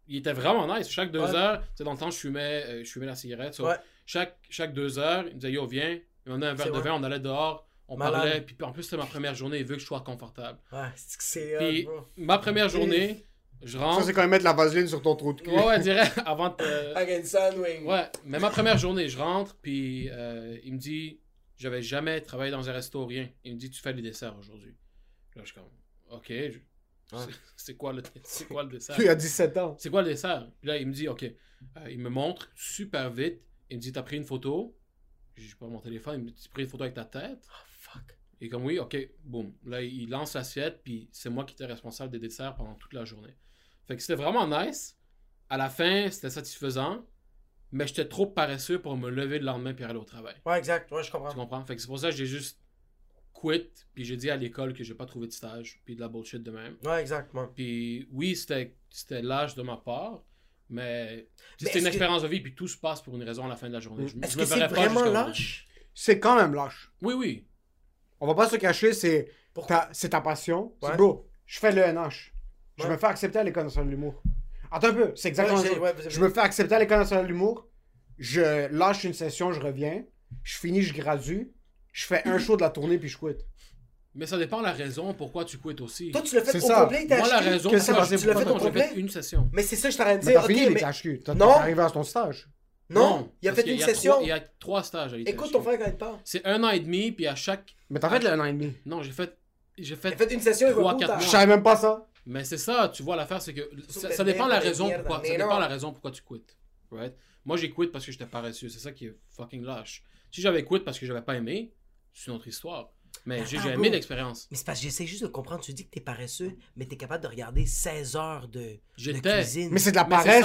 [SPEAKER 4] il était vraiment nice. Chaque deux
[SPEAKER 2] Ouais.
[SPEAKER 4] heures, tu sais, dans le temps, je fumais, euh, je fumais la cigarette. so,
[SPEAKER 2] Ouais.
[SPEAKER 4] chaque, chaque deux heures, il me disait, yo, viens. Il m'en un verre de
[SPEAKER 2] vrai.
[SPEAKER 4] vin, on allait dehors, on
[SPEAKER 2] Malade.
[SPEAKER 4] parlait. Puis en plus, c'était ma première journée, il veut que je sois confortable.
[SPEAKER 2] Ouais, c'est que c'est.
[SPEAKER 4] Puis ma première journée, je
[SPEAKER 3] Ça,
[SPEAKER 4] rentre.
[SPEAKER 3] c'est quand même mettre la vaseline sur ton trou de cul.
[SPEAKER 4] Ouais, ouais, direct, avant de.
[SPEAKER 2] Again, Sandwing.
[SPEAKER 4] Ouais, mais ma première journée, je rentre, puis euh, il me dit, j'avais jamais travaillé dans un resto, rien. Il me dit, tu fais les desserts aujourd'hui. Là, je suis comme, ok, je- c'est- c'est quoi, le... quoi le dessert?
[SPEAKER 3] Il a 17 ans.
[SPEAKER 4] C'est quoi le dessert? Puis là, il me dit, ok, Euh, il me montre super vite. Il me dit, t'as pris une photo? J'ai pas mon téléphone, il me dit, tu as pris une photo avec ta tête?
[SPEAKER 2] Ah, fuck.
[SPEAKER 4] Et comme oui, ok, boum. Là, il lance l'assiette, puis c'est moi qui étais responsable des desserts pendant toute la journée. Fait que c'était vraiment nice. À la fin, c'était satisfaisant, mais j'étais trop paresseux pour me lever le lendemain puis aller au travail.
[SPEAKER 2] Ouais, exact. Ouais, je comprends.
[SPEAKER 4] Tu comprends? Fait que c'est pour ça que j'ai juste quit, puis j'ai dit à l'école que j'ai pas trouvé de stage, puis de la bullshit de même.
[SPEAKER 2] Ouais, exactement.
[SPEAKER 4] Puis oui, c'était c'était l'âge de ma part, mais,
[SPEAKER 2] Mais
[SPEAKER 4] c'est une
[SPEAKER 2] que-
[SPEAKER 4] expérience de vie, puis tout se passe pour une raison à la fin de la journée. Je,
[SPEAKER 2] Est-ce que c'est vraiment lâche?
[SPEAKER 3] C'est quand même lâche.
[SPEAKER 4] Oui, oui.
[SPEAKER 3] On va pas se cacher, c'est ta, c'est ta passion. C'est
[SPEAKER 2] Ouais.
[SPEAKER 3] bro, je fais le NH. Je
[SPEAKER 2] Ouais.
[SPEAKER 3] me fais accepter à l'École nationale de l'humour. Attends un peu, c'est exactement
[SPEAKER 2] Ouais, j'ai-
[SPEAKER 3] ça.
[SPEAKER 2] ouais, vous avez-
[SPEAKER 3] Je me fais accepter à l'École nationale de l'humour. Je lâche une session, je reviens. Je finis, je gradue. Je fais un show de la tournée, puis je quitte.
[SPEAKER 4] Mais ça dépend de la raison pourquoi tu quittes aussi.
[SPEAKER 2] Toi, tu l'as fait
[SPEAKER 3] C'est
[SPEAKER 2] au
[SPEAKER 3] ça.
[SPEAKER 2] complet, il t'a
[SPEAKER 4] Moi, la
[SPEAKER 2] acheté?
[SPEAKER 4] raison
[SPEAKER 2] passé? Tu l'as fait au complet?
[SPEAKER 4] fait une session.
[SPEAKER 2] Mais c'est ça que je t'arrête de dire.
[SPEAKER 3] t'as fini
[SPEAKER 2] mais-.
[SPEAKER 3] T'as t'es arrivé à ton stage.
[SPEAKER 2] Non, il a fait une session.
[SPEAKER 4] trois- il y a trois stages à l'ITHQ.
[SPEAKER 2] Écoute ton frère quand il parle.
[SPEAKER 4] C'est un an et demi, puis à chaque.
[SPEAKER 3] Mais t'as fait le 1 an et demi.
[SPEAKER 4] Non, j'ai fait. J'ai
[SPEAKER 2] Il
[SPEAKER 4] fait.
[SPEAKER 2] a fait une session,
[SPEAKER 4] Trois, quatre
[SPEAKER 3] Je
[SPEAKER 2] t'as-
[SPEAKER 3] savais même pas ça.
[SPEAKER 4] Mais c'est ça, tu vois, l'affaire, c'est que ça, dépend de la raison pourquoi. Ça dépend la raison pourquoi tu quittes. Right? Moi, j'ai quitté parce que j'étais paresseux. C'est ça qui est fucking lâche. Si j'avais quitté parce que j'avais pas aimé, c'est une autre histoire. Mais j'ai aimé l'expérience.
[SPEAKER 2] Mais c'est parce que j'essaie juste de comprendre. Tu dis que t'es paresseux, mais t'es capable de regarder 16 heures de, de cuisine.
[SPEAKER 3] Mais c'est de la paresse,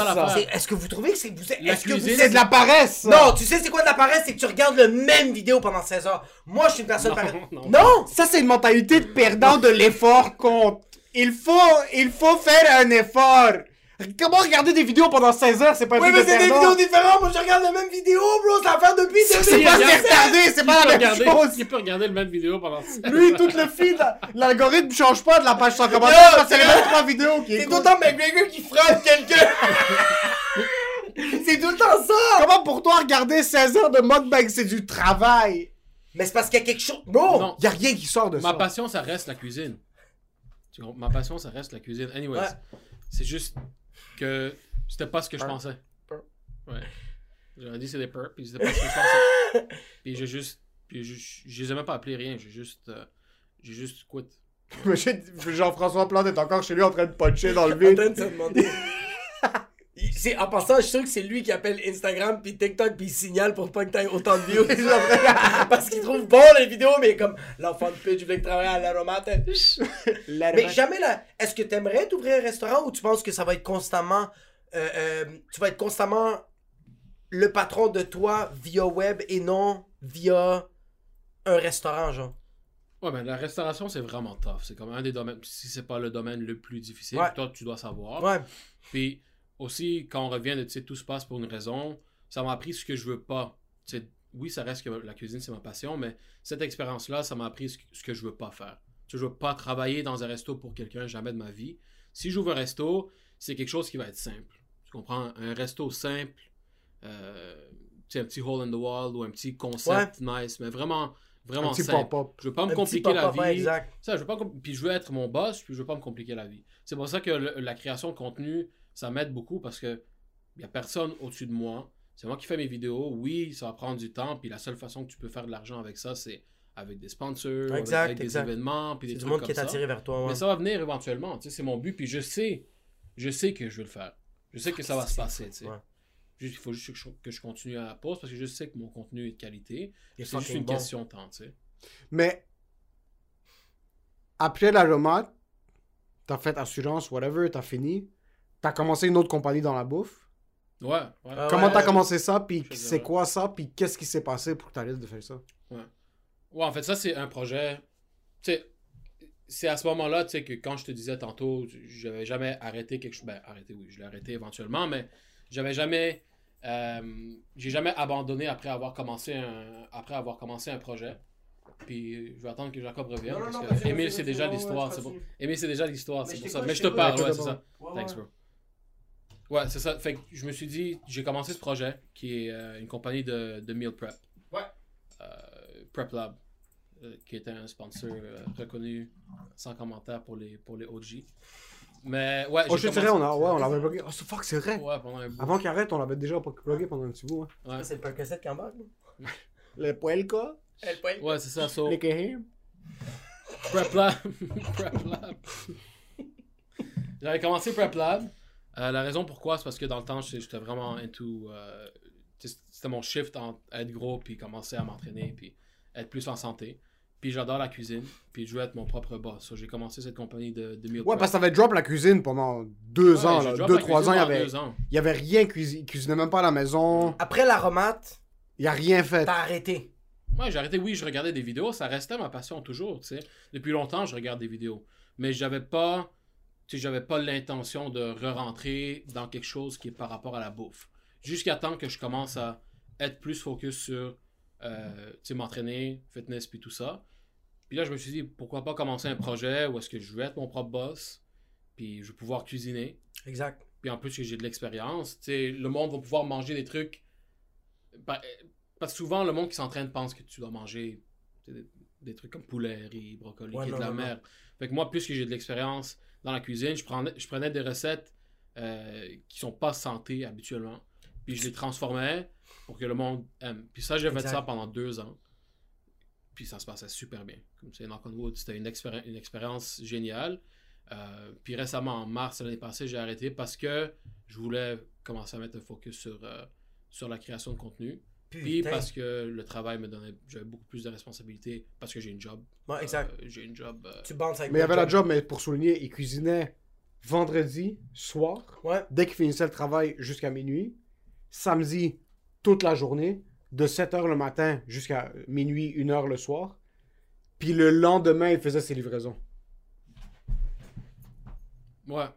[SPEAKER 2] Est-ce que vous trouvez que c'est vous est-ce que vous
[SPEAKER 3] C'est de la paresse, ça.
[SPEAKER 2] Non, tu sais c'est quoi de la paresse, c'est que tu regardes le même vidéo pendant 16 heures. Moi, je suis une personne paresseuse.
[SPEAKER 4] non.
[SPEAKER 2] Non,
[SPEAKER 3] Ça, c'est une mentalité de perdant de l'effort compte. Il faut, il faut faire un effort. Comment regarder des vidéos pendant 16 heures, c'est pas un
[SPEAKER 2] Oui,
[SPEAKER 3] truc
[SPEAKER 2] mais c'est des vidéos différentes. Moi, je regarde la même vidéo, bro. Ça va faire depuis
[SPEAKER 3] C'est
[SPEAKER 2] 2017.
[SPEAKER 3] pas retardé, c'est pas la même
[SPEAKER 4] regarder-
[SPEAKER 3] chose.
[SPEAKER 4] Qui peut regarder le même vidéo pendant
[SPEAKER 3] Lui, tout le feed, la- l'algorithme change pas de la page sans commentaire parce que c'est les
[SPEAKER 2] c'est-
[SPEAKER 3] mêmes trois vidéos qui
[SPEAKER 2] C'est tout le temps McGregor qui frappe quelqu'un. c'est tout le temps ça.
[SPEAKER 3] Comment pour toi regarder 16 heures de mukbang, c'est du travail?
[SPEAKER 2] Mais c'est parce qu'il y a quelque chose. Bro,
[SPEAKER 4] Non.
[SPEAKER 3] Y a rien qui sort de
[SPEAKER 4] Ma
[SPEAKER 3] ça.
[SPEAKER 4] passion, ça reste la cuisine. Tu comprends? Ma passion, ça reste la cuisine. Anyways,
[SPEAKER 2] Ouais.
[SPEAKER 4] c'est juste que c'était pas ce que je pensais.
[SPEAKER 2] Peur.
[SPEAKER 4] Ouais. J'aurais dit c'est des peurs, puis c'était pas ce que je pensais. puis j'ai juste. Puis je, je, les ai même pas appelés rien, j'ai juste. euh, j'ai juste quit.
[SPEAKER 3] Jean-François Plante est encore chez lui en train de puncher dans le
[SPEAKER 2] en
[SPEAKER 3] vide.
[SPEAKER 2] train de se demander. C'est- en passant, je suis sûr que c'est lui qui appelle Instagram puis TikTok puis il signale pour pas que t'aies autant de views. Parce qu'il trouve bon les vidéos, mais comme l'enfant de pute, je voulais que travailler à l'aromate. Mais jamais là. Est-ce que t'aimerais t'ouvrir un restaurant ou tu penses que ça va être constamment. euh, euh, tu vas être constamment le patron de toi via web et non via un restaurant, genre?
[SPEAKER 4] Ouais, mais la restauration, c'est vraiment tough. C'est comme un des domaines, si c'est pas le domaine le plus difficile,
[SPEAKER 2] Ouais.
[SPEAKER 4] toi, tu dois savoir.
[SPEAKER 2] Ouais.
[SPEAKER 4] Puis aussi, quand on revient de, tout se passe pour une raison, ça m'a appris ce que je veux pas. Oui, ça reste que la cuisine, c'est ma passion, mais cette expérience-là, ça m'a appris ce que, je veux pas faire. Je veux pas travailler dans un resto pour quelqu'un, jamais de ma vie. Si j'ouvre un resto, c'est quelque chose qui va être simple. Tu comprends? Un resto simple, euh, un petit hole in the wall ou un petit concept nice, mais vraiment, vraiment
[SPEAKER 3] Un petit
[SPEAKER 4] simple.
[SPEAKER 3] pop-up.
[SPEAKER 4] Je veux pas me
[SPEAKER 2] Un
[SPEAKER 4] compliquer la vie.
[SPEAKER 2] exact.
[SPEAKER 4] Ça, je veux pas puis je veux être mon boss, puis je veux pas me compliquer la vie. C'est pour ça que le- la création de contenu, ça m'aide beaucoup parce que y a personne au-dessus de moi. C'est moi qui fais mes vidéos. Oui, ça va prendre du temps, puis la seule façon que tu peux faire de l'argent avec ça, c'est avec des sponsors, avec-
[SPEAKER 2] Exact,
[SPEAKER 4] avec, des
[SPEAKER 2] exact.
[SPEAKER 4] événements, puis des
[SPEAKER 2] C'est du
[SPEAKER 4] trucs
[SPEAKER 2] monde
[SPEAKER 4] comme
[SPEAKER 2] qui est
[SPEAKER 4] ça.
[SPEAKER 2] attiré vers toi. ouais.
[SPEAKER 4] Mais ça va venir éventuellement, tu sais, c'est mon but, puis je sais, je sais que je vais le faire. Je sais que ça va se passer, tu sais.
[SPEAKER 2] Ouais.
[SPEAKER 4] Juste- Il faut juste que je, que je continue à la pause parce que je sais que mon contenu est de qualité.
[SPEAKER 2] Il est
[SPEAKER 4] C'est juste une
[SPEAKER 2] bon.
[SPEAKER 4] question de temps, tu sais.
[SPEAKER 3] Mais après l'aromate, t'as fait assurance, whatever, t'as fini. T'as commencé une autre compagnie dans la bouffe.
[SPEAKER 4] Ouais, ouais.
[SPEAKER 2] Ah
[SPEAKER 3] Comment
[SPEAKER 2] ouais.
[SPEAKER 3] t'as commencé ça, puis c'est quoi ça, puis qu'est-ce qui s'est passé pour que t'arrêtes de faire ça?
[SPEAKER 4] Ouais, en fait, ça, c'est un projet. Tu sais, c'est à ce moment-là, tu sais, que quand je te disais tantôt, j'avais jamais arrêté quelque chose. Ben, arrêté, oui, je l'ai arrêté éventuellement, mais j'avais jamais. euh, j'ai jamais abandonné après avoir commencé un, après avoir commencé un projet. Puis je vais attendre que Jacob revienne.
[SPEAKER 2] Non, non,
[SPEAKER 4] parce
[SPEAKER 2] non,
[SPEAKER 4] que Émile, c'est déjà
[SPEAKER 2] ouais, ouais,
[SPEAKER 4] l'histoire. Émile, c'est déjà l'histoire.
[SPEAKER 2] Mais
[SPEAKER 4] C'est
[SPEAKER 2] je
[SPEAKER 4] pour ça. Mais
[SPEAKER 2] je
[SPEAKER 4] te parle,
[SPEAKER 3] Ouais,
[SPEAKER 4] ouais, c'est ça.
[SPEAKER 2] Ouais,
[SPEAKER 4] Thanks,
[SPEAKER 2] ouais.
[SPEAKER 4] bro. Ouais, c'est ça. Fait que je me suis dit, j'ai commencé ce projet qui est euh, une compagnie de, de meal prep.
[SPEAKER 2] Ouais.
[SPEAKER 4] Euh, Prep Lab, euh, qui était un sponsor euh, reconnu sans commentaire pour les, pour les OG. Mais ouais,
[SPEAKER 3] Oh, je dirais, on, a, ouais, on l'avait bloqué. Oh, c'est- fuck, c'est vrai.
[SPEAKER 4] Ouais, pendant un bout.
[SPEAKER 3] Avant qu'il arrête, on l'avait déjà bloqué pendant un petit bout. hein.
[SPEAKER 4] Ouais,
[SPEAKER 2] C'est le Percocet qui embarque. là.
[SPEAKER 3] Le quoi.
[SPEAKER 2] Elle pointe.
[SPEAKER 4] ouais c'est ça. So,
[SPEAKER 3] Les Kehim.
[SPEAKER 4] Prep Lab. Prep Lab. J'avais commencé Prep Lab. Euh, la raison pourquoi, c'est parce que dans le temps, j'étais vraiment into. euh, C'était mon shift entre être gros, puis commencer à m'entraîner, puis être plus en santé. Puis j'adore la cuisine, puis je veux être mon propre boss. So, j'ai commencé cette compagnie de, de meal
[SPEAKER 3] Ouais,
[SPEAKER 4] prep.
[SPEAKER 3] parce que t'avais drop la cuisine pendant deux
[SPEAKER 4] Ouais,
[SPEAKER 3] ans, là. Deux, trois ans, il y avait, il y avait rien cuisiné. Il cuisinait même pas à la maison.
[SPEAKER 2] Après l'aromate,
[SPEAKER 3] Il y a rien fait.
[SPEAKER 2] t'as arrêté.
[SPEAKER 4] Ouais, j'ai arrêté, oui, je regardais des vidéos, ça restait ma passion toujours, tu sais. Depuis longtemps, je regarde des vidéos. Mais j'avais pas, tu sais, j'avais pas l'intention de re-rentrer dans quelque chose qui est par rapport à la bouffe. Jusqu'à temps que je commence à être plus focus sur, euh, tu sais, m'entraîner, fitness, puis tout ça. Puis là, je me suis dit, pourquoi pas commencer un projet où est-ce que je vais être mon propre boss, puis je vais pouvoir cuisiner.
[SPEAKER 2] Exact.
[SPEAKER 4] Puis en plus que j'ai de l'expérience, tu sais, le monde va pouvoir manger des trucs. Pa- Parce que souvent, le monde qui s'entraîne pense que tu dois manger des, trucs comme poulet, riz, brocoli,
[SPEAKER 2] Ouais,
[SPEAKER 4] qui est
[SPEAKER 2] non,
[SPEAKER 4] de la
[SPEAKER 2] non, non.
[SPEAKER 4] merde. Fait que moi, plus que j'ai de l'expérience dans la cuisine, je prenais, je prenais des recettes euh, qui sont pas santé habituellement. Puis je les transformais pour que le monde aime. Puis ça, j'ai fait ça pendant deux ans. Puis ça se passait super bien. Comme c'est Knock on Wood, c'était une, expéri- une expérience géniale. Euh, puis récemment, en mars de l'année passée, j'ai arrêté parce que je voulais commencer à mettre un focus sur, euh, sur la création de contenu. Puis parce que le travail me donnait, j'avais beaucoup plus de responsabilités parce que j'ai une job.
[SPEAKER 2] Ouais, exact.
[SPEAKER 4] Euh, j'ai une job. euh,
[SPEAKER 2] Tu bandes avec
[SPEAKER 3] Mais il y avait la job, mais pour souligner, il cuisinait vendredi soir,
[SPEAKER 2] Ouais.
[SPEAKER 3] dès qu'il finissait le travail jusqu'à minuit. Samedi, toute la journée, de 7h le matin jusqu'à minuit, 1h le soir. Puis le lendemain, il faisait ses livraisons.
[SPEAKER 4] Ouais.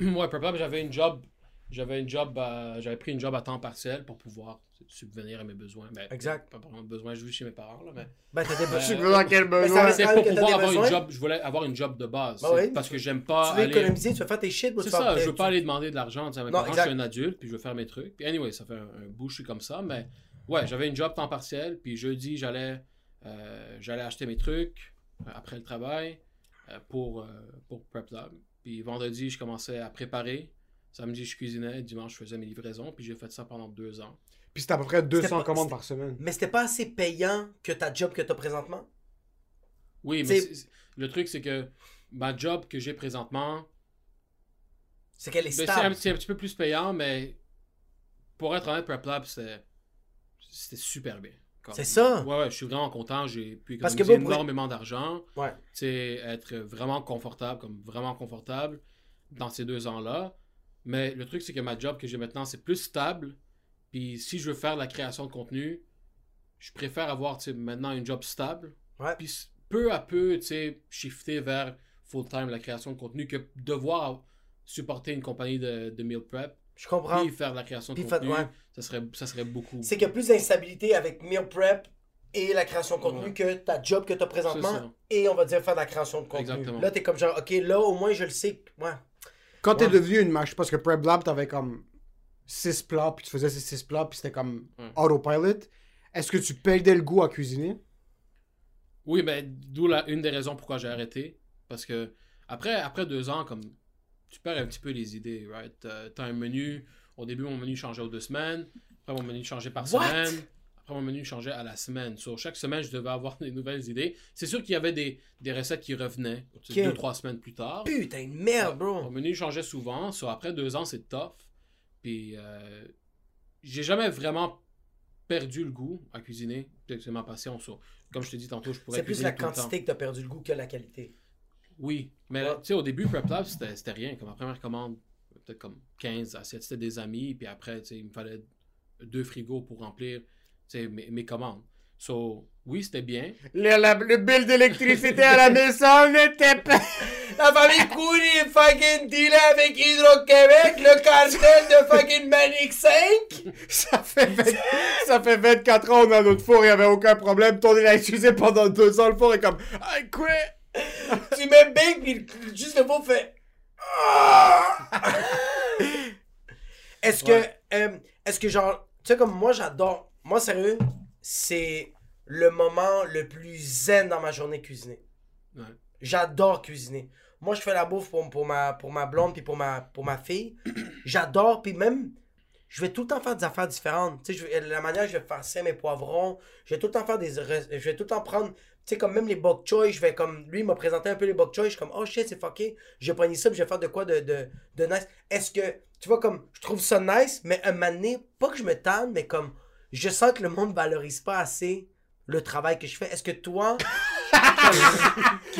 [SPEAKER 4] Ouais, probablement, j'avais une job. J'avais une job, à- j'avais pris une job à temps partiel pour pouvoir subvenir à mes besoins. Ben,
[SPEAKER 2] Exact.
[SPEAKER 4] Pas vraiment de besoins, je vis chez mes parents, là, mais.
[SPEAKER 2] Ben,
[SPEAKER 4] Euh,
[SPEAKER 3] sais pas dans quel
[SPEAKER 2] Mais
[SPEAKER 3] besoin.
[SPEAKER 4] C'est pour pouvoir avoir une
[SPEAKER 2] besoins.
[SPEAKER 4] job, je voulais avoir une job de base.
[SPEAKER 2] Ouais.
[SPEAKER 4] Parce que j'aime pas
[SPEAKER 2] Tu veux
[SPEAKER 4] aller.
[SPEAKER 2] économiser, tu veux faire tes shit,
[SPEAKER 4] C'est ça, je veux pas aller demander de l'argent. tu sais, mes
[SPEAKER 2] Non,
[SPEAKER 4] parents,
[SPEAKER 2] exact.
[SPEAKER 4] je suis un adulte, puis je veux faire mes trucs. Puis anyway, ça fait un, un bout, je suis comme ça, mais ouais, j'avais une job temps partiel, puis jeudi, j'allais euh, j'allais acheter mes trucs euh, après le travail euh, pour, euh, pour Prep Lab. Puis vendredi, je commençais à préparer. Samedi, je cuisinais. Dimanche, je faisais mes livraisons. Puis j'ai fait ça pendant deux ans.
[SPEAKER 3] Puis c'était à peu près 200
[SPEAKER 2] pas-
[SPEAKER 3] commandes par semaine.
[SPEAKER 2] Mais c'était pas assez payant que ta job que t'as présentement?
[SPEAKER 4] Oui, mais le truc, c'est que ma job que j'ai présentement,
[SPEAKER 2] C'est qu'elle est
[SPEAKER 4] ben, c'est
[SPEAKER 2] stable.
[SPEAKER 4] un, c'est un petit peu plus payant, mais pour être honnête, Prep Lab, c'était c'était super bien.
[SPEAKER 2] C'est ça?
[SPEAKER 4] Ouais, ouais, je suis vraiment content. J'ai pu
[SPEAKER 2] Parce
[SPEAKER 4] économiser
[SPEAKER 2] que
[SPEAKER 4] énormément d'argent.
[SPEAKER 2] Ouais.
[SPEAKER 4] Tu sais, être vraiment confortable, comme vraiment confortable dans ces deux ans-là. Mais le truc, c'est que ma job que j'ai maintenant, c'est plus stable. Puis si je veux faire de la création de contenu, je préfère avoir tu maintenant une job stable.
[SPEAKER 2] Ouais.
[SPEAKER 4] Puis peu à peu, tu sais, shifter vers full-time la création de contenu que devoir supporter une compagnie de, de meal prep
[SPEAKER 2] Je comprends.
[SPEAKER 4] puis faire de la création de
[SPEAKER 2] Puis fait-
[SPEAKER 4] contenu,
[SPEAKER 2] ouais.
[SPEAKER 4] ça, serait, ça serait beaucoup.
[SPEAKER 2] C'est qu'il y a plus d'instabilité avec meal prep et la création de contenu
[SPEAKER 4] Ouais.
[SPEAKER 2] que ta job que t'as
[SPEAKER 4] C'est
[SPEAKER 2] présentement et on va dire faire de la création de contenu.
[SPEAKER 4] Exactement.
[SPEAKER 2] Là, t'es comme genre, ok, là, au moins, je le sais. Ouais.
[SPEAKER 3] Quand t'es devenu une machine, parce que Prep Lab, t'avais comme 6 plats, puis tu faisais ces 6 plats, puis c'était comme
[SPEAKER 4] Ouais.
[SPEAKER 3] autopilot. Est-ce que tu perdais le goût à cuisiner?
[SPEAKER 4] Oui, mais d'où la, une des raisons pourquoi j'ai arrêté. Parce que après, après deux ans, comme tu perds un petit peu les idées, right? Euh, T'as un menu. Au début, mon menu changeait aux deux semaines. Après, mon menu changeait par
[SPEAKER 2] What?
[SPEAKER 4] semaine. Après, mon menu changeait à la semaine. Sur chaque semaine, je devais avoir des nouvelles idées. C'est sûr qu'il y avait des, des recettes qui revenaient tu sais,
[SPEAKER 2] Ok.
[SPEAKER 4] deux, trois semaines plus tard.
[SPEAKER 2] Putain, de merde,
[SPEAKER 4] Mon
[SPEAKER 2] bro.
[SPEAKER 4] menu changeait souvent. So, après deux ans, c'est tough. Puis, euh, j'ai jamais vraiment perdu le goût à cuisiner. C'est ma passion. comme je te dis tantôt, je pourrais
[SPEAKER 2] C'est plus la quantité que t'as perdu le goût que la qualité.
[SPEAKER 4] Oui, mais
[SPEAKER 2] Ouais.
[SPEAKER 4] tu sais, au début, Prep Lab, c'était rien. Comme ma première commande, peut-être comme 15 assiettes, c'était des amis. Puis après, tu sais, il me fallait deux frigos pour remplir tu mes, mes commandes. So, oui, c'était bien.
[SPEAKER 3] Le, la- le bill d'électricité à la maison n'était pas.
[SPEAKER 2] La famille Coury fucking deal avec Hydro-Québec, le cartel de fucking Manic 5.
[SPEAKER 3] Ça fait, 20 ça fait 24 ans, on a notre four, il n'y avait aucun problème. Ton utilisé pendant deux ans, le four est comme I quit.
[SPEAKER 2] tu mets big, puis juste le mot fait. Est-ce que,
[SPEAKER 4] Ouais.
[SPEAKER 2] euh, est-ce que genre, tu sais, comme moi j'adore, moi sérieux, c'est le moment le plus zen dans ma journée cuisiner.
[SPEAKER 4] Ouais.
[SPEAKER 2] J'adore cuisiner. Moi, je fais la bouffe pour, pour, ma, pour ma blonde puis pour ma, pour ma fille. J'adore, puis même, je vais tout le temps faire des affaires différentes. Tu sais, je la manière je vais faire ça, mes poivrons, je vais tout le temps faire des... Je vais tout le temps prendre... Tu sais, comme même les bok choy, je vais comme... Lui, il m'a présenté un peu les bok choy, je suis comme, oh shit, c'est fucké. Je vais prendre ça, puis je vais faire de quoi de, de, de nice. Est-ce que, tu vois, comme, je trouve ça nice, mais un moment donné, pas que je me tanne, mais comme, je sens que le monde valorise pas assez le travail que je fais. Est-ce que toi...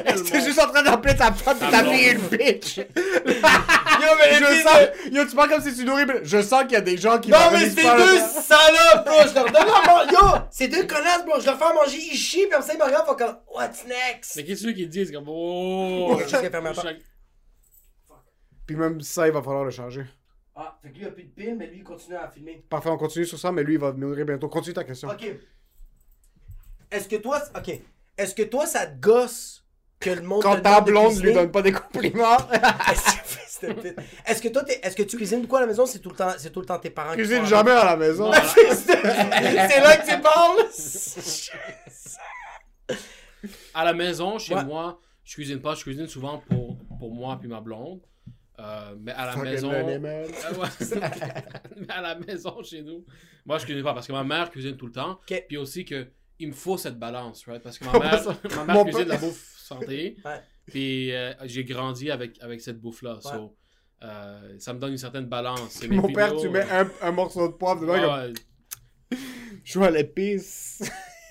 [SPEAKER 3] Est-ce que t'es juste en train d'appeler ta femme et
[SPEAKER 4] Ah
[SPEAKER 3] ta
[SPEAKER 4] non.
[SPEAKER 3] fille une bitch?
[SPEAKER 2] Yo, mais
[SPEAKER 3] Je sens... Yo, tu parles comme si tu nourris, je sens qu'il y a des gens qui
[SPEAKER 2] Non, mais c'est deux salopes, bro! Je leur donne à manger. Yo! C'est deux connasses, bro! Je leur fais à manger, ils chient, puis après ça, ils me regardent, font comme, What's next?
[SPEAKER 4] Mais qu'est-ce que qu'ils disent? Comme oh.
[SPEAKER 3] Puis même ça, il va falloir le changer.
[SPEAKER 2] Ah, fait que lui, il a plus de piles, mais lui, il continue à filmer.
[SPEAKER 3] Parfait, on continue sur ça, mais lui, il va me nourrir bientôt. Continue ta question.
[SPEAKER 2] Ok. Est-ce que toi, ok. Est-ce que toi, ça te gosse que le monde
[SPEAKER 3] Quand
[SPEAKER 2] te
[SPEAKER 3] ta
[SPEAKER 2] demande de
[SPEAKER 3] blonde
[SPEAKER 2] cuisiner?
[SPEAKER 3] lui donne pas des compliments.
[SPEAKER 2] Est-ce que toi, t'es- est-ce que tu cuisines quoi à la maison? C'est tout le temps, c'est tout le temps tes parents qui
[SPEAKER 3] Cuisine
[SPEAKER 2] font
[SPEAKER 3] jamais à la maison.
[SPEAKER 2] C'est là que tu parles?
[SPEAKER 4] À la maison, chez
[SPEAKER 2] Ouais.
[SPEAKER 4] moi, je cuisine pas. Je cuisine souvent pour, pour moi puis ma blonde. Euh, mais à la
[SPEAKER 3] Fucking
[SPEAKER 4] maison. Ah ouais. mais à la maison, chez nous, moi, je cuisine pas parce que ma mère cuisine tout le temps.
[SPEAKER 2] Ok.
[SPEAKER 4] Puis aussi que il me faut cette balance, right? Parce que ma mère, ma mère cuisine de la bouffe santé.
[SPEAKER 2] Ouais.
[SPEAKER 4] Puis euh, j'ai grandi avec, avec cette bouffe-là. So, euh, ça me donne une certaine balance.
[SPEAKER 3] Mon père, tu mets un, un morceau de poivre dedans.
[SPEAKER 4] Ouais,
[SPEAKER 3] comme, Je joue à l'épice.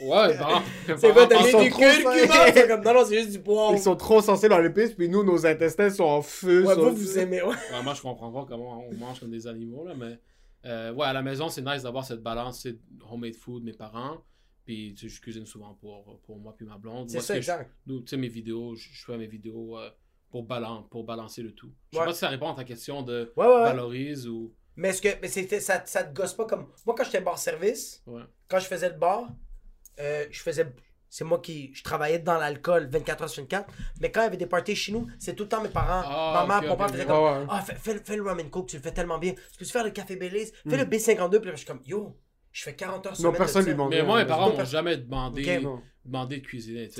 [SPEAKER 4] Ouais, bon.
[SPEAKER 2] C'est quoi, t'as
[SPEAKER 3] Ils
[SPEAKER 2] mis
[SPEAKER 3] sont
[SPEAKER 2] du
[SPEAKER 3] trop
[SPEAKER 2] curcuma? C'est comme, non, non, c'est juste du poivre.
[SPEAKER 3] Ils sont trop sensés dans l'épice, puis nous, nos intestins sont en feu.
[SPEAKER 2] Ouais, vous, vous aimez, ouais.
[SPEAKER 4] Ouais, moi, je comprends pas comment on mange comme des animaux, là, mais euh, ouais, à la maison, c'est nice d'avoir cette balance, c'est homemade food, mes parents, puis tu sais, je cuisine souvent pour, pour moi puis ma blonde.
[SPEAKER 2] C'est ça, exact.
[SPEAKER 4] nous, Tu sais, mes vidéos, je, je fais mes vidéos euh, pour, balan pour balancer le tout. Je sais
[SPEAKER 2] Ouais.
[SPEAKER 4] pas si ça répond à ta question de
[SPEAKER 2] Ouais, ouais, ouais.
[SPEAKER 4] valorise ou...
[SPEAKER 2] Mais est-ce que mais c'était, ça, ça te gosse pas comme. Moi, quand j'étais bar-service,
[SPEAKER 4] Ouais.
[SPEAKER 2] quand je faisais le bar, euh, je faisais. C'est moi qui. Je travaillais dans l'alcool 24 heures sur 24. Mais quand il y avait des parties chez nous, c'est tout le temps mes parents.
[SPEAKER 4] Ah,
[SPEAKER 2] ma mère,
[SPEAKER 4] ok,
[SPEAKER 2] mon père
[SPEAKER 4] ok,
[SPEAKER 2] faisaient comme.
[SPEAKER 3] Ouais.
[SPEAKER 2] Ah, fais, fais, fais le ramen coke, tu le fais tellement bien. Tu peux faire le café Belize,
[SPEAKER 3] Hmm.
[SPEAKER 2] fais le B52. Puis là, je suis comme, yo, je fais 40 heures
[SPEAKER 3] Non,
[SPEAKER 2] semaine.
[SPEAKER 3] personne
[SPEAKER 2] de
[SPEAKER 3] lui demande.
[SPEAKER 4] Mais moi, mes parents m'ont
[SPEAKER 2] personne.
[SPEAKER 4] jamais demandé,
[SPEAKER 2] Ok.
[SPEAKER 3] Non.
[SPEAKER 4] demandé de cuisiner. Fait.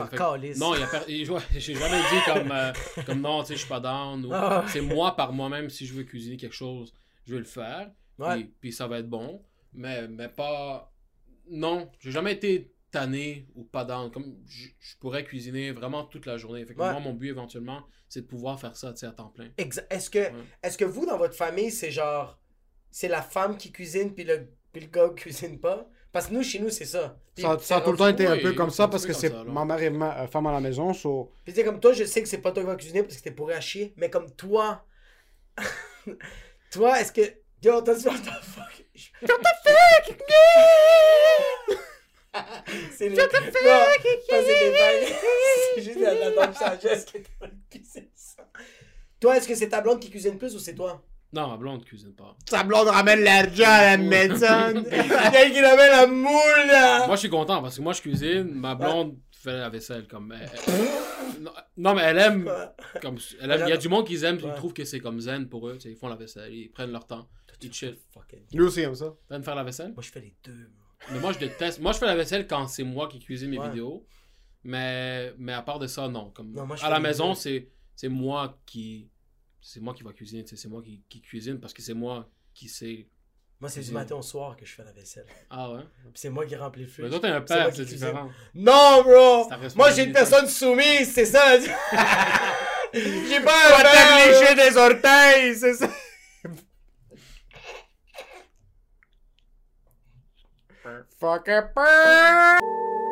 [SPEAKER 4] Non, il a per- j'ai jamais dit comme, euh, comme non, tu sais, je suis pas down. ou-
[SPEAKER 2] Ah.
[SPEAKER 4] C'est moi par moi-même, si je veux cuisiner quelque chose, je vais le faire.
[SPEAKER 2] Ouais.
[SPEAKER 4] Puis, puis ça va être bon. Mais, mais pas. Non, j'ai jamais été tanné ou pas down. Comme je, je pourrais cuisiner vraiment toute la journée. Fait que
[SPEAKER 2] Ouais.
[SPEAKER 4] moi, mon but éventuellement, c'est de pouvoir faire ça à temps plein.
[SPEAKER 2] Est-ce que, est-ce que vous, dans votre famille, c'est genre. C'est la femme qui cuisine, puis le, puis le gars cuisine pas? Parce que nous, chez nous, c'est ça.
[SPEAKER 3] Ça, ça a
[SPEAKER 2] c'est-
[SPEAKER 3] tout le temps été un peu comme
[SPEAKER 4] c'est
[SPEAKER 3] ça parce que c'est ma mère est ma- euh, femme à la maison. so-
[SPEAKER 2] Puis tu sais, comme toi, je sais que c'est pas toi qui vas cuisiner parce que t'es pourri à chier, mais comme toi. toi, est-ce que. Yo, t'as dit, what the fuck? C'est les. Fuck? Non, ça, c'est juste la, dame sagesse qui est en train de cuisiner ça. Toi, est-ce que c'est ta blonde qui cuisine plus ou c'est toi?
[SPEAKER 4] Non, ma blonde cuisine pas.
[SPEAKER 3] Sa blonde ramène l'argent à la maison.
[SPEAKER 2] Quelqu'un qui avait la moule, là!
[SPEAKER 4] Moi, je suis content parce que moi, je cuisine. Ma blonde fait la vaisselle comme. elle- elle- non, mais elle aime. Comme, elle aime- il y a du monde qui aiment,
[SPEAKER 2] Ouais.
[SPEAKER 4] ils trouvent que c'est comme zen pour eux. tu sais, Ils font la vaisselle, ils prennent leur temps. Ils chill.
[SPEAKER 2] Fucking-
[SPEAKER 3] Lui aussi aime ça.
[SPEAKER 4] T'aimes faire la vaisselle?
[SPEAKER 2] Moi, je fais les deux.
[SPEAKER 4] Mais moi, je déteste. Moi, je fais la vaisselle quand c'est moi qui cuisine mes
[SPEAKER 2] Ouais.
[SPEAKER 4] vidéos. Mais, mais à part de ça, non. Comme,
[SPEAKER 2] Non, moi, je
[SPEAKER 4] à la maison, c'est, c'est moi qui. C'est moi qui va cuisiner. C'est moi qui, qui cuisine parce que c'est moi qui sais.
[SPEAKER 2] Moi, c'est du matin au soir que je fais la vaisselle.
[SPEAKER 4] Ah ouais?
[SPEAKER 2] C'est moi qui remplis le feu.
[SPEAKER 4] Mais toi, t'es un père, c'est différent.
[SPEAKER 2] Non, bro! Moi, j'ai une personne soumise, c'est ça! j'ai pas un père!
[SPEAKER 3] des orteils, c'est ça. Fuck Fucker burn!